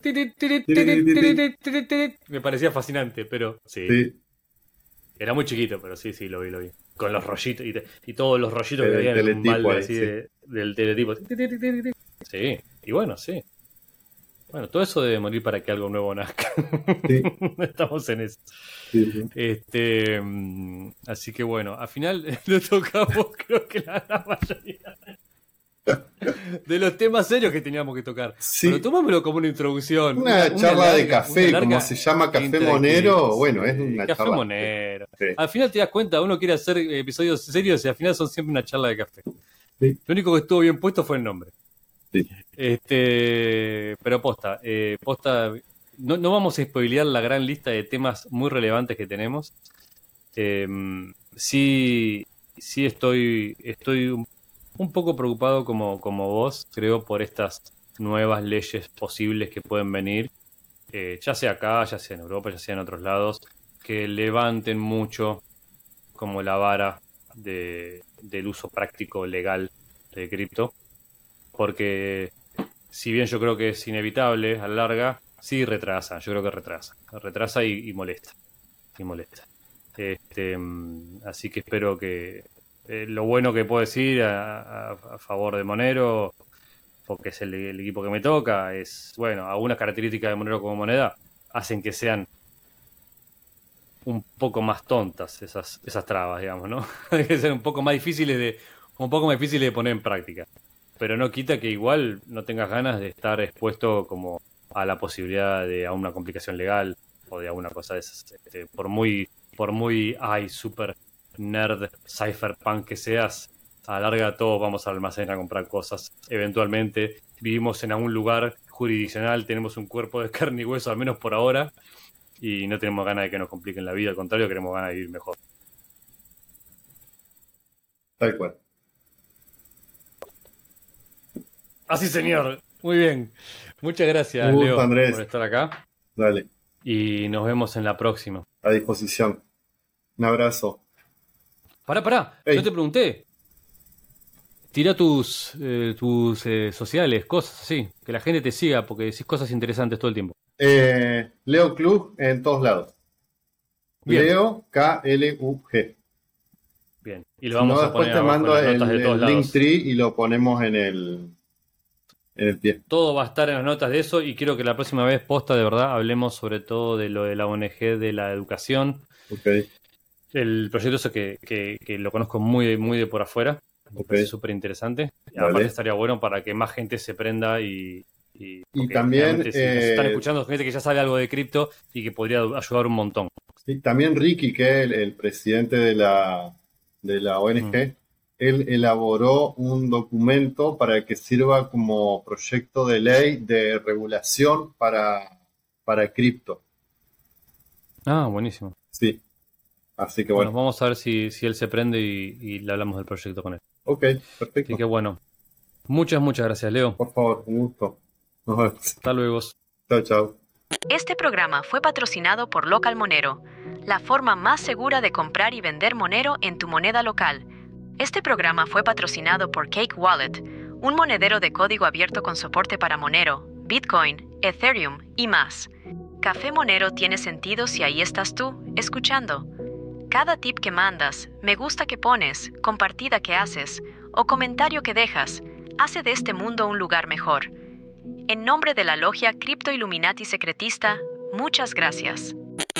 Me parecía fascinante, pero sí. Era muy chiquito, pero sí, sí, lo vi, lo vi. Con los rollitos y, todos los rollitos que había en un balde así del teletipo. Sí, y bueno, sí. Bueno, todo eso debe morir para que algo nuevo nazca. Sí. Estamos en eso. Este, mm, así que bueno, al final lo tocamos, creo que la gran mayoría de los temas serios que teníamos que tocar. Pero tomámelo como una introducción. Una, charla de café, como se llama Café Monero. Bueno, es una café Monero. Al final te das cuenta, uno quiere hacer episodios serios y al final son siempre una charla de café. Lo único que estuvo bien puesto fue el nombre. Este, pero posta, eh, posta, no, no, vamos a spoilear la gran lista de temas muy relevantes que tenemos. Em, sí, sí estoy, estoy un, poco preocupado como, como vos, creo, por estas nuevas leyes posibles que pueden venir, eh, ya sea acá, ya sea en Europa, ya sea en otros lados, que levanten mucho como la vara de, del uso práctico legal de cripto porque si bien yo creo que es inevitable a la larga, sí retrasa, yo creo que retrasa, retrasa y, molesta, y molesta. Este, mm, así que espero que eh, lo bueno que puedo decir a, favor de Monero, porque es el, equipo que me toca, es, bueno, algunas características de Monero como moneda hacen que sean un poco más tontas esas, esas trabas, digamos, ¿no? Que ser un poco más difíciles de, un poco más difíciles de poner en práctica pero no quita que igual no tengas ganas de estar expuesto como a la posibilidad de a una complicación legal o de alguna cosa de esas. Este, por muy, por muy, ay, super nerd, cypherpunk que seas, a la larga todos vamos al almacén a comprar cosas. Eventualmente vivimos en algún lugar jurisdiccional, tenemos un cuerpo de carne y hueso, al menos por ahora, y no tenemos ganas de que nos compliquen la vida, al contrario, queremos ganas de vivir mejor. Tal cual. Así, señor. Muy bien. Muchas gracias, Leo, por estar acá. Dale. Y nos vemos en la próxima. A disposición. Un abrazo. Pará, pará. Yo te pregunté. Tira tus, eh, tus eh, sociales, cosas así. Que la gente te siga porque decís cosas interesantes todo el tiempo. Eh, Leo Club en todos lados. Leo K-L-U-G. Bien. Y lo vamos a poner después te mando el, el link tree y lo ponemos en el, todo va a estar en las notas de eso y quiero que la próxima vez, posta, de verdad, hablemos sobre todo de lo de la ONG de la educación. El proyecto ese que, lo conozco muy, muy de por afuera. Es súper interesante. Y aparte estaría bueno para que más gente se prenda y... Y, también... están eh, escuchando gente que ya sabe algo de cripto y que podría ayudar un montón. Sí, también Ricky, que es el, presidente de la, de la ONG, él elaboró un documento para que sirva como proyecto de ley de regulación para, para cripto. Ah, buenísimo. Sí. Así que bueno. vamos a ver si, él se prende y, le hablamos del proyecto con él. Ok, perfecto. Así que bueno. Muchas, muchas gracias, Leo. Por favor, un gusto. Hasta luego. Chao, chao. Este programa fue patrocinado por Local Monero, la forma más segura de comprar y vender Monero en tu moneda local este programa fue patrocinado por Cake Wallet, un monedero de código abierto con soporte para Monero, Bitcoin, Ethereum y más. Café Monero tiene sentido si ahí estás tú, escuchando. Cada tip que mandas, me gusta que pones, compartida que haces o comentario que dejas, hace de este mundo un lugar mejor. En nombre de la logia Crypto Illuminati Secretista, muchas gracias.